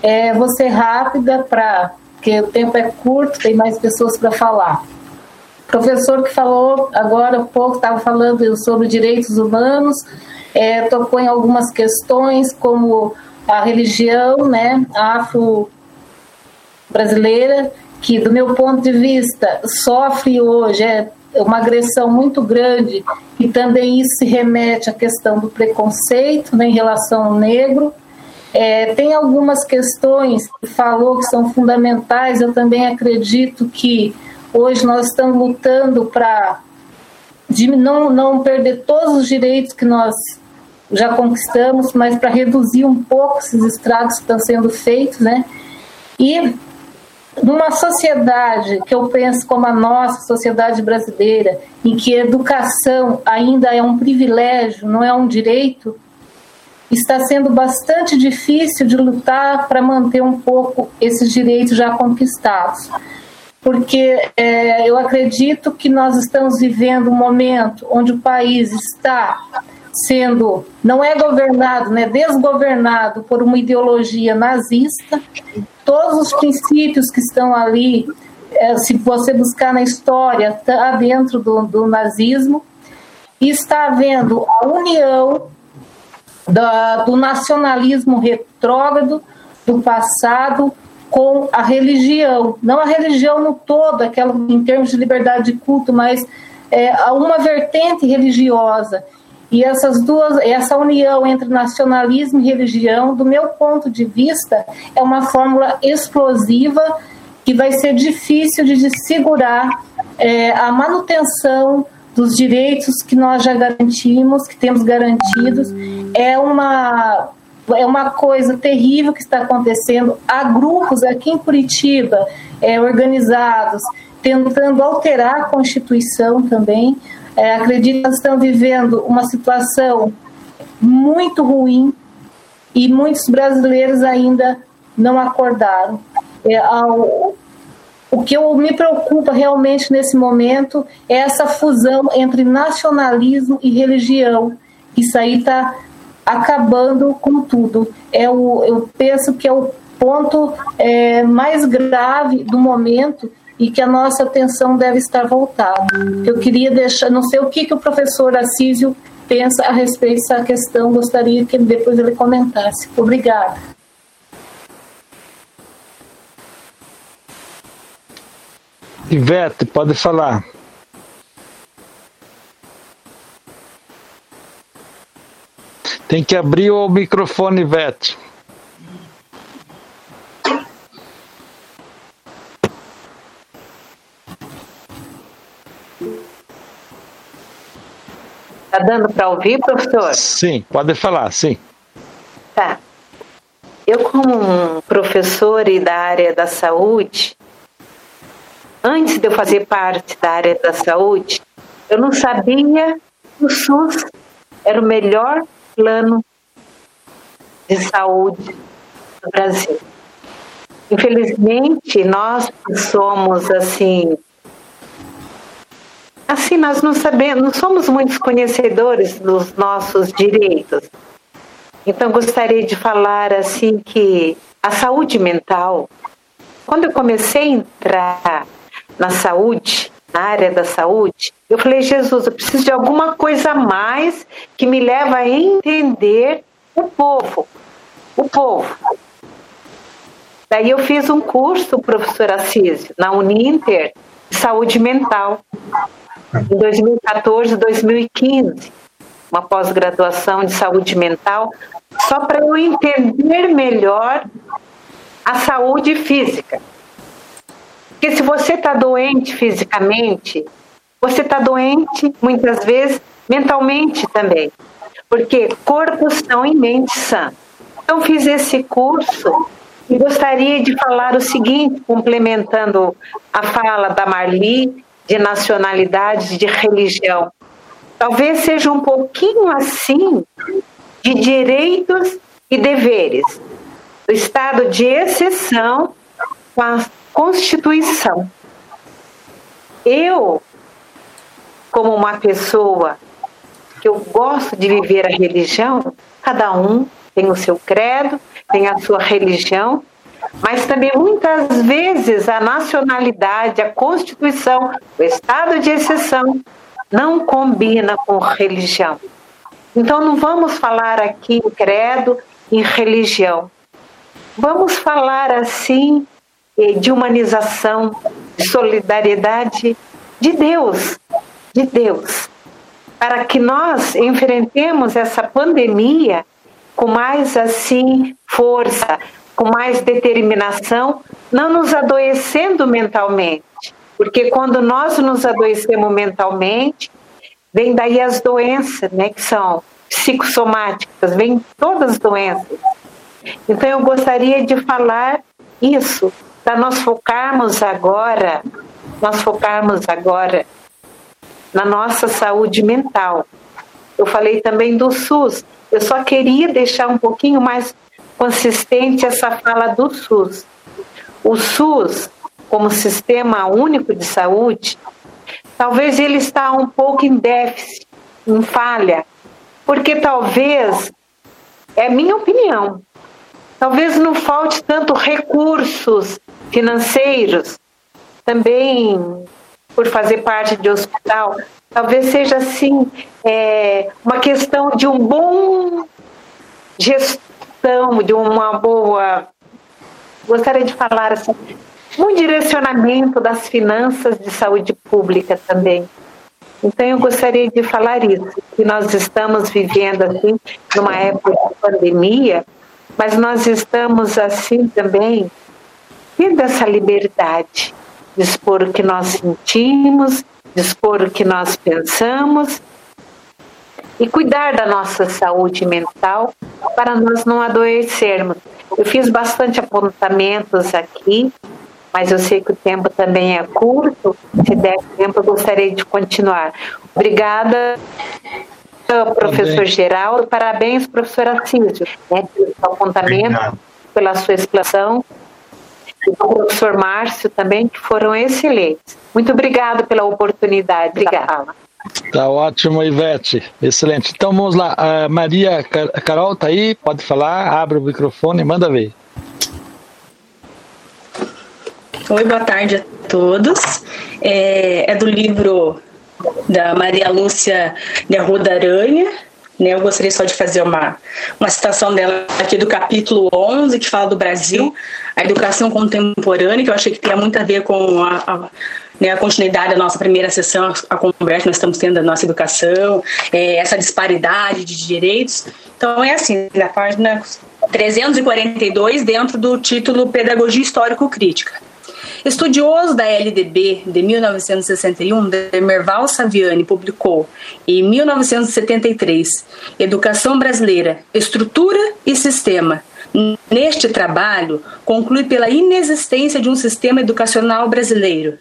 É, vou ser rápida para porque o tempo é curto, tem mais pessoas para falar. O professor que falou agora há pouco estava falando sobre direitos humanos, é, tocou em algumas questões como a religião, né, afro brasileira, que, do meu ponto de vista, sofre hoje é uma agressão muito grande e também isso se remete à questão do preconceito né, em relação ao negro. É, tem algumas questões que falou que são fundamentais, eu também acredito que hoje nós estamos lutando para não, não perder todos os direitos que nós já conquistamos, mas para reduzir um pouco esses estragos que estão sendo feitos, né? E numa sociedade que eu penso como a nossa sociedade brasileira, em que educação ainda é um privilégio, não é um direito, está sendo bastante difícil de lutar para manter um pouco esses direitos já conquistados. Porque é, eu acredito que nós estamos vivendo um momento onde o país está sendo, não é governado, né, desgovernado por uma ideologia nazista. Todos os princípios que estão ali, é, se você buscar na história, está dentro do, do nazismo. E está havendo a união da, do nacionalismo retrógrado do passado com a religião, não a religião no todo, aquela em termos de liberdade de culto, mas é, uma vertente religiosa e essas duas, essa união entre nacionalismo e religião, do meu ponto de vista, é uma fórmula explosiva que vai ser difícil de segurar é, a manutenção dos direitos que nós já garantimos, que temos garantidos. É uma é uma coisa terrível que está acontecendo. Há grupos aqui em Curitiba é, organizados tentando alterar a Constituição também. É, acredito que estamos vivendo uma situação muito ruim e muitos brasileiros ainda não acordaram. É, ao, o que eu, me preocupa realmente nesse momento é essa fusão entre nacionalismo e religião. Isso aí está acabando com tudo. É o, eu penso que é o ponto é, mais grave do momento e que a nossa atenção deve estar voltada. Eu queria deixar, não sei o que, que o professor Assísio pensa a respeito dessa questão, gostaria que depois ele comentasse. Obrigada. Ivete, pode falar. Tem que abrir o microfone, Ivete. Tá dando para ouvir, professor? Sim, pode falar, sim. Tá. Eu, como professor e da área da saúde, antes de eu fazer parte da área da saúde, eu não sabia que o SUS era o melhor plano de saúde do Brasil. Infelizmente, nós somos assim assim nós não sabemos, não somos muitos conhecedores dos nossos direitos. Então gostaria de falar assim que a saúde mental, quando eu comecei a entrar na saúde, na área da saúde, eu falei, Jesus, eu preciso de alguma coisa a mais que me leva a entender o povo, o povo. Daí eu fiz um curso, professor Assísio, na Uninter, de saúde mental em 2014, 2015. uma pós-graduação de saúde mental, só para eu entender melhor a saúde física. Porque se você está doente fisicamente, você está doente muitas vezes mentalmente também. Porque corpos são em mente sã. Então fiz esse curso e gostaria de falar o seguinte, complementando a fala da Marli de nacionalidade, de religião. Talvez seja um pouquinho assim de direitos e deveres. O estado de exceção com a Constituição. Eu, como uma pessoa que eu gosto de viver a religião, cada um tem o seu credo, tem a sua religião, mas também muitas vezes a nacionalidade, a Constituição, o estado de exceção não combina com religião. Então não vamos falar aqui em credo, em religião. Vamos falar assim eh, de humanização, de solidariedade de Deus, de Deus, para que nós enfrentemos essa pandemia com mais assim força, com mais determinação, não nos adoecendo mentalmente. Porque quando nós nos adoecemos mentalmente, vem daí as doenças, né, que são psicossomáticas, vem todas as doenças. Então eu gostaria de falar isso, para nós focarmos agora, nós focarmos agora na nossa saúde mental. Eu falei também do SUS. Eu só queria deixar um pouquinho mais consistente essa fala do SUS. O SUS, como sistema único de saúde, talvez ele está um pouco em déficit, em falha, porque talvez, é minha opinião, talvez não falte tanto recursos financeiros, também por fazer parte de hospital, talvez seja assim é, uma questão de um bom gestão, de uma boa, gostaria de falar assim, um direcionamento das finanças de saúde pública também. Então eu gostaria de falar isso, que nós estamos vivendo assim numa época de pandemia, mas nós estamos assim também tendo essa liberdade de expor o que nós sentimos, de expor o que nós pensamos e cuidar da nossa saúde mental para nós não adoecermos. Eu fiz bastante apontamentos aqui, mas eu sei que o tempo também é curto. Se der tempo, eu gostaria de continuar. Obrigada, professor Geraldo. Parabéns, professora Císio, né, pelo seu apontamento, Obrigado. pela sua explicação. E o professor Márcio também, que foram excelentes. Muito obrigada pela oportunidade. Obrigada. Tá ótimo, Ivete. Excelente. Então vamos lá. A Maria Carol tá aí, pode falar, abre o microfone manda ver. Oi, boa tarde a todos. É, é do livro da Maria Lúcia de Arruda Aranha. Né, eu gostaria só de fazer uma, uma citação dela aqui do capítulo 11, que fala do Brasil, a educação contemporânea, que eu achei que tem muito a ver com a, a né, a continuidade da nossa primeira sessão, a conversa que nós estamos tendo da nossa educação, é, essa disparidade de direitos. Então, é assim, na página 342, dentro do título Pedagogia Histórico-Crítica. Estudioso da LDB de 1961, Demerval Saviani publicou em 1973 Educação Brasileira, Estrutura e Sistema. Neste trabalho, conclui pela inexistência de um sistema educacional brasileiro,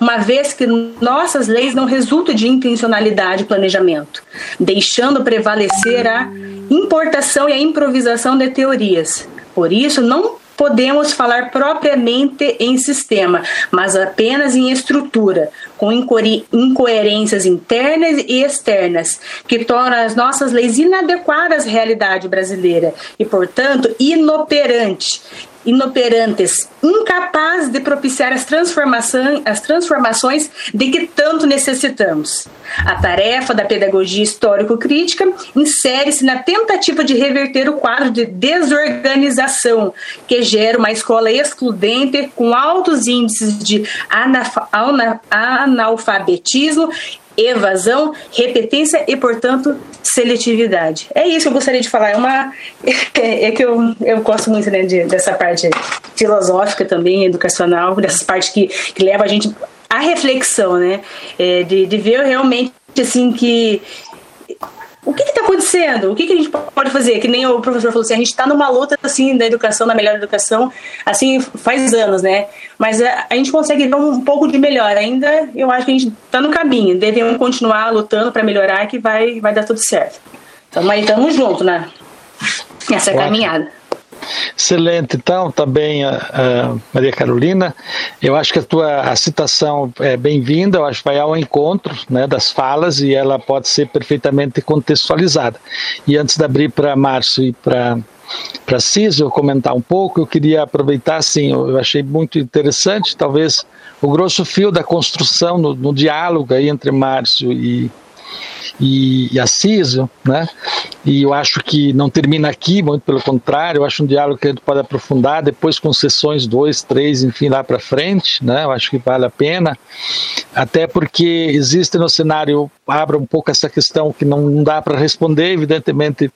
uma vez que nossas leis não resultam de intencionalidade e planejamento, deixando prevalecer a importação e a improvisação de teorias. Por isso, não podemos falar propriamente em sistema, mas apenas em estrutura, com incoerências internas e externas, que tornam as nossas leis inadequadas à realidade brasileira e, portanto, inoperantes inoperantes, incapazes de propiciar as transformações, as transformações de que tanto necessitamos. A tarefa da pedagogia histórico-crítica insere-se na tentativa de reverter o quadro de desorganização que gera uma escola excludente com altos índices de analfabetismo evasão, repetência e, portanto, seletividade. É isso que eu gostaria de falar. É uma é, que eu, eu gosto muito né, de, dessa parte filosófica também, educacional, dessas partes que, que leva a gente à reflexão, né? É, de, de ver realmente assim que o que está acontecendo? O que, que, a gente pode fazer? Que nem o professor falou assim, a gente está numa luta assim da educação, da melhor educação, assim faz anos, né? Mas a, a gente consegue ver um, pouco de melhor. Ainda eu acho que a gente está no caminho. Devemos continuar lutando para melhorar que vai, vai dar tudo certo. Então, aí estamos juntos, né? Nessa caminhada. Excelente. Então, também, uh, uh, Maria Carolina, eu acho que a tua a citação é bem-vinda, eu acho que vai ao encontro né, das falas e ela pode ser perfeitamente contextualizada. E antes de abrir para Márcio e para para eu comentar um pouco, eu queria aproveitar, assim, eu achei muito interessante, talvez o grosso fio da construção no, no diálogo aí entre Márcio e, e, e Assísio, né? E eu acho que não termina aqui, muito pelo contrário, eu acho um diálogo que a gente pode aprofundar depois com sessões dois, três, enfim, lá para frente, né? Eu acho que vale a pena, até porque existe no cenário, abra um pouco essa questão que não dá para responder, evidentemente,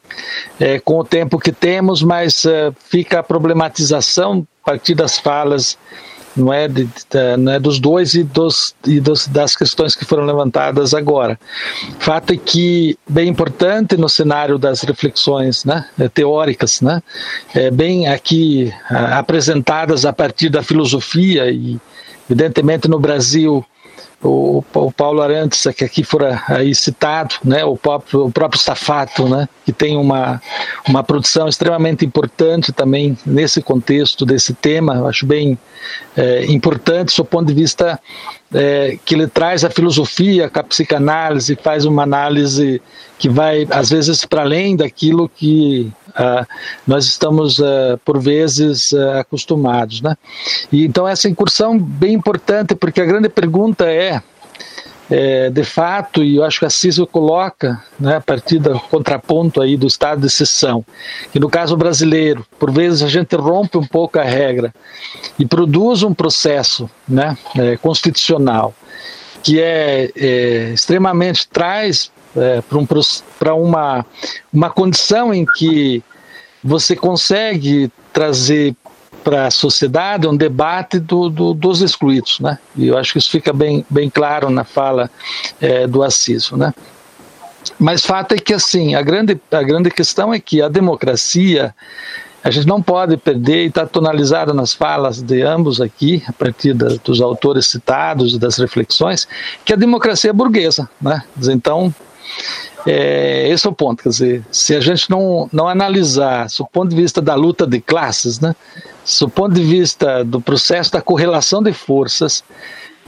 é, com o tempo que temos, mas é, fica a problematização a partir das falas não é, de, de, não é dos dois e, dos, e dos, das questões que foram levantadas agora. Fato é que, bem importante no cenário das reflexões né, é, teóricas, né, é, bem aqui apresentadas a partir da filosofia e, evidentemente, no Brasil o, o Paulo Arantes, que aqui fora aí citado, né, o próprio, o próprio Stafato, né, que tem uma, uma produção extremamente importante também nesse contexto desse tema, eu acho bem é, importante, do ponto de vista é, que ele traz a filosofia a psicanálise, faz uma análise que vai, às vezes, para além daquilo que uh, nós estamos, uh, por vezes, uh, acostumados. Né? E, então, essa incursão bem importante, porque a grande pergunta é, é, de fato, e eu acho que a CISO coloca, né, a partir do contraponto aí do estado de exceção, que no caso brasileiro, por vezes a gente rompe um pouco a regra e produz um processo né, é, constitucional que é, é extremamente traz é, para um, uma, uma condição em que você consegue trazer para a sociedade um debate do, do, dos excluídos, né? E eu acho que isso fica bem, bem claro na fala é, do Assis, né? Mas fato é que assim a grande a grande questão é que a democracia a gente não pode perder e está tonalizada nas falas de ambos aqui, a partir da, dos autores citados e das reflexões, que a democracia é burguesa, né? Então é, esse é o ponto, quer dizer, se a gente não, não analisar, do ponto de vista da luta de classes, né, do ponto de vista do processo da correlação de forças,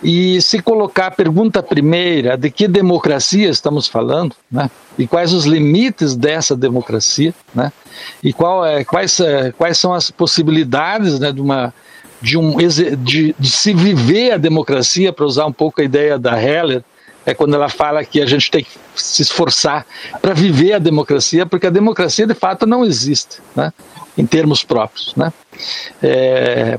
e se colocar a pergunta primeira de que democracia estamos falando, né, e quais os limites dessa democracia, né, e qual é, quais, é, quais são as possibilidades né, de uma de, um, de, de se viver a democracia, para usar um pouco a ideia da Heller, é quando ela fala que a gente tem que se esforçar para viver a democracia, porque a democracia de fato não existe, né? em termos próprios, né? É,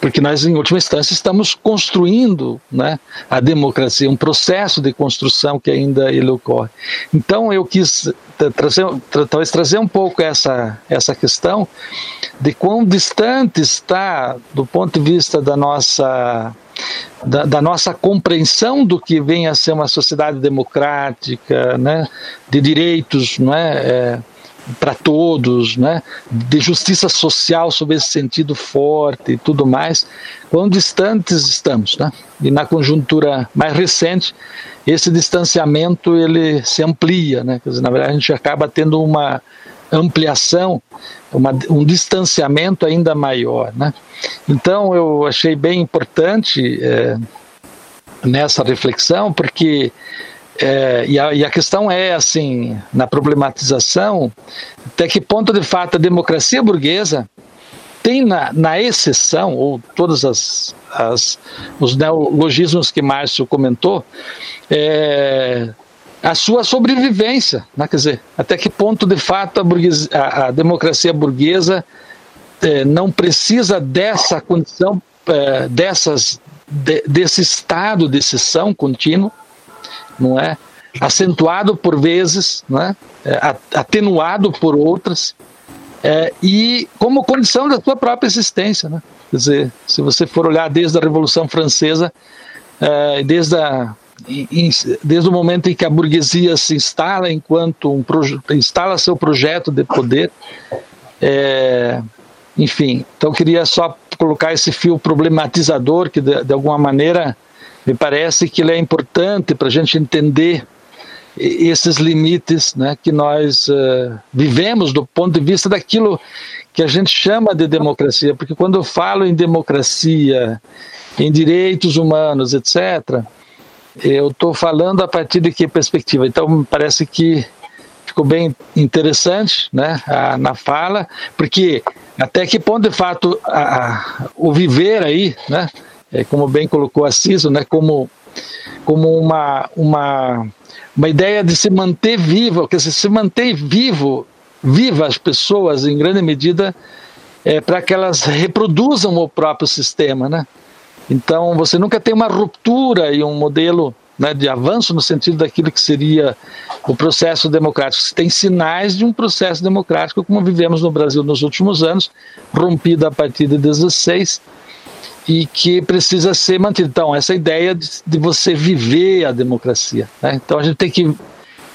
porque nós, em última instância, estamos construindo né, a democracia, um processo de construção que ainda ele ocorre. Então, eu quis trazer, talvez trazer um pouco essa, essa questão de quão distante está, do ponto de vista da nossa da, da, nossa compreensão do que vem a ser uma sociedade democrática, né, de direitos, não é, é para todos, né, de justiça social sob esse sentido forte e tudo mais, quão distantes estamos, né? E na conjuntura mais recente, esse distanciamento ele se amplia, né? Quer dizer, na verdade a gente acaba tendo uma ampliação, uma, um distanciamento ainda maior. Né? Então, eu achei bem importante é, nessa reflexão, porque é, e, a, e, a, questão é assim, na problematização, até que ponto de fato a democracia burguesa tem na, na exceção, ou todas as, as os neologismos que Márcio comentou, é, a sua sobrevivência, né? quer dizer, até que ponto de fato a, a, a democracia burguesa é, não precisa dessa condição, é, dessas, de, desse estado de exceção contínuo não é? Acentuado por vezes, não é? é atenuado por outras, e como condição da sua própria existência, né? Quer dizer, se você for olhar desde a Revolução Francesa, desde a desde o momento em que a burguesia se instala enquanto um instala seu projeto de poder, é, enfim, então queria só colocar esse fio problematizador que de, de alguma maneira me parece que ele é importante para a gente entender esses limites né, que nós uh, vivemos do ponto de vista daquilo que a gente chama de democracia, porque quando eu falo em democracia, em direitos humanos, etc., eu estou falando a partir de que perspectiva? Então, parece que ficou bem interessante né, a, na fala, porque até que ponto, de fato, a, a, o viver aí, né, é, como bem colocou a Ciso, né, como, como uma, uma, uma ideia de se manter vivo, quer dizer, se manter vivo, viva as pessoas, em grande medida, é, para que elas reproduzam o próprio sistema, né? Então, você nunca tem uma ruptura e um modelo né, de avanço no sentido daquilo que seria o processo democrático. Você tem sinais de um processo democrático, como vivemos no Brasil nos últimos anos, rompido a partir de 16, e que precisa ser mantido. Então, essa ideia de, de você viver a democracia. Né? Então, a gente tem que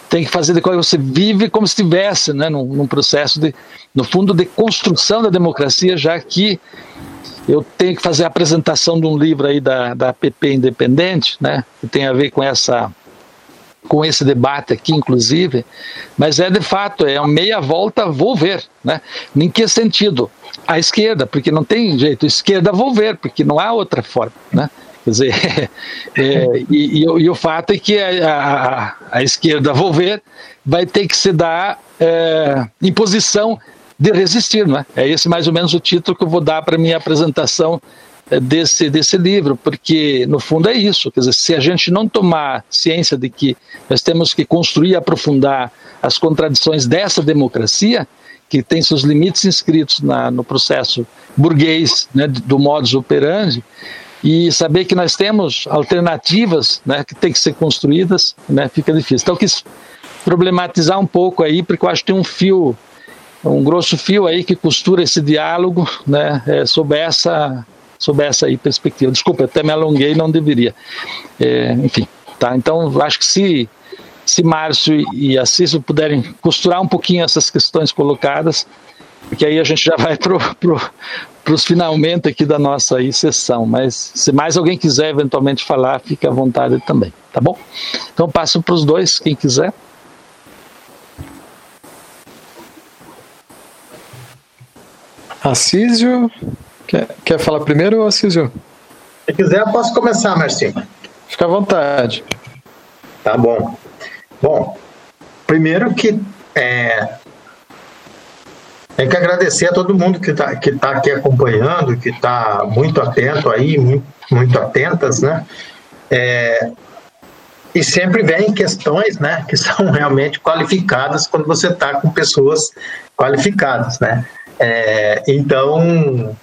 tem que fazer de que você vive como se estivesse né, num, num processo de, no fundo, de construção da democracia, já que eu tenho que fazer a apresentação de um livro aí da, da PP Independente, né, que tem a ver com essa com esse debate aqui, inclusive, mas é de fato, é uma meia volta vou ver, né? Em que sentido? A esquerda, porque não tem jeito, esquerda vou ver, porque não há outra forma, né? Quer dizer, é, e, e, e, o fato é que a, a, a esquerda vou ver vai ter que se dar é, em posição de resistir, não é? É esse mais ou menos o título que eu vou dar para minha apresentação eh, desse desse livro, porque no fundo é isso, quer dizer, se a gente não tomar ciência de que nós temos que construir e aprofundar as contradições dessa democracia, que tem seus limites inscritos na, no processo burguês, né, do modus operandi, e saber que nós temos alternativas, né, que têm que ser construídas, né, fica difícil. Então, eu quis problematizar um pouco aí, porque eu acho que tem um fio um grosso fio aí que costura esse diálogo, né, é, sob essa sob essa aí perspectiva. Desculpa, até me alonguei, não deveria. É, enfim, tá. Então, acho que se se Márcio e Assis puderem costurar um pouquinho essas questões colocadas, porque aí a gente já vai para pro, os finalmente aqui da nossa aí, sessão. Mas se mais alguém quiser eventualmente falar, fique à vontade também, tá bom? Então passo para os dois, quem quiser. Assísio, quer, quer falar primeiro, Assísio? Se quiser, eu posso começar, Marcinho. Fica à vontade. Tá bom. Bom, primeiro que é, tem que agradecer a todo mundo que está que tá aqui acompanhando, que está muito atento aí, muito, muito atentas, né? É, e sempre vem questões, né, que são realmente qualificadas quando você está com pessoas qualificadas, né? É, então,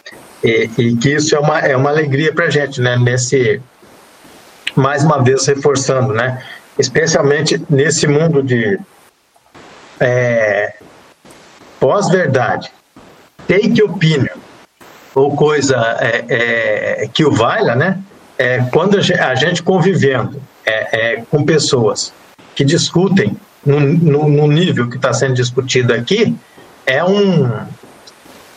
e, e, que isso é uma, é uma alegria para a gente, né? Nesse, mais uma vez reforçando, né? Especialmente nesse mundo de é, pós-verdade, take opinion, ou coisa é, é, que o valha, né? É, quando a gente convivendo é, é, com pessoas que discutem no, no, no nível que está sendo discutido aqui, é um,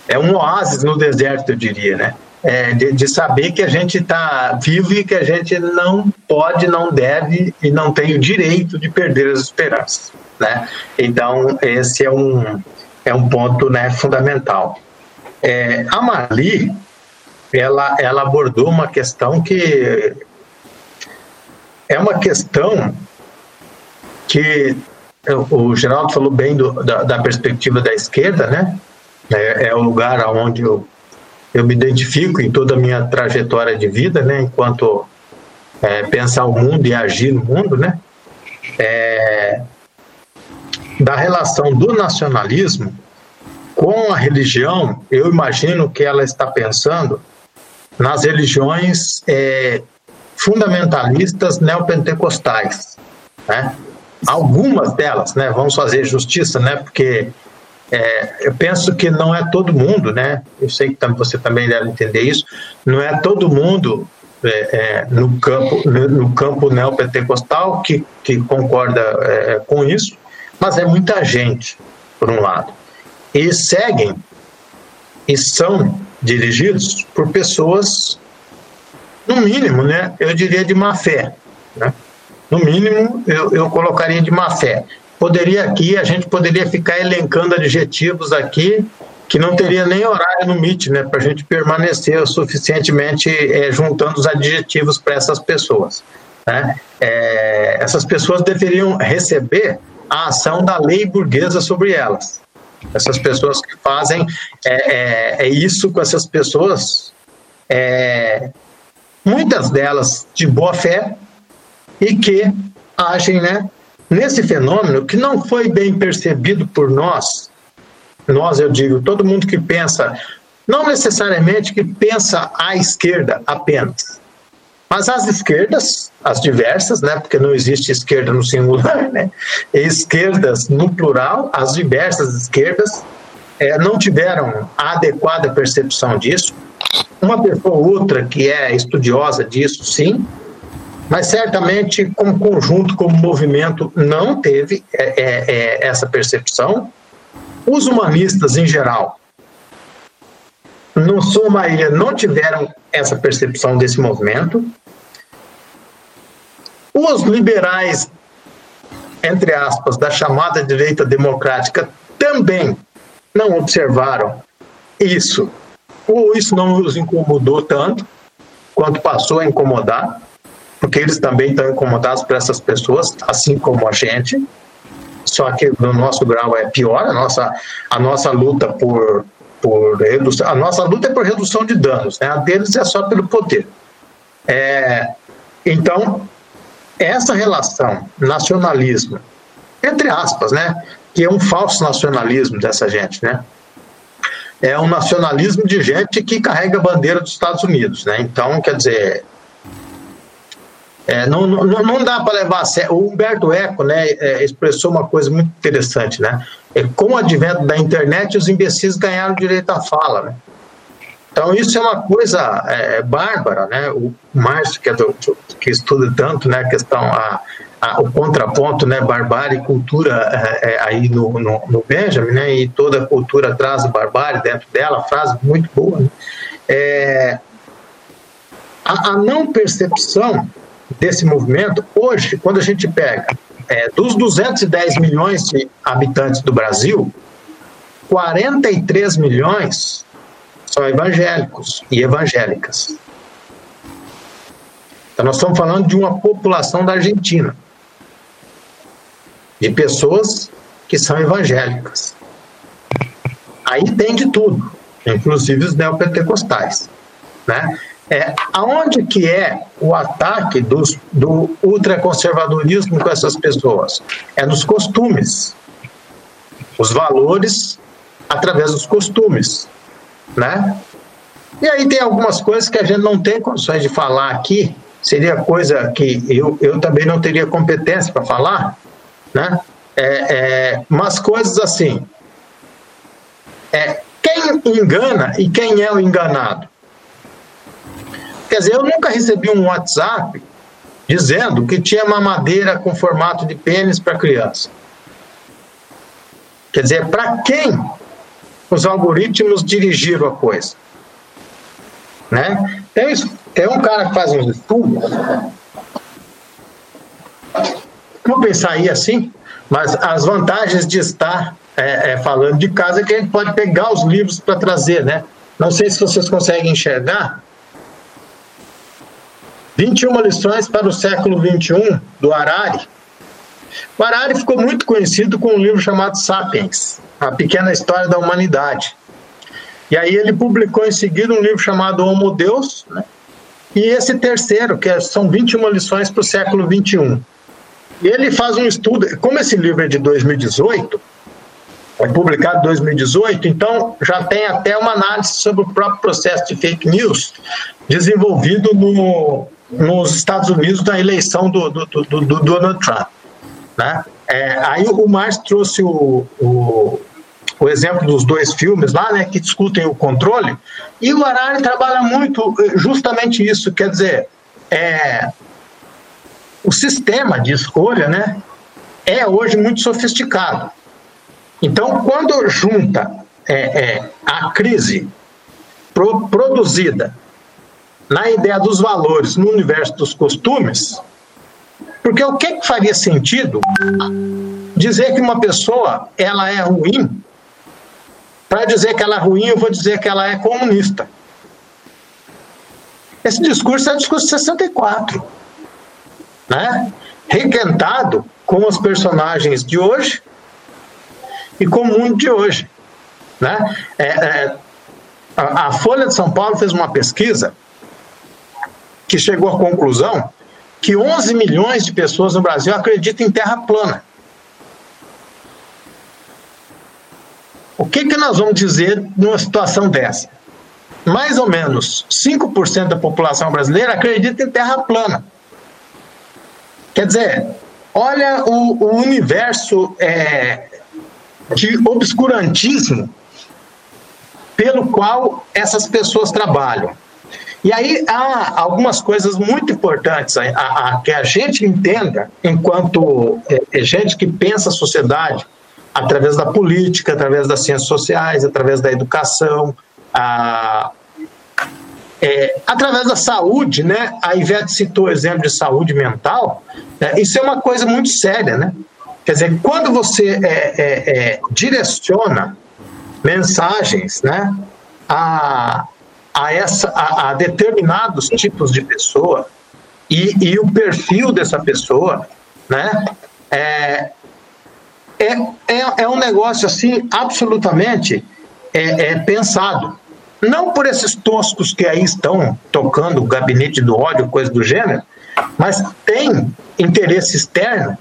é um oásis no deserto, eu diria, né? É, de, de, saber que a gente está vivo e que a gente não pode, não deve e não tem o direito de perder as esperanças, né? Então esse é um é um ponto né, fundamental. É, a Marli ela ela abordou uma questão que é uma questão que o Geraldo falou bem do, da, da perspectiva da esquerda, né? É, é o lugar onde eu, eu me identifico em toda a minha trajetória de vida, né, enquanto é, pensar o mundo e agir no mundo, né, é, da relação do nacionalismo com a religião, eu imagino que ela está pensando nas religiões é, fundamentalistas neopentecostais, né? Algumas delas, né? Vamos fazer justiça, né? Porque é, eu penso que não é todo mundo, né? Eu sei que você também deve entender isso. Não é todo mundo é, é, no campo no campo neopentecostal que, que concorda é, com isso, mas é muita gente, por um lado. E seguem e são dirigidos por pessoas, no mínimo, né? Eu diria de má fé, né? No mínimo, eu, eu colocaria de má fé poderia aqui, a gente poderia ficar elencando adjetivos aqui que não teria nem horário no Meet, né, para a gente permanecer suficientemente é, juntando os adjetivos para essas pessoas. Né? É, essas pessoas deveriam receber a ação da lei burguesa sobre elas. Essas pessoas que fazem é, é, é isso com essas pessoas, é, muitas delas de boa fé e que agem, né, nesse fenômeno que não foi bem percebido por nós, nós eu digo, todo mundo que pensa, não necessariamente que pensa à esquerda apenas, mas as esquerdas, as diversas, né, porque não existe esquerda no singular, né, esquerdas no plural, as diversas esquerdas é, não tiveram a adequada percepção disso. Uma pessoa ou outra que é estudiosa disso, sim, mas certamente, como conjunto, como movimento, não teve é, é, é, essa percepção. Os humanistas, em geral, no sua maioria, não tiveram essa percepção desse movimento. Os liberais, entre aspas, da chamada direita democrática, também não observaram isso, ou isso não os incomodou tanto quanto passou a incomodar porque eles também estão incomodados por essas pessoas, assim como a gente. Só que no nosso grau é pior, a nossa, a nossa luta por, por redução, a nossa luta é por redução de danos, né? a deles é só pelo poder. É, então, essa relação nacionalismo, entre aspas, né, que é um falso nacionalismo dessa gente, né? É um nacionalismo de gente que carrega a bandeira dos Estados Unidos, né? Então, quer dizer, é, não, não, não dá para levar a sério. O Humberto Eco né, é, expressou uma coisa muito interessante. Né? É, com o advento da internet, os imbecis ganharam direito à fala. Né? Então, isso é uma coisa é, bárbara. Né? O Márcio, que, é do, que estuda tanto né, a questão, a, a, o contraponto, né, barbárie e cultura é, é, aí no, no, no, Benjamin, né, e toda cultura traz barbárie dentro dela, frase muito boa. Né? A, a não percepção desse movimento, hoje, quando a gente pega é, dos 210 milhões de habitantes do Brasil, 43 milhões são evangélicos e evangélicas. Então, nós estamos falando de uma população da Argentina, de pessoas que são evangélicas. Aí tem de tudo, inclusive os neopentecostais. Né? É, aonde que é o ataque dos, do ultraconservadorismo com essas pessoas? É nos costumes. Os valores através dos costumes, né? E aí tem algumas coisas que a gente não tem condições de falar aqui, seria coisa que eu, eu também não teria competência para falar, né? É, é, mas coisas assim, é, quem engana e quem é o enganado? Quer dizer, eu nunca recebi um WhatsApp dizendo que tinha mamadeira com formato de pênis para criança. Quer dizer, para quem os algoritmos dirigiram a coisa? Né? Tem, tem um cara que faz uns estudos. Pensar aí assim, mas as vantagens de estar é, é, falando de casa é que a gente pode pegar os livros para trazer, né? Não sei se vocês conseguem enxergar, 21 lições para o século 21 do Harari. O Harari ficou muito conhecido com um livro chamado Sapiens, a pequena história da humanidade. E aí ele publicou em seguida um livro chamado Homo Deus, né? e esse terceiro, que é, são 21 lições para o século 21. E ele faz um estudo, como esse livro é de 2018, é publicado em 2018, então já tem até uma análise sobre o próprio processo de fake news desenvolvido no, nos Estados Unidos na eleição do, do, do, do Donald Trump. Né? É, aí o Márcio trouxe o, o, o, exemplo dos dois filmes lá, né, que discutem o controle, e o Harari trabalha muito eh, justamente isso, quer dizer, é, o sistema de escolha né, é hoje muito sofisticado. Então, quando junta é, é, a crise pro, produzida na ideia dos valores no universo dos costumes, porque o que, que faria sentido dizer que uma pessoa ela é ruim? Para dizer que ela é ruim, eu vou dizer que ela é comunista. Esse discurso é o discurso de 64, né? requentado com os personagens de hoje e com o mundo de hoje. Né? É, é, a, a Folha de São Paulo fez uma pesquisa que chegou à conclusão que 11 milhões de pessoas no Brasil acreditam em terra plana. O que, que nós vamos dizer numa situação dessa? Mais ou menos 5% da população brasileira acredita em terra plana. Quer dizer, olha o, o universo é, de obscurantismo pelo qual essas pessoas trabalham. E aí há algumas coisas muito importantes a, a, a que a gente entenda, enquanto é, é, gente que pensa a sociedade através da política, através das ciências sociais, através da educação, a, é, através da saúde, né? A Ivete citou o exemplo de saúde mental. Né? Isso é uma coisa muito séria, né? Quer dizer, quando você é, é, é direciona mensagens, né? A, a, essa, a, a determinados tipos de pessoa e, e, o perfil dessa pessoa, né? É, é, é, é um negócio assim absolutamente é, é pensado. Não por esses toscos que aí estão tocando o gabinete do ódio, coisa do gênero, mas tem interesse externo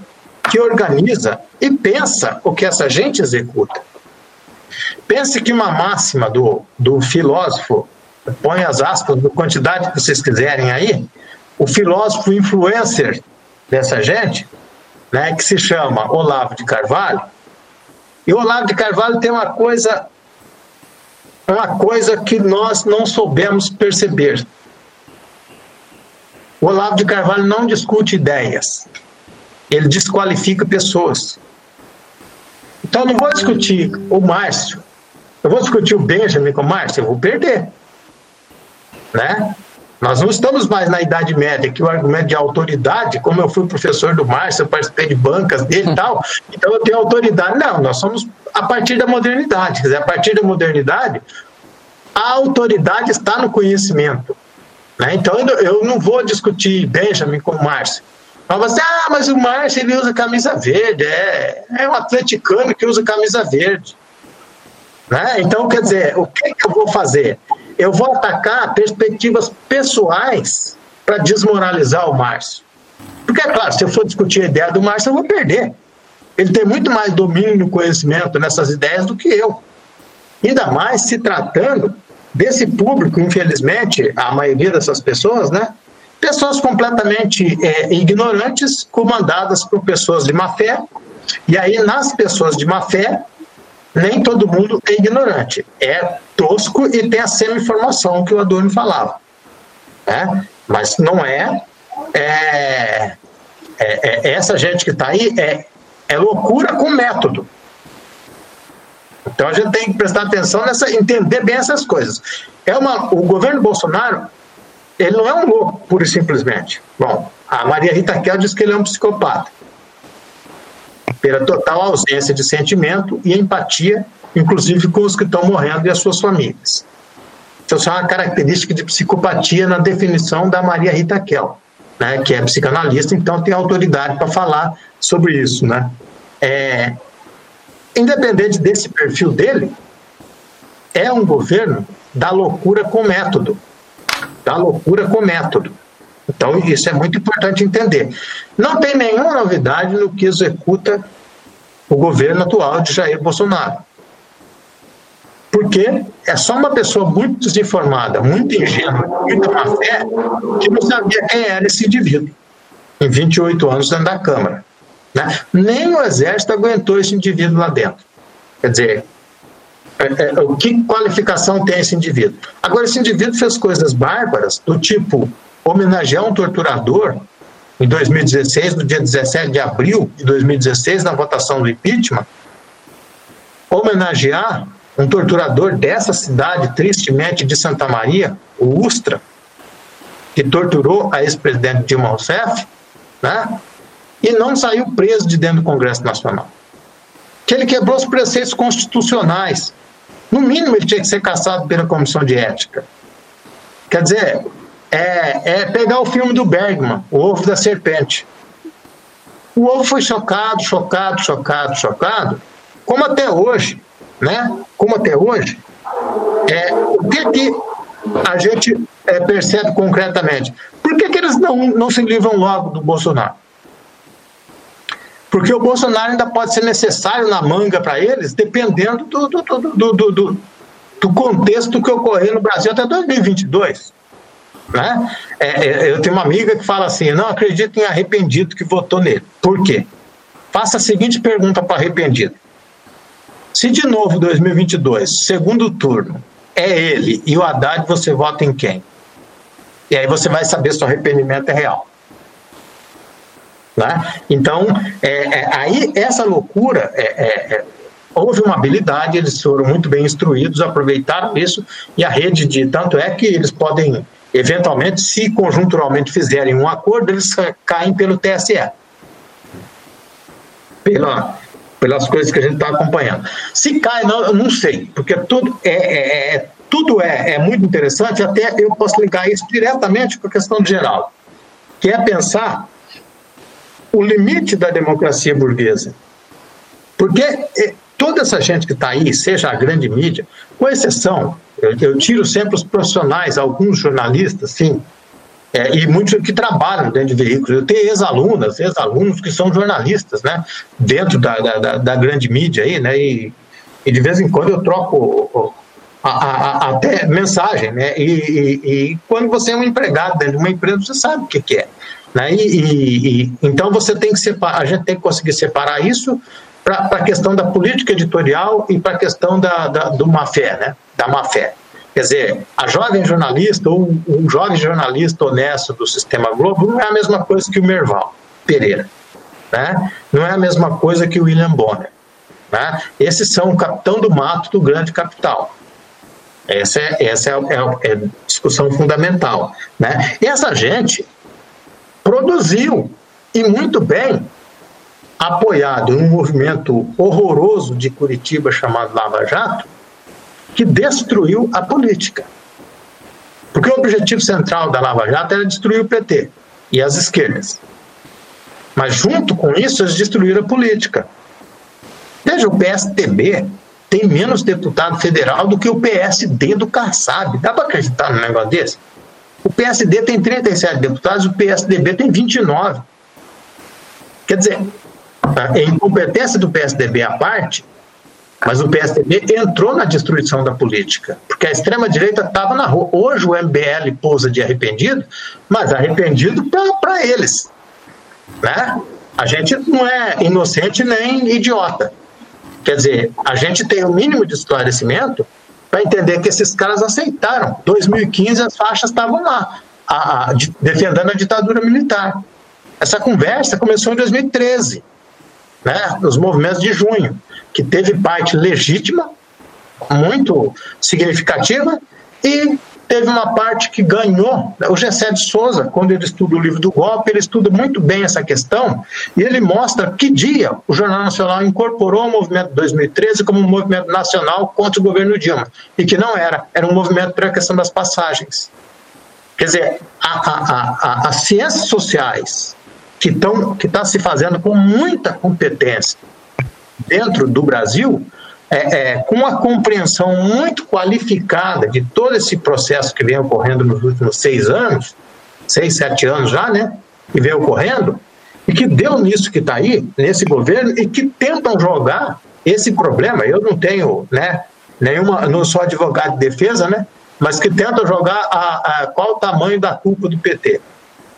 que organiza e pensa o que essa gente executa. Pense que uma máxima do, do filósofo põe as aspas na quantidade que vocês quiserem aí, o filósofo influencer dessa gente, né, que se chama Olavo de Carvalho, e Olavo de Carvalho tem uma coisa uma coisa que nós não soubemos perceber. O Olavo de Carvalho não discute ideias, ele desqualifica pessoas. Então, eu não vou discutir o Márcio, eu vou discutir o Benjamin com o Márcio, eu vou perder né? Nós não estamos mais na Idade Média, que o argumento de autoridade, como eu fui professor do Márcio, eu participei de bancas dele e tal, então eu tenho autoridade. Não, nós somos a partir da modernidade. Quer dizer, a partir da modernidade, a autoridade está no conhecimento. Né? Então eu não vou discutir Benjamin com o Márcio. Mas você, ah, mas o Márcio ele usa camisa verde, é, é um atleticano que usa camisa verde. Né? Então, quer dizer, o que, que eu vou fazer? Eu vou atacar perspectivas pessoais para desmoralizar o Márcio. Porque, é claro, se eu for discutir a ideia do Márcio, eu vou perder. Ele tem muito mais domínio conhecimento nessas ideias do que eu. Ainda mais se tratando desse público, infelizmente, a maioria dessas pessoas, né? Pessoas completamente é, ignorantes, comandadas por pessoas de má fé. E aí, nas pessoas de má fé, nem todo mundo é ignorante. É tosco e tem a semi-informação que o Adorno falava. Né? Mas não é, é, é, é essa gente que está aí é, é loucura com método. Então a gente tem que prestar atenção nessa, entender bem essas coisas. É uma, o governo Bolsonaro, ele não é um louco, pura e simplesmente. Bom, a Maria Rita Kel diz que ele é um psicopata pela total ausência de sentimento e empatia, inclusive com os que estão morrendo e as suas famílias. Então, isso é uma característica de psicopatia na definição da Maria Rita Kel, né, que é psicanalista, então tem autoridade para falar sobre isso. Né? É, independente desse perfil dele, é um governo da loucura com método. Da loucura com método. Então, isso é muito importante entender. Não tem nenhuma novidade no que executa o governo atual de Jair Bolsonaro. Porque é só uma pessoa muito desinformada, muito ingênua, muita má fé, que não sabia quem era esse indivíduo, em 28 anos dentro da Câmara. Né? Nem o exército aguentou esse indivíduo lá dentro. Quer dizer, é, é, que qualificação tem esse indivíduo? Agora, esse indivíduo fez coisas bárbaras, do tipo homenagear um torturador em 2016, no dia 17 de abril de 2016, na votação do impeachment, homenagear um torturador dessa cidade, tristemente, de Santa Maria, o Ustra, que torturou a ex-presidente Dilma Rousseff, né? e não saiu preso de dentro do Congresso Nacional. Que ele quebrou os preceitos constitucionais. No mínimo, ele tinha que ser caçado pela Comissão de Ética. Quer dizer, é, é pegar o filme do Bergman, O Ovo da Serpente. O ovo foi chocado, chocado, chocado, chocado, como até hoje, né? Como até hoje, é, o que que a gente é, percebe concretamente? Por que, que eles não, não se livram logo do Bolsonaro? Porque o Bolsonaro ainda pode ser necessário na manga para eles, dependendo do, do, do, do, do contexto que ocorrer no Brasil até 2022. Né? É, é, eu tenho uma amiga que fala assim: não acredito em arrependido que votou nele. Por quê? Faça a seguinte pergunta para arrependido: se de novo 2022, segundo turno, é ele e o Haddad, você vota em quem? E aí você vai saber se o arrependimento é real. Né? Então, é, é, aí essa loucura é, é, é, houve uma habilidade, eles foram muito bem instruídos, aproveitaram isso e a rede de tanto é que eles podem eventualmente, se conjunturalmente fizerem um acordo, eles caem pelo TSE. Pela, pelas coisas que a gente está acompanhando. Se cai, não, eu não sei, porque tudo é, é, é tudo é, é muito interessante, até eu posso ligar isso diretamente com a questão geral, que é pensar o limite da democracia burguesa. Porque é, toda essa gente que está aí, seja a grande mídia, com exceção, eu, tiro sempre os profissionais, alguns jornalistas, sim, é, e muitos que trabalham dentro de veículos. Eu tenho ex-alunas, ex-alunos que são jornalistas, né, dentro da, da, da, grande mídia aí, né, e, e de vez em quando eu troco a, a, a, até mensagem, né, e, e, e, quando você é um empregado dentro de uma empresa, você sabe o que, que é. Né, e, então você tem que separar, a gente tem que conseguir separar isso para a questão da política editorial e para a questão da, da, do má-fé, né? da má-fé. Quer dizer, a jovem jornalista ou um jovem jornalista honesto do Sistema Globo não é a mesma coisa que o Merval Pereira. Né? Não é a mesma coisa que o William Bonner. Né? Esses são o capitão do mato do grande capital. Essa é, essa é, é, é discussão fundamental. Né? E essa gente produziu, e muito bem, apoiado em um movimento horroroso de Curitiba chamado Lava Jato, que destruiu a política. Porque o objetivo central da Lava Jato era destruir o PT e as esquerdas. Mas junto com isso, eles destruíram a política. Veja, o PSDB tem menos deputado federal do que o PSD do Kassab. Dá para acreditar num negócio desse? O PSD tem 37 deputados, o PSDB tem 29. Quer dizer, a incompetência do PSDB à parte, mas o PSDB entrou na destruição da política, porque a extrema-direita estava na rua. Hoje o MBL pousa de arrependido, mas arrependido para eles. Né? A gente não é inocente nem idiota. Quer dizer, a gente tem o mínimo de esclarecimento para entender que esses caras aceitaram. 2015 as faixas estavam lá, a, a, defendendo a ditadura militar. Essa conversa começou em 2013 né, nos movimentos de junho, que teve parte legítima, muito significativa, e teve uma parte que ganhou. O Gessé de Souza, quando ele estuda o livro do golpe, ele estuda muito bem essa questão e ele mostra que dia o Jornal Nacional incorporou o movimento de 2013 como um movimento nacional contra o governo Dilma, e que não era, era um movimento para a questão das passagens. Quer dizer, as ciências sociais que estão que está se fazendo com muita competência dentro do Brasil, é, é, com uma compreensão muito qualificada de todo esse processo que vem ocorrendo nos últimos seis anos, seis, sete anos já, né? Que vem ocorrendo, e que deu nisso que está aí, nesse governo, e que tentam jogar esse problema. Eu não tenho, né? Nenhuma, não sou advogado de defesa, né? Mas que tentam jogar a, a qual o tamanho da culpa do PT.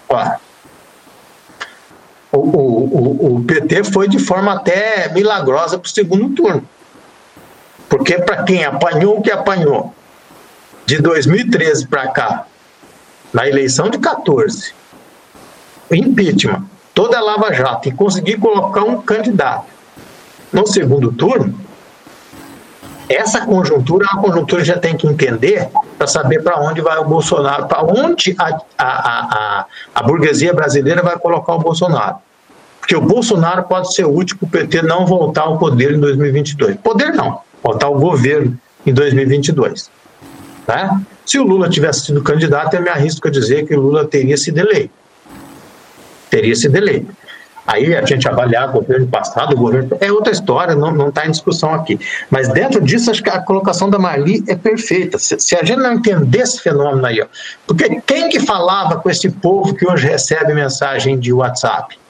Ó, o, o, o PT foi de forma até milagrosa para o segundo turno. Porque para quem apanhou o que apanhou de 2013 para cá, na eleição de 14, impeachment, toda a Lava Jato, e conseguir colocar um candidato no segundo turno, essa conjuntura é uma conjuntura que já tem que entender para saber para onde vai o Bolsonaro, para onde a, a, a, a, burguesia brasileira vai colocar o Bolsonaro. Porque o Bolsonaro pode ser útil para o PT não voltar ao poder em 2022. Poder não, voltar ao governo em 2022. Né? Se o Lula tivesse sido candidato, eu me arrisco a dizer que o Lula teria sido eleito. Teria sido eleito. Aí a gente avaliar o governo passado, o governo. É outra história, não está em discussão aqui. Mas dentro disso, acho que a colocação da Marli é perfeita. Se, se, a gente não entender esse fenômeno aí, ó, porque quem que falava com esse povo que hoje recebe mensagem de WhatsApp?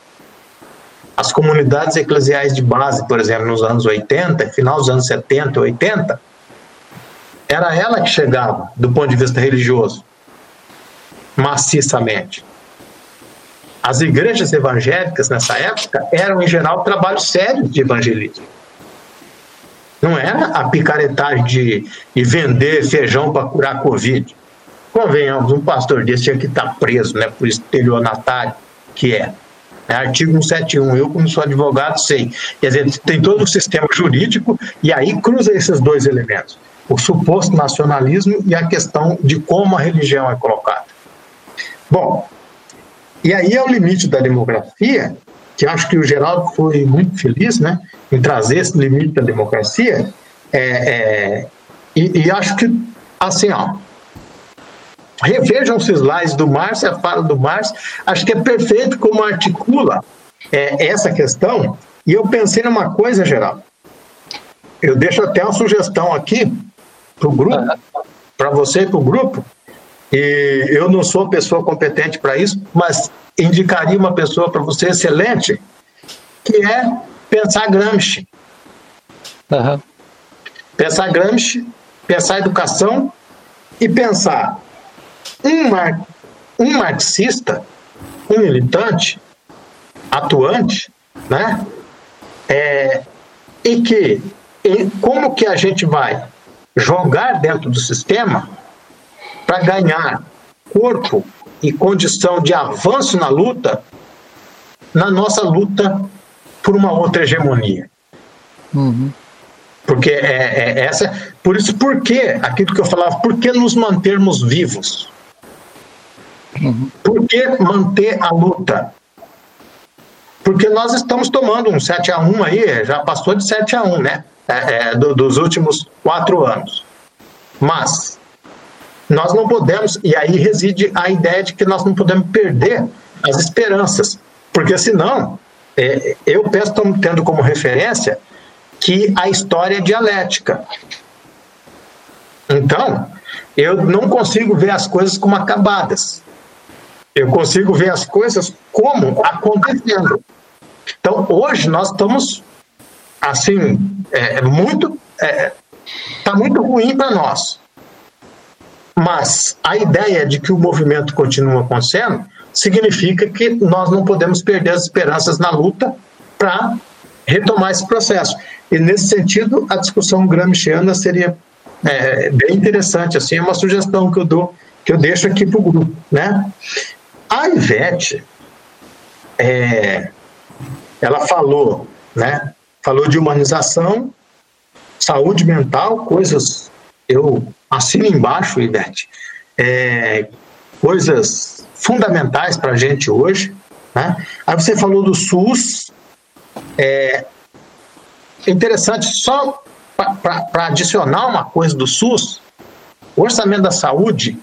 As comunidades eclesiais de base, por exemplo, nos anos 80, final dos anos 70, 80, era ela que chegava, do ponto de vista religioso, maciçamente. As igrejas evangélicas nessa época eram, em geral, trabalho sério de evangelismo. Não era a picaretagem de, de vender feijão para curar Covid. Convenhamos, um pastor desse tinha que estar preso né, por estelionatário que é. É. Artigo 171, eu, como sou advogado, sei. Quer dizer, tem todo o sistema jurídico e aí cruza esses dois elementos: o suposto nacionalismo e a questão de como a religião é colocada. Bom, e aí é o limite da democracia, que acho que o Geraldo foi muito feliz né, em trazer esse limite da democracia, é, é, e, e, acho que, assim, ó, revejam os slides do Márcio, a fala do Márcio, acho que é perfeito como articula é, essa questão, e eu pensei numa coisa, Geraldo, eu deixo até uma sugestão aqui para o grupo, para você e para o grupo, e eu não sou pessoa competente para isso, mas indicaria uma pessoa para você excelente, que é pensar Gramsci. Uhum. Pensar Gramsci, pensar educação e pensar um, mar, um marxista, um militante, atuante, né? É, e que e como que a gente vai jogar dentro do sistema para ganhar corpo e condição de avanço na luta, na nossa luta por uma outra hegemonia. Uhum. Porque é, é, essa, por isso, por que, aquilo que eu falava, por que nos mantermos vivos? Por que manter a luta? Porque nós estamos tomando um 7 a 1 aí, já passou de 7 a 1, né? É, é, do, dos últimos quatro anos. Mas nós não podemos, e aí reside a ideia de que nós não podemos perder as esperanças, porque senão, é, eu peço, tendo como referência que a história é dialética. Então, eu não consigo ver as coisas como acabadas. Eu consigo ver as coisas como acontecendo. Então, hoje nós estamos, assim, é, muito. Está é, tá muito ruim para nós. Mas a ideia de que o movimento continua acontecendo significa que nós não podemos perder as esperanças na luta para retomar esse processo. E nesse sentido, a discussão gramsciana seria é, bem interessante. Assim, é uma sugestão que eu dou, que eu deixo aqui para o grupo, né? A Ivete, é, ela falou, né? Falou de humanização, saúde mental, coisas eu assino embaixo, Ivete, é, coisas fundamentais para a gente hoje. Né? Aí você falou do SUS. É interessante, só para adicionar uma coisa do SUS, o orçamento da saúde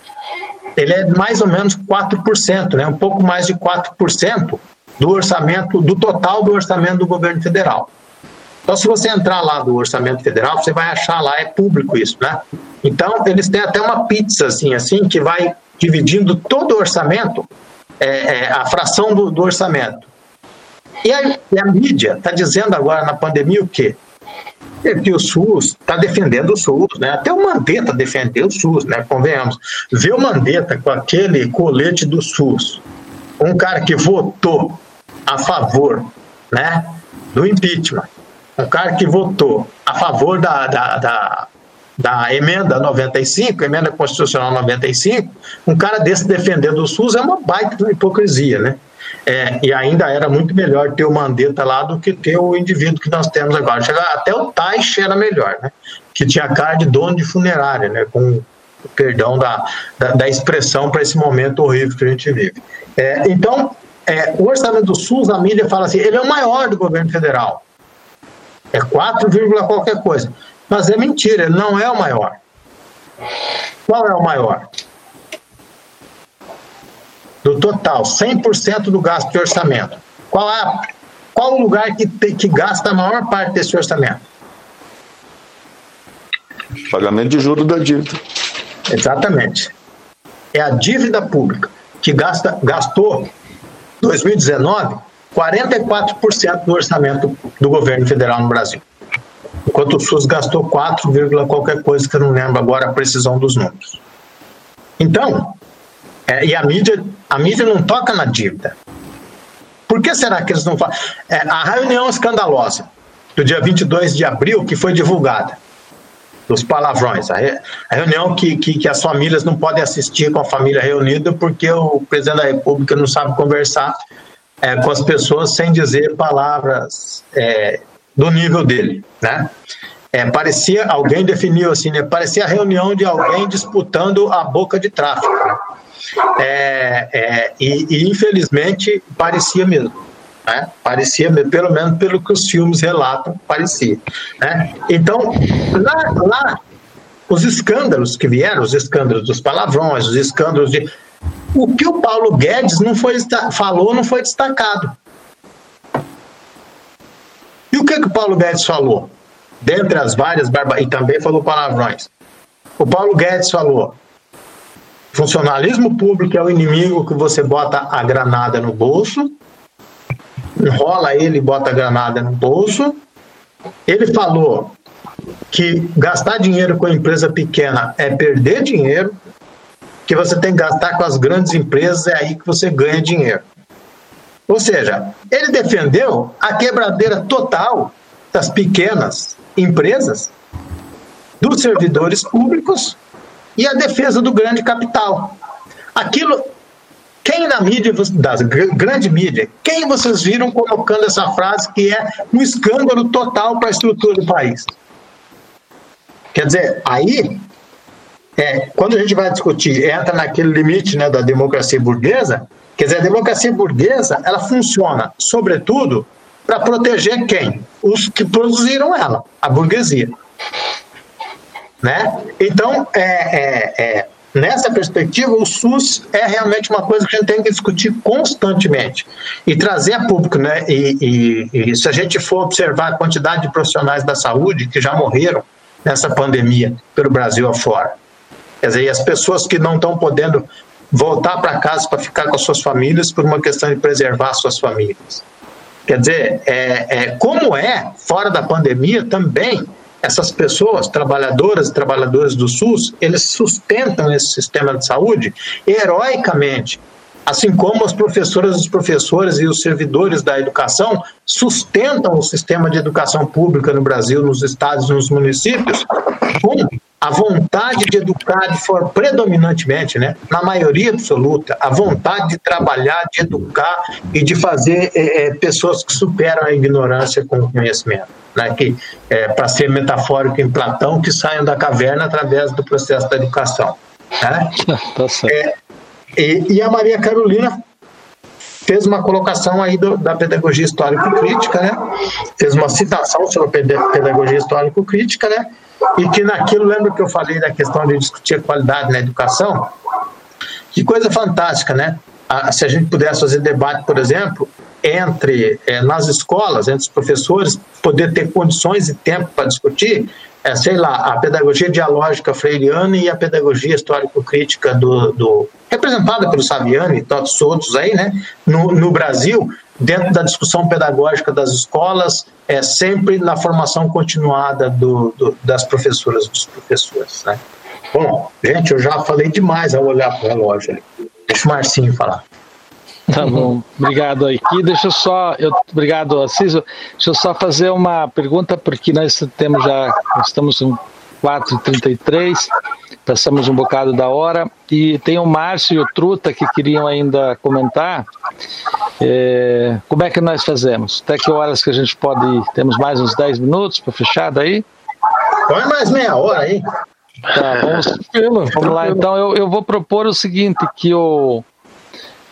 ele é mais ou menos 4%, né? um pouco mais de 4% do orçamento, do total do orçamento do governo federal. Então, se você entrar lá do orçamento federal, você vai achar lá, é público isso, né? Então, eles têm até uma pizza, assim, assim que vai dividindo todo o orçamento, é, é, a fração do, do orçamento. E a, e a mídia está dizendo agora na pandemia o quê? É que o SUS está defendendo o SUS, né? Até o Mandetta defendeu o SUS, né? Convenhamos. Ver o Mandetta com aquele colete do SUS, um cara que votou a favor né, do impeachment, um cara que votou a favor da, da, da, da emenda 95, emenda constitucional 95, um cara desse defendendo o SUS é uma baita hipocrisia, né? É, e ainda era muito melhor ter o Mandetta lá do que ter o indivíduo que nós temos agora. Até o Taish era melhor, né? Que tinha cara de dono de funerária, né? Com perdão da, da, da expressão para esse momento horrível que a gente vive. É, então, é, o orçamento do SUS, a mídia fala assim, ele é o maior do governo federal. É 4, qualquer coisa. Mas é mentira, ele não é o maior. Qual é o maior? Do total, 100% do gasto de orçamento. Qual, é, qual o lugar que, que gasta a maior parte desse orçamento? Pagamento de juros da dívida. Exatamente. É a dívida pública que gasta, gastou 2019 44% do orçamento do governo federal no Brasil. Enquanto o SUS gastou 4, qualquer coisa que eu não lembro agora a precisão dos números. Então, é, e a mídia, a mídia não toca na dívida. Por que será que eles não falam? É, a reunião escandalosa do dia 22 de abril, que foi divulgada, dos palavrões. A, re, a reunião que, que, que, as famílias não podem assistir com a família reunida porque o presidente da República não sabe conversar é, com as pessoas sem dizer palavras é, do nível dele, né? É, parecia, alguém definiu assim, né? Parecia a reunião de alguém disputando a boca de tráfico. É, é, e, e, infelizmente parecia mesmo. Né? Parecia, pelo menos pelo que os filmes relatam, parecia. Né? Então, lá, lá, os escândalos que vieram, os escândalos dos palavrões, os escândalos de. O que o Paulo Guedes não foi, falou não foi destacado. E o que, que o Paulo Guedes falou? Dentre as várias barbas, e também falou palavrões. O Paulo Guedes falou: funcionalismo público é o inimigo que você bota a granada no bolso enrola ele e bota a granada no bolso. Ele falou que gastar dinheiro com empresa pequena é perder dinheiro, que você tem que gastar com as grandes empresas, é aí que você ganha dinheiro. Ou seja, ele defendeu a quebradeira total das pequenas empresas, dos servidores públicos e a defesa do grande capital. Aquilo quem na mídia, da grande mídia, quem vocês viram colocando essa frase que é um escândalo total para a estrutura do país? Quer dizer, aí, é, quando a gente vai discutir, entra naquele limite né, da democracia burguesa, quer dizer, a democracia burguesa, ela funciona, sobretudo, para proteger quem? Os que produziram ela, a burguesia. Né? Então, é, é, é Nessa perspectiva, o SUS é realmente uma coisa que a gente tem que discutir constantemente e trazer a público, né? E, e, e, se a gente for observar a quantidade de profissionais da saúde que já morreram nessa pandemia pelo Brasil afora, quer dizer, as pessoas que não estão podendo voltar para casa para ficar com as suas famílias por uma questão de preservar suas famílias. Quer dizer, é, é, como é fora da pandemia também essas pessoas, trabalhadoras e trabalhadores do SUS, eles sustentam esse sistema de saúde heroicamente, assim como as professoras, os professores e os servidores da educação sustentam o sistema de educação pública no Brasil, nos estados e nos municípios, com a vontade de educar de forma predominantemente, né, na maioria absoluta, a vontade de trabalhar, de educar e de fazer é pessoas que superam a ignorância com o conhecimento. Né, que, é, para ser metafórico em Platão, que saiam da caverna através do processo da educação. Né? tá certo. É, e, e, a Maria Carolina fez uma colocação aí do, da pedagogia histórico-crítica, né? fez uma citação sobre a pedagogia histórico-crítica, né? e que naquilo, lembra que eu falei da questão de discutir a qualidade na educação? Que coisa fantástica, né? se a gente pudesse fazer debate, por exemplo, entre é, nas escolas, entre os professores, poder ter condições e tempo para discutir, é, sei lá, a pedagogia dialógica freiriana e a pedagogia histórico-crítica do, do, representada pelo Saviani e todos os outros aí, né, no, no Brasil, dentro da discussão pedagógica das escolas, é sempre na formação continuada do, do, das professoras dos professores. Né? Bom, gente, eu já falei demais ao olhar para o relógio ali. Deixa o Marcinho falar. Tá bom, obrigado aqui. Deixa eu só, eu, obrigado Assis, deixa eu só fazer uma pergunta, porque nós temos já, estamos em 4h33, passamos um bocado da hora, e tem o Márcio e o Truta que queriam ainda comentar. É, como é que nós fazemos? Até que horas que a gente pode ir? Temos mais uns 10 minutos para fechar daí? Põe mais meia hora aí. Tá, vamos, vamos lá. Então eu, eu vou propor o seguinte, que o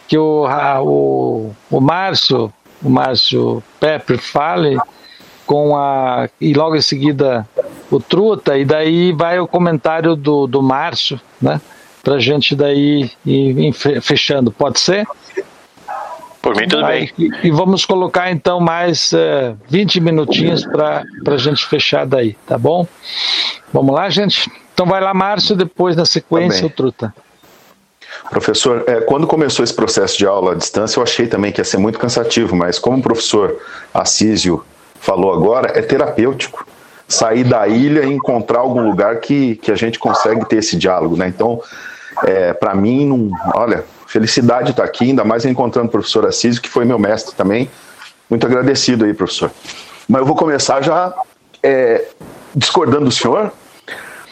que o, a, o, o Márcio, o Márcio Pepper fale com a e logo em seguida o Truta e daí vai o comentário do, do Márcio, né? Para gente daí ir, fechando, pode ser? Por mim, tudo bem. E, e, vamos colocar então mais uh, 20 minutinhos para a gente fechar daí, tá bom? Vamos lá, gente? Então vai lá, Márcio, depois na sequência o Truta. Professor, é, quando começou esse processo de aula à distância, eu achei também que ia ser muito cansativo, mas como o professor Assísio falou agora, é terapêutico. Sair da ilha e encontrar algum lugar que, que a gente consegue ter esse diálogo, né? Então, é, para mim, olha, felicidade estar aqui, ainda mais encontrando o professor Assísio, que foi meu mestre também. Muito agradecido aí, professor. Mas eu vou começar já é, discordando do senhor,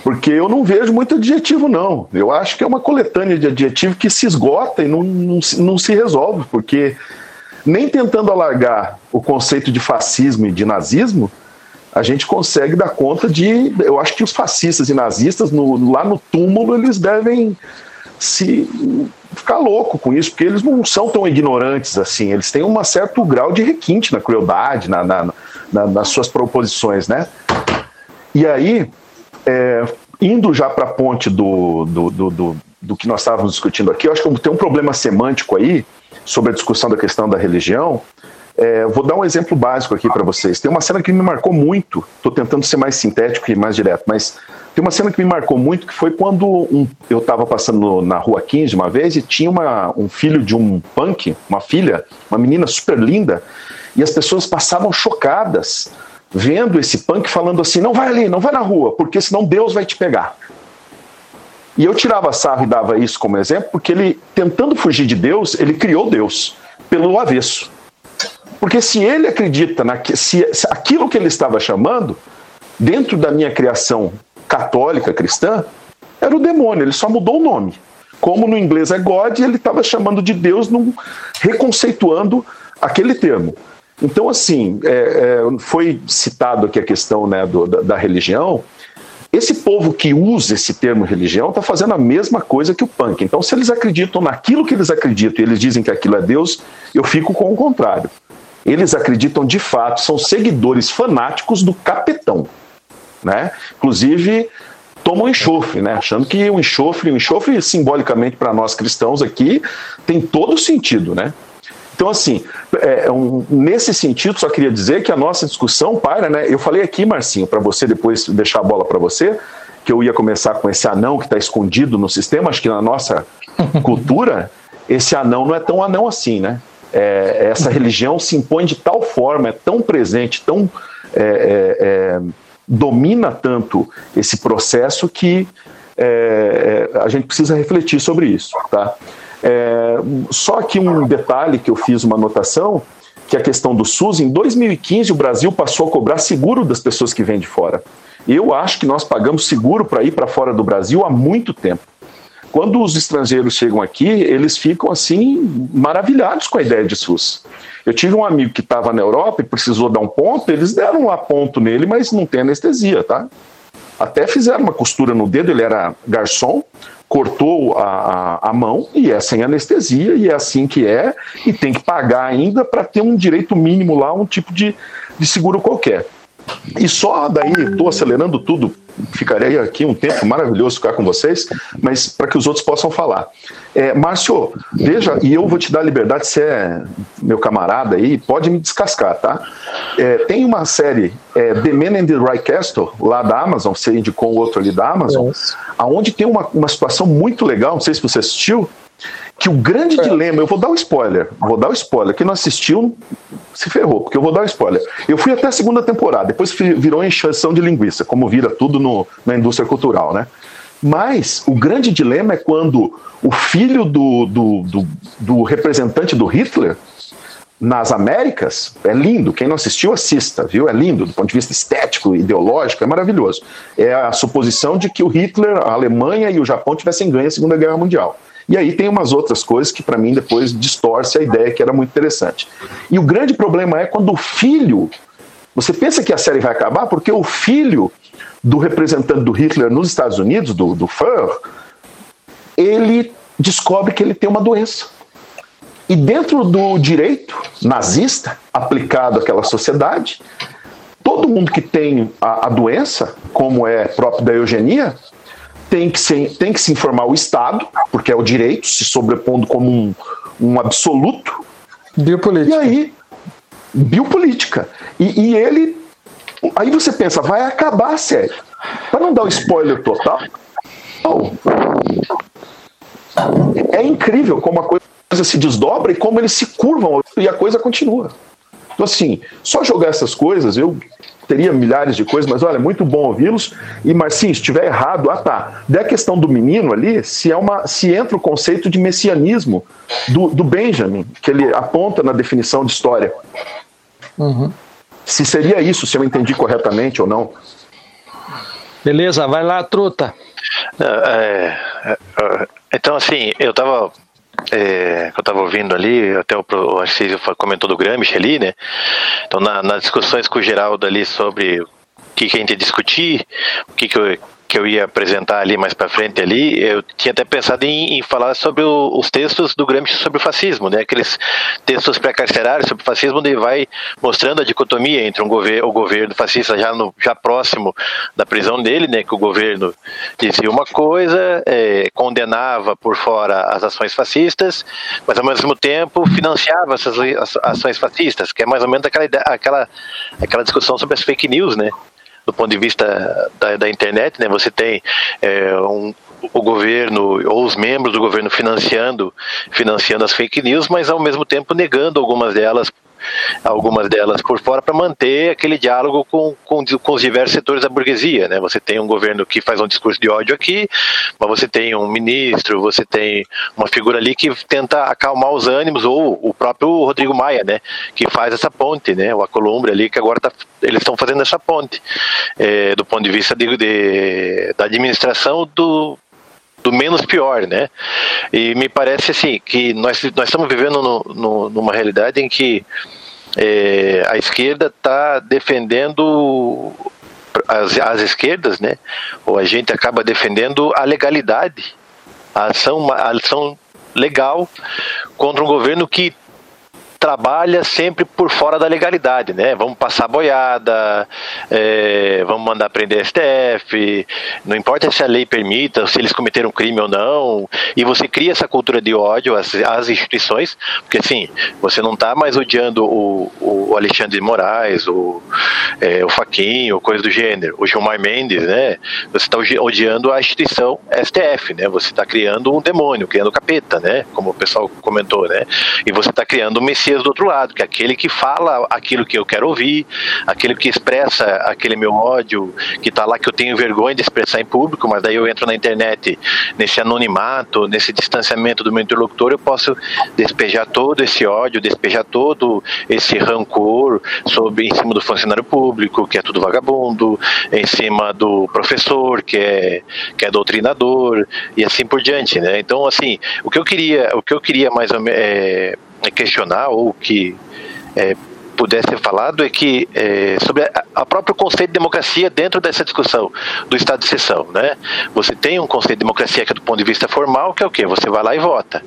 porque eu não vejo muito adjetivo, não. Eu acho que é uma coletânea de adjetivo que se esgota e não, não, não se resolve, porque nem tentando alargar o conceito de fascismo e de nazismo, a gente consegue dar conta de. Eu acho que os fascistas e nazistas, no, lá no túmulo, eles devem se ficar louco com isso, porque eles não são tão ignorantes assim, eles têm um certo grau de requinte na crueldade, na, na, na, nas suas proposições, né? E aí, é, indo já para a ponte do, do, do, do, do que nós estávamos discutindo aqui, eu acho que tem um problema semântico aí sobre a discussão da questão da religião. É, vou dar um exemplo básico aqui para vocês. Tem uma cena que me marcou muito, estou tentando ser mais sintético e mais direto, mas tem uma cena que me marcou muito que foi quando um, eu estava passando na rua 15 uma vez e tinha uma, um filho de um punk, uma filha, uma menina super linda, e as pessoas passavam chocadas vendo esse punk falando assim: não vai ali, não vai na rua, porque senão Deus vai te pegar. E eu tirava sarro e dava isso como exemplo, porque ele, tentando fugir de Deus, ele criou Deus pelo avesso. Porque se ele acredita, na, se, se aquilo que ele estava chamando, dentro da minha criação católica cristã, era o demônio, ele só mudou o nome. Como no inglês é God, ele estava chamando de Deus, num, reconceituando aquele termo. Então, assim, é, é, foi citado aqui a questão né, do, da, da, religião. Esse povo que usa esse termo religião está fazendo a mesma coisa que o punk. Então, se eles acreditam naquilo que eles acreditam e eles dizem que aquilo é Deus, eu fico com o contrário. Eles acreditam de fato, são seguidores fanáticos do capetão. Né? Inclusive, tomam enxofre, né? achando que o enxofre, o enxofre simbolicamente para nós cristãos aqui, tem todo sentido. Né? Então, assim, é, é, um, nesse sentido, só queria dizer que a nossa discussão para, né? Eu falei aqui, Marcinho, para você depois deixar a bola para você, que eu ia começar com esse anão que está escondido no sistema. Acho que na nossa cultura, esse anão não é tão anão assim, né? É, essa religião se impõe de tal forma, é tão presente, tão é, é, é domina tanto esse processo que a gente precisa refletir sobre isso, tá? É, só que um detalhe que eu fiz uma anotação, que é a questão do SUS, em 2015 o Brasil passou a cobrar seguro das pessoas que vêm de fora. Eu acho que nós pagamos seguro para ir para fora do Brasil há muito tempo. Quando os estrangeiros chegam aqui, eles ficam assim maravilhados com a ideia de SUS. Eu tive um amigo que estava na Europa e precisou dar um ponto, eles deram lá ponto nele, mas não tem anestesia, tá? Até fizeram uma costura no dedo, ele era garçom, cortou a, a, a, mão e é sem anestesia, e é assim que é, e tem que pagar ainda para ter um direito mínimo lá, um tipo de, de seguro qualquer. E só daí, estou acelerando tudo, ficarei aqui um tempo maravilhoso ficar com vocês, mas para que os outros possam falar. É, Márcio, veja, e eu vou te dar liberdade, você é meu camarada aí, pode me descascar, tá? É, tem uma série, é, The Man in the Right Castle, lá da Amazon, você indicou o outro ali da Amazon, yes. aonde tem uma, uma situação muito legal, não sei se você assistiu, que o grande é. dilema, eu vou dar um spoiler, vou dar um spoiler, quem não assistiu se ferrou, porque eu vou dar um spoiler. Eu fui até a segunda temporada, depois virou encheção de linguiça, como vira tudo no, na indústria cultural, né? Mas o grande dilema é quando o filho do, do, do, do representante do Hitler nas Américas é lindo. Quem não assistiu, assista, viu? É lindo do ponto de vista estético, ideológico, é maravilhoso. É a suposição de que o Hitler, a Alemanha e o Japão tivessem ganho a Segunda Guerra Mundial. E aí tem umas outras coisas que para mim depois distorce a ideia que era muito interessante. E o grande problema é quando o filho, você pensa que a série vai acabar porque o filho do representante do Hitler nos Estados Unidos, do, do Führer, ele descobre que ele tem uma doença. E dentro do direito nazista aplicado àquela sociedade, todo mundo que tem a, a doença, como é próprio da eugenia, tem que, se, tem que se informar o Estado, porque é o direito, se sobrepondo como um, um absoluto. Biopolítica. E aí, biopolítica. E, e ele. Aí você pensa, vai acabar a série. Para não dar um spoiler total, é incrível como a coisa se desdobra e como eles se curvam e a coisa continua. Então, assim, só jogar essas coisas, eu teria milhares de coisas, mas olha, muito bom ouvi-los. E Marcinho, se estiver errado, ah tá, da questão do menino ali, se, é uma, se entra o conceito de messianismo do, do Benjamin, que ele aponta na definição de história. Uhum. Se seria isso, se eu entendi corretamente ou não. Beleza, vai lá, truta. É, é, é, então, assim, eu estava é, que eu estava ouvindo ali, até o, o Arcísio comentou do Gramsci ali, né? Então, na, nas discussões com o Geraldo ali sobre que, que a gente ia discutir, o que, que eu que eu ia apresentar ali mais para frente ali, eu tinha até pensado em, em falar sobre o, os textos do Gramsci sobre o fascismo, né? Aqueles textos pré-carcerários sobre o fascismo, onde ele vai mostrando a dicotomia entre um governo, o governo fascista já no já próximo da prisão dele, né? Que o governo dizia uma coisa, é, condenava por fora as ações fascistas, mas ao mesmo tempo financiava essas ações fascistas, que é mais ou menos aquela aquela aquela discussão sobre as fake news, né? Do ponto de vista da, da internet, né? Você tem é, um, o governo ou os membros do governo financiando financiando as fake news, mas ao mesmo tempo negando algumas delas algumas delas por fora para manter aquele diálogo com, com, com, os diversos setores da burguesia, né? Você tem um governo que faz um discurso de ódio aqui, mas você tem um ministro, você tem uma figura ali que tenta acalmar os ânimos ou o próprio Rodrigo Maia, né? Que faz essa ponte, né? O Acolumbre ali que agora tá, eles estão fazendo essa ponte é, do ponto de vista de, de, da administração do do menos pior, né? E me parece assim que nós, nós estamos vivendo no, no, numa realidade em que é, a esquerda está defendendo as, as esquerdas, né? Ou a gente acaba defendendo a legalidade, a ação, a ação legal contra um governo que trabalha sempre por fora da legalidade, né? Vamos passar boiada, é, vamos mandar prender STF, não importa se a lei permita, se eles cometeram crime ou não, e você cria essa cultura de ódio às, às instituições, porque assim, você não está mais odiando o, o, Alexandre de Moraes, o, é, o Faquinho, coisa do gênero, o Gilmar Mendes, né? Você está odiando a instituição STF, né? Você está criando um demônio, criando capeta, né? Como o pessoal comentou, né? E você está criando um messias Do outro lado, que é aquele que fala aquilo que eu quero ouvir, aquele que expressa aquele meu ódio, que está lá que eu tenho vergonha de expressar em público, mas daí eu entro na internet, nesse anonimato, nesse distanciamento do meu interlocutor, eu posso despejar todo esse ódio, despejar todo esse rancor sobre em cima do funcionário público, que é tudo vagabundo, em cima do professor, que é que é doutrinador e assim por diante, né? Então, assim, o que eu queria, o que eu queria mais ou menos é, questionar ou que é, pudesse ser falado é que é, sobre a, a próprio conceito de democracia dentro dessa discussão do estado de exceção, né? Você tem um conceito de democracia que é do ponto de vista formal, que é o quê? Você vai lá e vota.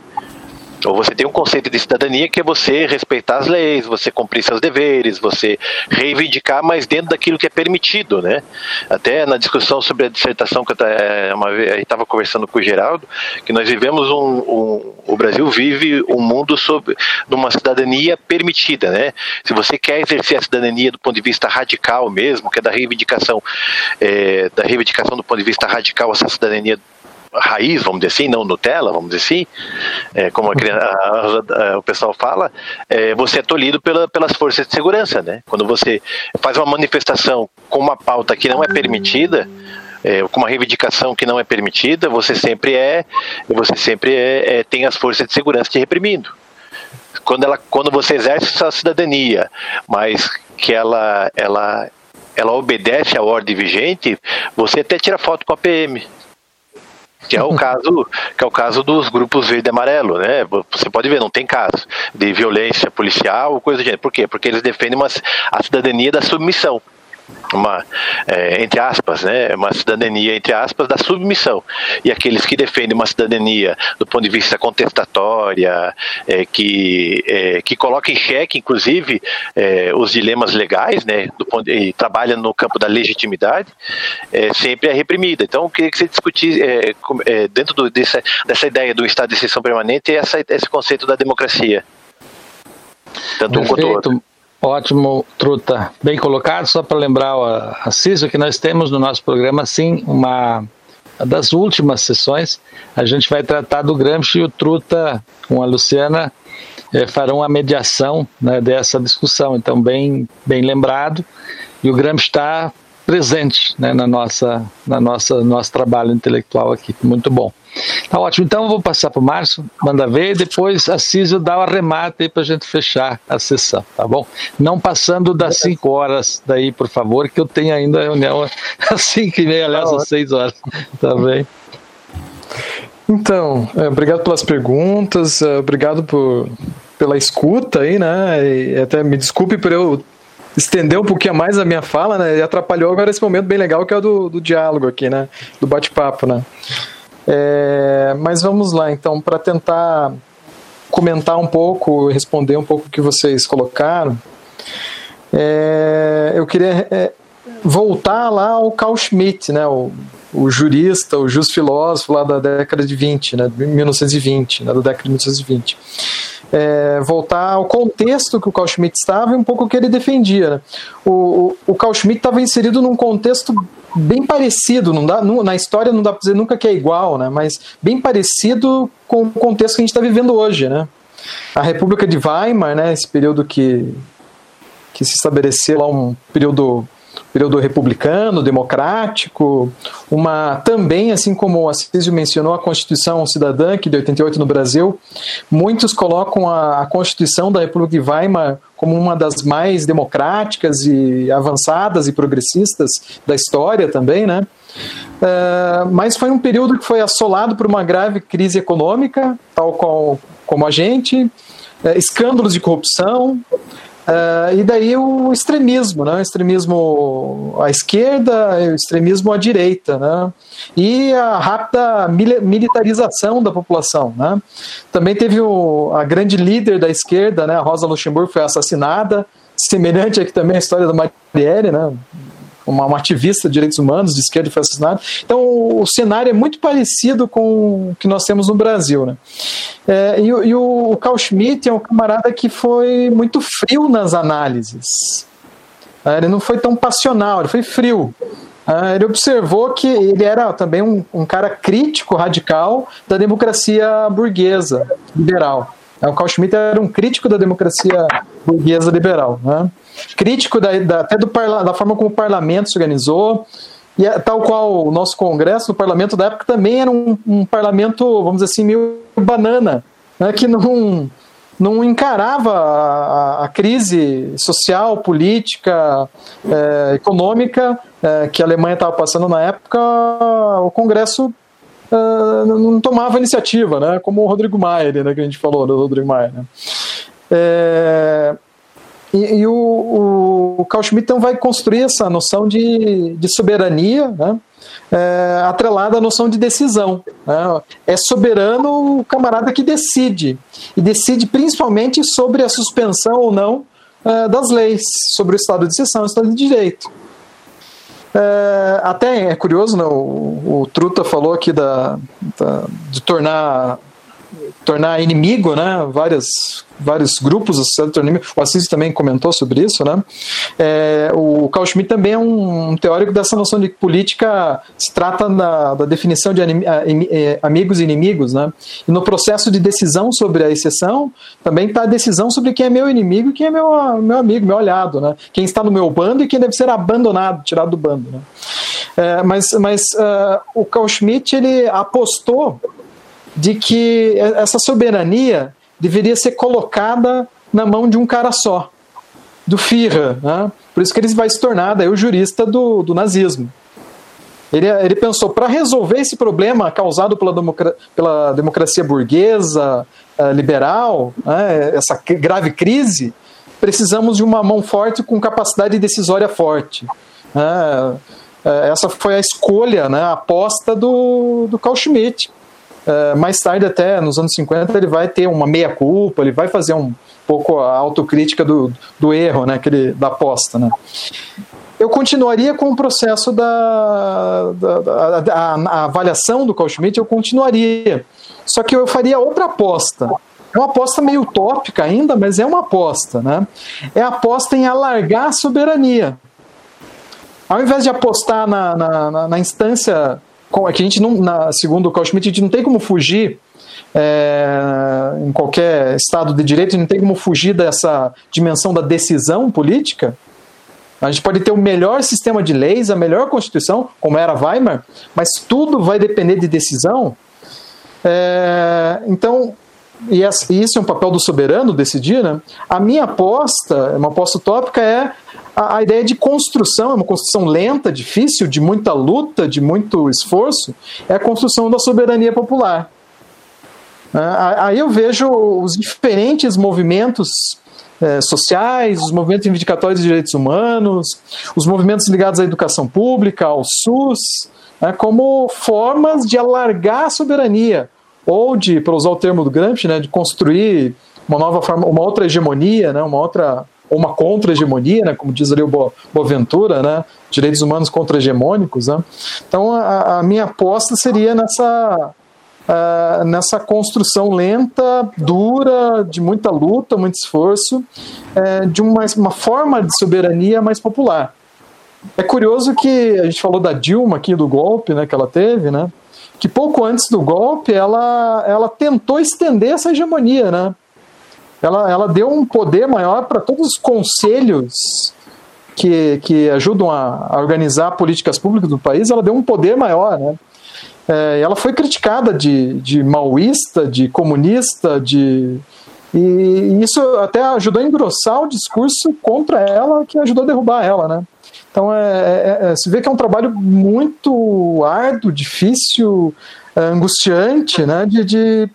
Ou você tem um conceito de cidadania que é você respeitar as leis, você cumprir seus deveres, você reivindicar, mas dentro daquilo que é permitido, né? Até na discussão sobre a dissertação que eu é, estava conversando com o Geraldo, que nós vivemos um, um, o Brasil vive um mundo sobre uma cidadania permitida, né? Se você quer exercer a cidadania do ponto de vista radical mesmo, que é da reivindicação, é, da reivindicação do ponto de vista radical essa cidadania raiz, vamos dizer assim, não Nutella, vamos dizer assim, é, como a, a, a, o pessoal fala, é, você é tolhido pela, pelas forças de segurança, né? Quando você faz uma manifestação com uma pauta que não é permitida, é, com uma reivindicação que não é permitida, você sempre é, você sempre é, é, tem as forças de segurança te reprimindo. Quando, ela, quando você exerce sua cidadania, mas que ela, ela, ela obedece à ordem vigente, você até tira foto com a PM que é o caso que é o caso dos grupos verde e amarelo, né? Você pode ver, não tem caso de violência policial ou coisa do gênero. Por quê? Porque eles defendem uma, a cidadania da submissão uma é, entre aspas, né, uma cidadania entre aspas da submissão e aqueles que defendem uma cidadania do ponto de vista contestatória, é, que é, que coloca em xeque, inclusive, é, os dilemas legais, né, do ponto de, e trabalha no campo da legitimidade, é, sempre é reprimida. Então, eu queria que você discutisse é, dentro do, dessa, dessa ideia do estado de exceção permanente essa, esse conceito da democracia. Tanto Perfeito. um quanto outro. Ótimo, Truta. Bem colocado. Só para lembrar a Ciso que nós temos no nosso programa, sim, uma das últimas sessões. A gente vai tratar do Gramsci e o Truta, com a Luciana, é, farão a mediação né, dessa discussão. Então, bem, bem lembrado. E o Gramsci está presente né, na nossa, na nossa nosso trabalho intelectual aqui. Muito bom. Tá ótimo. Então eu vou passar para o Márcio, manda ver, e depois a Císio dá o arremate aí para a gente fechar a sessão, tá bom? Não passando das 5 horas daí, por favor, que eu tenho ainda a reunião às 5 e meia, aliás, às 6 horas. Tá bem? Então, é, obrigado pelas perguntas, é, obrigado por, pela escuta aí, né? E até me desculpe por eu estender um pouquinho mais a minha fala, né? E atrapalhou agora esse momento bem legal que é o do, do diálogo aqui, né? Do bate-papo, né? É, mas vamos lá, então, para tentar comentar um pouco, responder um pouco o que vocês colocaram, é, eu queria é, voltar lá ao Carl Schmitt, né, o, o jurista, o justo filósofo lá da década de 20, né, 1920, né, da década de 1920 é, voltar ao contexto que o Carl Schmitt estava e um pouco o que ele defendia. Né? O, o, o Carl Schmitt estava inserido num contexto bem parecido, não dá, na história não dá para dizer nunca que é igual, né? mas bem parecido com o contexto que a gente está vivendo hoje. Né? A República de Weimar, né, esse período que, que se estabeleceu lá, um período período republicano, democrático, uma também, assim como o Assísio mencionou, a Constituição Cidadã, que de 88 no Brasil, muitos colocam a, a Constituição da República de Weimar como uma das mais democráticas e avançadas e progressistas da história também, né? Uh, mas foi um período que foi assolado por uma grave crise econômica, tal qual, como a gente, uh, escândalos de corrupção, Uh, e daí o extremismo, né? o extremismo à esquerda, o extremismo à direita, né? e a rápida militarização da população. Né? Também teve o, a grande líder da esquerda, né? a Rosa Luxemburgo, foi assassinada, semelhante aqui também a história da Marielle, né? Uma, uma, ativista de direitos humanos de esquerda foi assassinada. Então o, cenário é muito parecido com o que nós temos no Brasil. Né? É, e, e o, Carl Schmitt é um camarada que foi muito frio nas análises. É, ele não foi tão passional, ele foi frio. É, ele observou que ele era também um, um cara crítico, radical da democracia burguesa, liberal. É, o Carl Schmitt era um crítico da democracia burguesa liberal. Né? Crítico da, da, até do da forma como o parlamento se organizou, e é, tal qual o nosso Congresso, o parlamento da época também era um, um parlamento, vamos dizer assim, meio banana, né, que não, não encarava a, a crise social, política, é, econômica é, que a Alemanha estava passando na época, o Congresso não tomava iniciativa, né, como o Rodrigo Maia, né, que a gente falou do Rodrigo Maia. Né. É, e, e o, o, Carl Schmitt então, vai construir essa noção de, de soberania, né? É, atrelada à noção de decisão. Né? É soberano o camarada que decide, e decide principalmente sobre a suspensão ou não é, das leis, sobre o estado de exceção o estado de direito. É, até é curioso, né? o, o Truta falou aqui da, da, de tornar tornar inimigo, né? Várias, vários grupos da sociedade tornar inimigo. O Assis também comentou sobre isso, né? É, o Carl Schmitt também é um, teórico dessa noção de que política se trata da, da definição de anim, é, amigos e inimigos, né? E no processo de decisão sobre a exceção também está a decisão sobre quem é meu inimigo e quem é meu, meu amigo, meu aliado, né? Quem está no meu bando e quem deve ser abandonado, tirado do bando, né? É, mas mas uh, o Carl Schmitt ele apostou de que essa soberania deveria ser colocada na mão de um cara só, do Führer. Né? Por isso que ele vai se tornar daí, o jurista do, do nazismo. Ele, ele pensou, para resolver esse problema causado pela, democra pela democracia burguesa, uh, liberal, né, essa grave crise, precisamos de uma mão forte com capacidade decisória forte. Uh, essa foi a escolha, né, a aposta do, do Schmitt. Uh, mais tarde, até nos anos 50, ele vai ter uma meia-culpa, ele vai fazer um pouco a autocrítica do, do erro, né, aquele, da aposta. Né. Eu continuaria com o processo da, da, da, da a, avaliação do Carl Schmitt, eu continuaria. Só que eu faria outra aposta. É uma aposta meio utópica ainda, mas é uma aposta. Né? É a aposta em alargar a soberania. Ao invés de apostar na, na, na, na instância é que a gente não, na, segundo o Carl Schmitt, a gente não tem como fugir é, em qualquer estado de direito, não tem como fugir dessa dimensão da decisão política. A gente pode ter o melhor sistema de leis, a melhor constituição, como era Weimar, mas tudo vai depender de decisão. É, então, e isso é um papel do soberano decidir, né? A minha aposta, uma aposta utópica, é a, a, ideia de construção, é uma construção lenta, difícil, de muita luta, de muito esforço, é a construção da soberania popular. É, aí eu vejo os diferentes movimentos é, sociais, os movimentos reivindicatórios de direitos humanos, os movimentos ligados à educação pública, ao SUS, como formas de alargar a soberania, ou de, para usar o termo do Gramsci, né, de construir uma nova forma, uma outra hegemonia, né, uma outra ou uma contra-hegemonia, né, como diz ali o Boaventura, né, direitos humanos contra-hegemônicos. Né? Então, a, a, minha aposta seria nessa, uh, nessa construção lenta, dura, de muita luta, muito esforço, uh, de uma, uma forma de soberania mais popular. É curioso que a gente falou da Dilma aqui, do golpe né, que ela teve, né? Que pouco antes do golpe ela, ela tentou estender essa hegemonia, né? ela, ela deu um poder maior para todos os conselhos que, que ajudam a, a, organizar políticas públicas do país, ela deu um poder maior, né? É, ela foi criticada de, de maoísta, de comunista, de e isso até ajudou a engrossar o discurso contra ela, que ajudou a derrubar ela, né? Então é, é, é se vê que é um trabalho muito árduo, difícil, angustiante, né? De, de,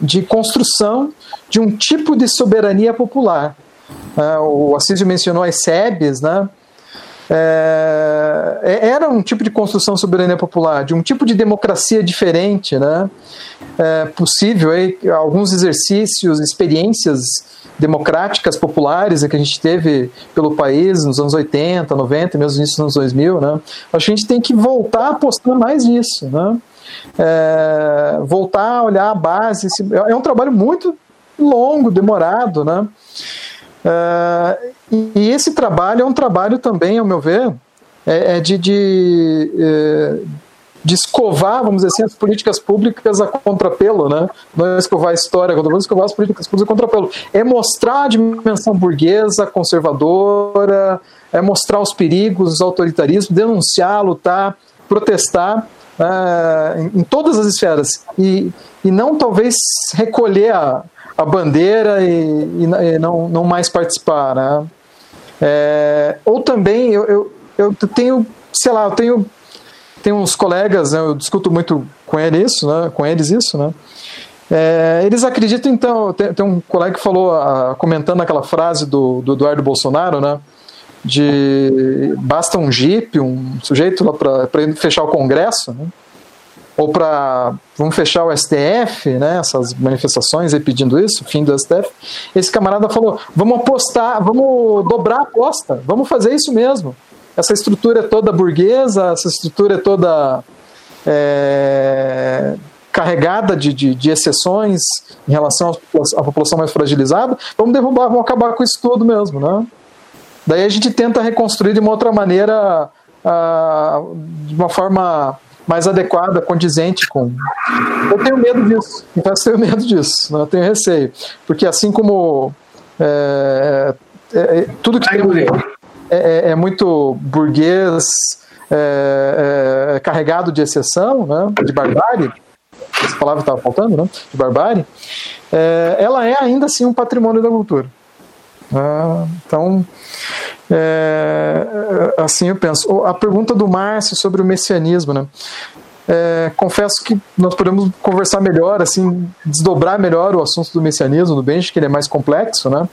de construção de um tipo de soberania popular. É, o Assísio mencionou as SEBs, né? É, é, era um tipo de construção soberania popular, de um tipo de democracia diferente, né? É possível aí, alguns exercícios, experiências democráticas populares que a gente teve pelo país nos anos 80, 90, mesmo nos anos 2000, né? Acho que a gente tem que voltar a apostar mais nisso, né? É, voltar a olhar a base. É um trabalho muito longo, demorado, né? Uh, e, esse trabalho é um trabalho também, ao meu ver, é, é de, de, é, de, escovar, vamos dizer assim, as políticas públicas a contrapelo, né? Não é escovar a história, vamos escovar as políticas públicas a contrapelo. É mostrar a dimensão burguesa, conservadora, é mostrar os perigos, os autoritarismos, denunciar, lutar, protestar uh, em, em, todas as esferas. E, e não talvez recolher a, a bandeira e, e, não, não mais participar, né? É, ou também eu, eu, eu tenho, sei lá, eu tenho, tenho uns colegas, né, eu discuto muito com eles isso, né, com eles isso, né? É, eles acreditam, então, tem, tem, um colega que falou, ah, comentando aquela frase do, do Eduardo Bolsonaro, né? De basta um jipe, um sujeito lá para fechar o Congresso, né? Ou para vamos fechar o STF, né, essas manifestações aí pedindo isso, fim do STF, esse camarada falou, vamos apostar, vamos dobrar a aposta, vamos fazer isso mesmo. Essa estrutura é toda burguesa, essa estrutura é toda é, carregada de, de, de, exceções em relação à população mais fragilizada, vamos derrubar, vamos acabar com isso tudo mesmo, né? Daí a gente tenta reconstruir de uma outra maneira, uh, de uma forma mais adequada, condizente com. Eu tenho medo disso, então eu tenho medo disso, né? eu tenho receio, porque assim como é, é, é, tudo que tem é, é, é muito burguês, carregado de exceção, né? de barbárie, essa palavra estava faltando, né? de barbárie, ela é ainda assim um patrimônio da cultura. Ah, então, é, assim eu penso. A pergunta do Márcio sobre o messianismo, né? É, confesso que nós podemos conversar melhor, assim, desdobrar melhor o assunto do messianismo do Benjamin, que ele é mais complexo, né?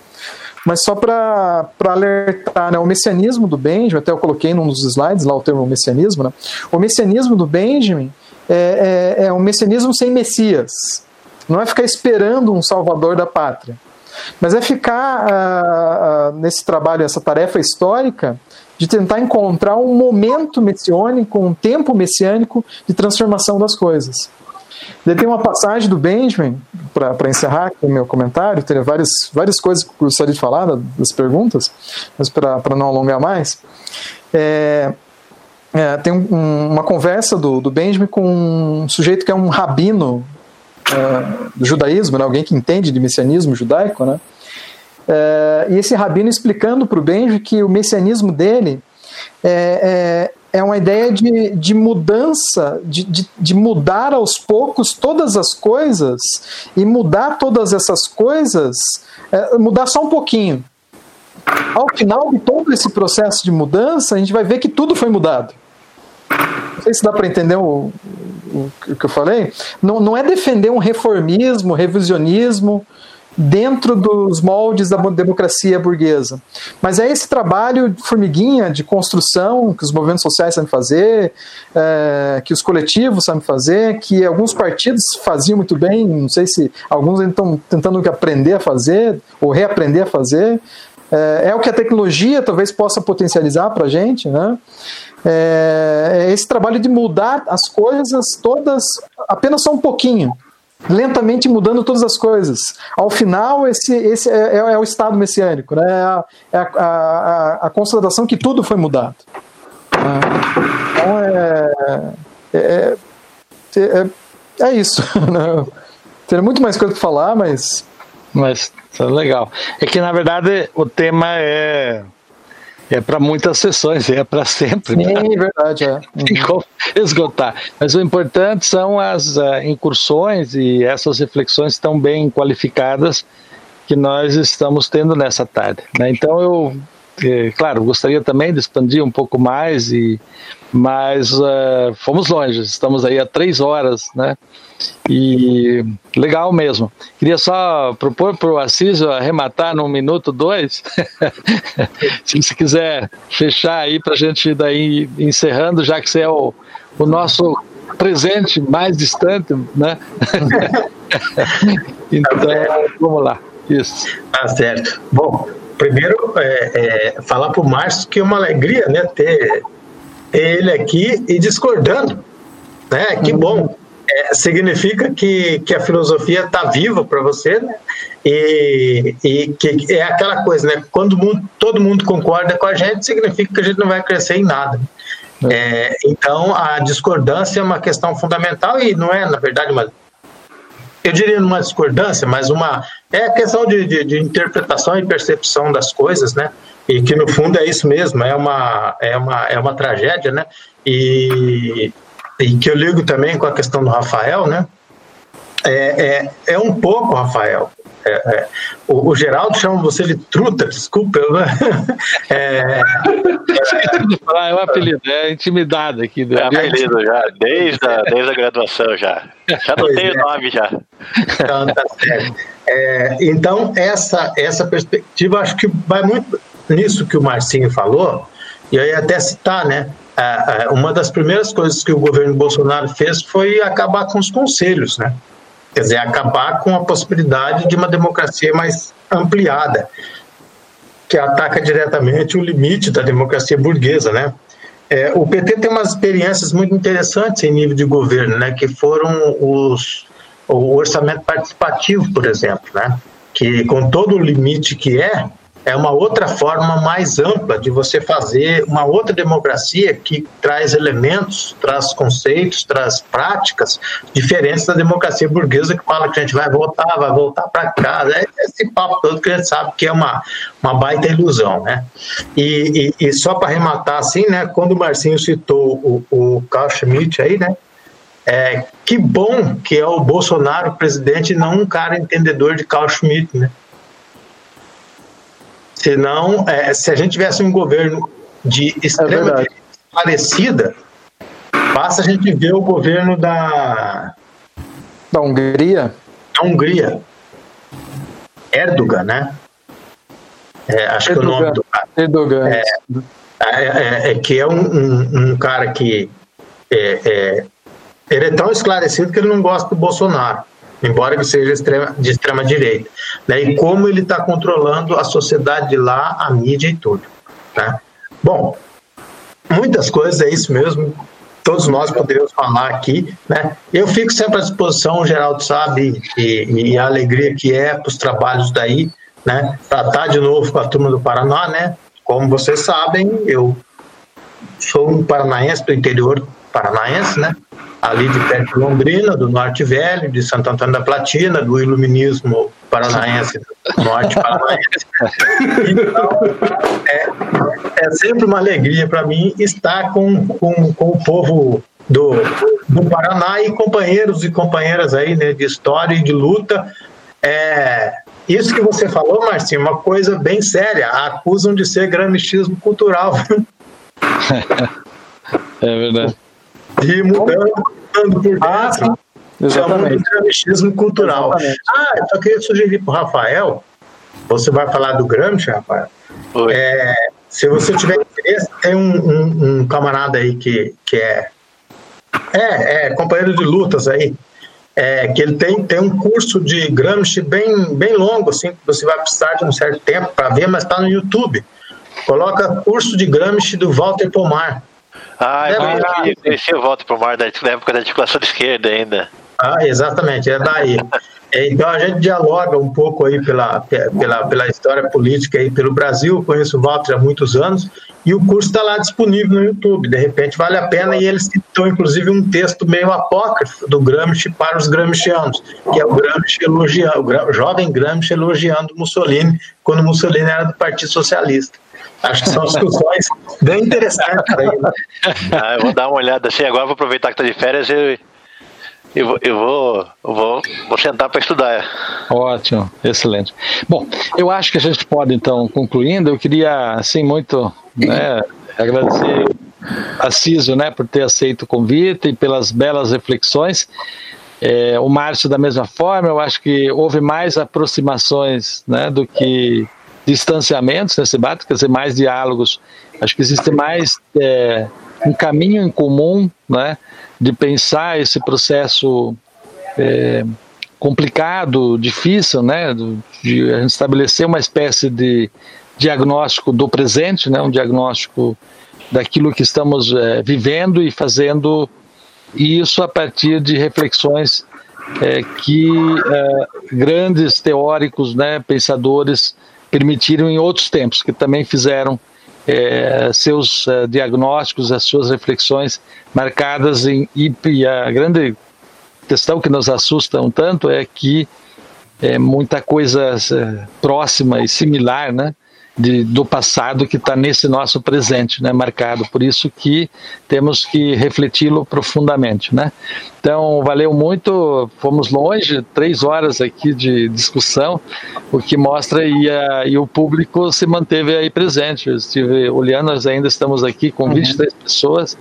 Mas só para alertar, né, o messianismo do Benjamin, até eu coloquei num dos slides lá o termo messianismo, né? O messianismo do Benjamin é, é, é um messianismo sem Messias. Não é ficar esperando um salvador da pátria mas é ficar uh, uh, nesse trabalho, essa tarefa histórica, de tentar encontrar um momento messiânico, um tempo messiânico de transformação das coisas. Daí tem uma passagem do Benjamin, para encerrar o meu comentário, teria várias, várias coisas que eu gostaria de falar das perguntas, mas para não alongar mais. É, é, tem um, uma conversa do, do Benjamin com um sujeito que é um rabino do judaísmo, né, alguém que entende de messianismo judaico, né, é, e esse rabino explicando para o Benji que o messianismo dele é, é, é uma ideia de, de mudança, de, de, de, mudar aos poucos todas as coisas e mudar todas essas coisas, é, mudar só um pouquinho. Ao final de todo esse processo de mudança, a gente vai ver que tudo foi mudado. Não sei se dá para entender o, o, que eu falei. Não, não é defender um reformismo, revisionismo dentro dos moldes da democracia burguesa. Mas é esse trabalho de formiguinha de construção que os movimentos sociais sabem fazer, é, que os coletivos sabem fazer, que alguns partidos faziam muito bem, não sei se alguns estão tentando aprender a fazer ou reaprender a fazer. É, é o que a tecnologia talvez possa potencializar para a gente, né? É, é esse trabalho de mudar as coisas todas apenas só um pouquinho, lentamente mudando todas as coisas. Ao final, esse, esse é, é, é o estado messiânico, né? é, a, a, a, a, constatação que tudo foi mudado. Então é, é, é, é isso. Né? Teria muito mais coisa para falar, mas. Mas tá legal. É que na verdade o tema é é para muitas sessões, é para sempre. Sim, né? é verdade, é. Como esgotar. Mas o importante são as uh, incursões e essas reflexões estão bem qualificadas que nós estamos tendo nessa tarde. Né? Então eu, eh, claro, gostaria também de expandir um pouco mais e mas uh, fomos longe, estamos aí há três horas, né? E legal mesmo. Queria só propor para o Assis arrematar num minuto, dois, se você quiser fechar aí para a gente daí encerrando, já que você é o, o nosso presente mais distante, né? então, vamos lá. Isso. Tá certo. Bom, primeiro é, é, falar para o Márcio que é uma alegria, né, ter ele aqui e discordando. Né? Que uhum. bom. É, significa que, que a filosofia está viva para você, né? E, e que é aquela coisa, né? Quando mundo, todo mundo concorda com a gente, significa que a gente não vai crescer em nada. É. é, então, a discordância é uma questão fundamental e não é, na verdade, uma. Eu diria uma discordância, mas uma. É a questão de, de, de interpretação e percepção das coisas, né? e que no fundo é isso mesmo, é uma, é uma, é uma tragédia, né? E, e que eu ligo também com a questão do Rafael, né? É, é, é um pouco, Rafael. É, é, o, o, Geraldo chama você de truta, desculpa. Eu, é, é, um apelido, é intimidade aqui. É apelido já, desde a, desde a graduação já. Já não tenho é. nome já. Então, tá certo. É, então, essa, essa perspectiva acho que vai muito nisso que o Marcinho falou, e aí até citar, né? Uma das primeiras coisas que o governo Bolsonaro fez foi acabar com os conselhos, né? Quer dizer, acabar com a possibilidade de uma democracia mais ampliada, que ataca diretamente o limite da democracia burguesa, né? é, o PT tem umas experiências muito interessantes em nível de governo, né, que foram os, o orçamento participativo, por exemplo, né, que com todo o limite que é, é uma outra forma mais ampla de você fazer uma outra democracia que traz elementos, traz conceitos, traz práticas diferentes da democracia burguesa que fala que a gente vai voltar, vai voltar para casa. É esse papo todo que a gente sabe que é uma, uma baita ilusão, né? E, e, e só para arrematar assim, né? Quando o Marcinho citou o, o Carl Schmitt aí, né? É, que bom que é o Bolsonaro presidente e não um cara entendedor de Carl Schmitt, né? Senão, é, se a gente tivesse um governo de extrema é parecida, basta a gente ver o governo da. Da Hungria? Da Hungria. Erdogan, né? É, acho Erdogan. que é o nome do cara. Erdogan. É, é, é, é que é um, um, um cara que. É, ele é tão esclarecido que ele não gosta do Bolsonaro embora ele seja de extrema direita, né? E como ele está controlando a sociedade de lá, a mídia e tudo, né? Bom, muitas coisas é isso mesmo. Todos nós podemos falar aqui, né? Eu fico sempre à disposição, o Geraldo sabe, e, e a alegria que é para os trabalhos daí, né? Para estar de novo com a turma do Paraná, né? Como vocês sabem, eu sou um paranaense do interior paranaense, né? Ali de perto de Londrina, do Norte Velho, de Santo Antônio da Platina, do iluminismo paranaense, do Norte Paranaense. Então, é, é sempre uma alegria para mim estar com, com, com o povo do, do Paraná e companheiros e companheiras aí né, de história e de luta. É, isso que você falou, Marcinho, uma coisa bem séria. Acusam de ser gramichismo cultural. É verdade e mudando, mudando por dentro. Ah, Exatamente. Chamando de cultural. Exatamente. Ah, eu só queria sugerir para o Rafael, você vai falar do Gramsci, Rafael? É, se você tiver interesse, tem um, um, um, camarada aí que, que é, é, é companheiro de lutas aí, é, que ele tem, tem um curso de Gramsci bem, bem longo, assim, que você vai precisar de um certo tempo para ver, mas está no YouTube. Coloca curso de Gramsci do Walter Pomar. Ah, eu conheci, conheci o Walter Pomar da época da articulação de esquerda ainda. Ah, exatamente, é daí. É, então a gente dialoga um pouco aí pela, pela, pela história política aí pelo Brasil, conheço o Walter há muitos anos, e o curso está lá disponível no YouTube, de repente vale a pena, e eles citou inclusive um texto meio apócrifo do Gramsci para os gramscianos, que é o Gramsci elogiando, o jovem Gramsci elogiando Mussolini, quando Mussolini era do Partido Socialista. Acho que são discussões bem interessantes aí. Né? Ah, eu vou dar uma olhada assim, agora vou aproveitar que está de férias e eu, eu, vou, eu vou, vou sentar para estudar. Ótimo, excelente. Bom, eu acho que a gente pode então, concluindo, eu queria assim muito né, agradecer a Ciso né, por ter aceito o convite e pelas belas reflexões. É, o Márcio da mesma forma, eu acho que houve mais aproximações né, do que distanciamentos nesse debate, quer dizer, mais diálogos. Acho que existe mais é, um caminho em comum né, de pensar esse processo é, complicado, difícil, né, de estabelecer uma espécie de diagnóstico do presente, né, um diagnóstico daquilo que estamos é, vivendo e fazendo isso a partir de reflexões é, que é, grandes teóricos, né, pensadores permitiram em outros tempos, que também fizeram é, seus é, diagnósticos, as suas reflexões marcadas em. E, a grande questão que nos assusta um tanto é que é muita coisa é, próxima e similar, né? De, do passado que está nesse nosso presente, né, marcado. Por isso que temos que refleti-lo profundamente, né. Então, valeu muito, fomos longe, três horas aqui de discussão, o que mostra e, a, e o público se manteve aí presente. Eu estive olhando, nós ainda estamos aqui com 23 uhum. pessoas,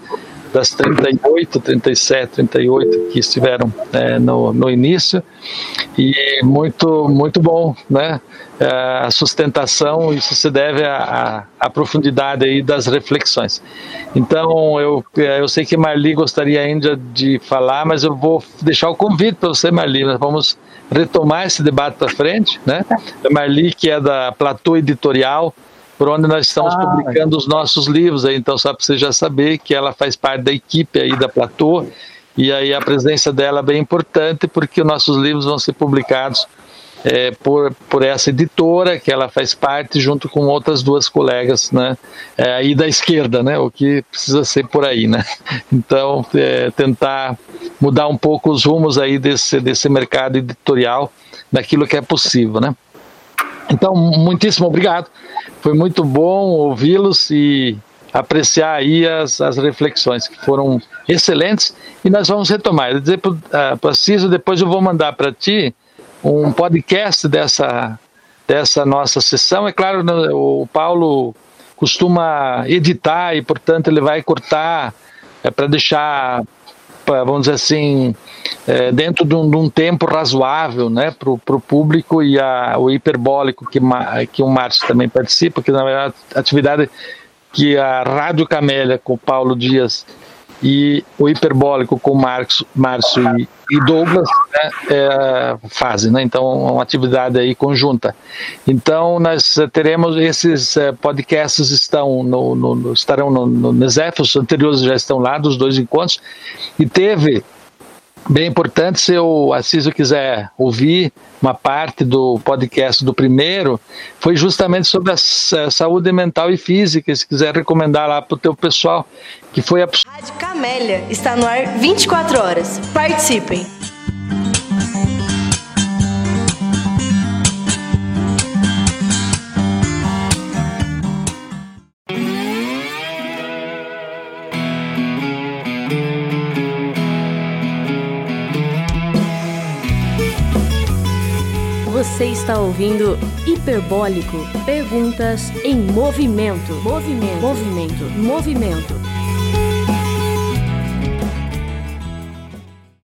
das 38, 37, 38 que estiveram é, no, no início e muito muito bom, né? É, a sustentação isso se deve à, à profundidade aí das reflexões. Então eu é, eu sei que Marli gostaria ainda de falar, mas eu vou deixar o convite para você, Marli. Nós vamos retomar esse debate para frente, né? A Marli que é da Platô Editorial por onde nós estamos ah, publicando os nossos livros. Aí, então, só para você já saber que ela faz parte da equipe aí da Platô, e aí a presença dela é bem importante, porque os nossos livros vão ser publicados é, por, por essa editora, que ela faz parte, junto com outras duas colegas, né, é, aí da esquerda, né, o que precisa ser por aí, né. Então, é, tentar mudar um pouco os rumos aí desse, desse mercado editorial, daquilo que é possível, né. Então, muitíssimo obrigado. Foi muito bom ouvi-los e apreciar aí as, as reflexões que foram excelentes e nós vamos retomar. Eu dizer para o Ciso, depois eu vou mandar para ti um podcast dessa, dessa nossa sessão. É claro, né, o Paulo costuma editar e, portanto, ele vai cortar é, para deixar vamos dizer assim, é, dentro de um, de um, tempo razoável né, para o público e a, o hiperbólico que, que o Márcio também participa, que na verdade a atividade que a Rádio Camélia com o Paulo Dias e o hiperbólico com Marcos, Márcio e, e Douglas né, é, fazem, né? Então, é uma atividade aí conjunta. Então, nós teremos esses é, podcasts estão no, no, estarão no, no os anteriores já estão lá, dos dois encontros, e teve bem importante se o Assiso quiser ouvir uma parte do podcast do primeiro, foi justamente sobre a saúde mental e física, se quiser recomendar lá para o teu pessoal, que foi a... Rádio Camélia está no ar 24 horas. Participem! Você está ouvindo Hiperbólico. Perguntas em movimento. Movimento. Movimento. Movimento.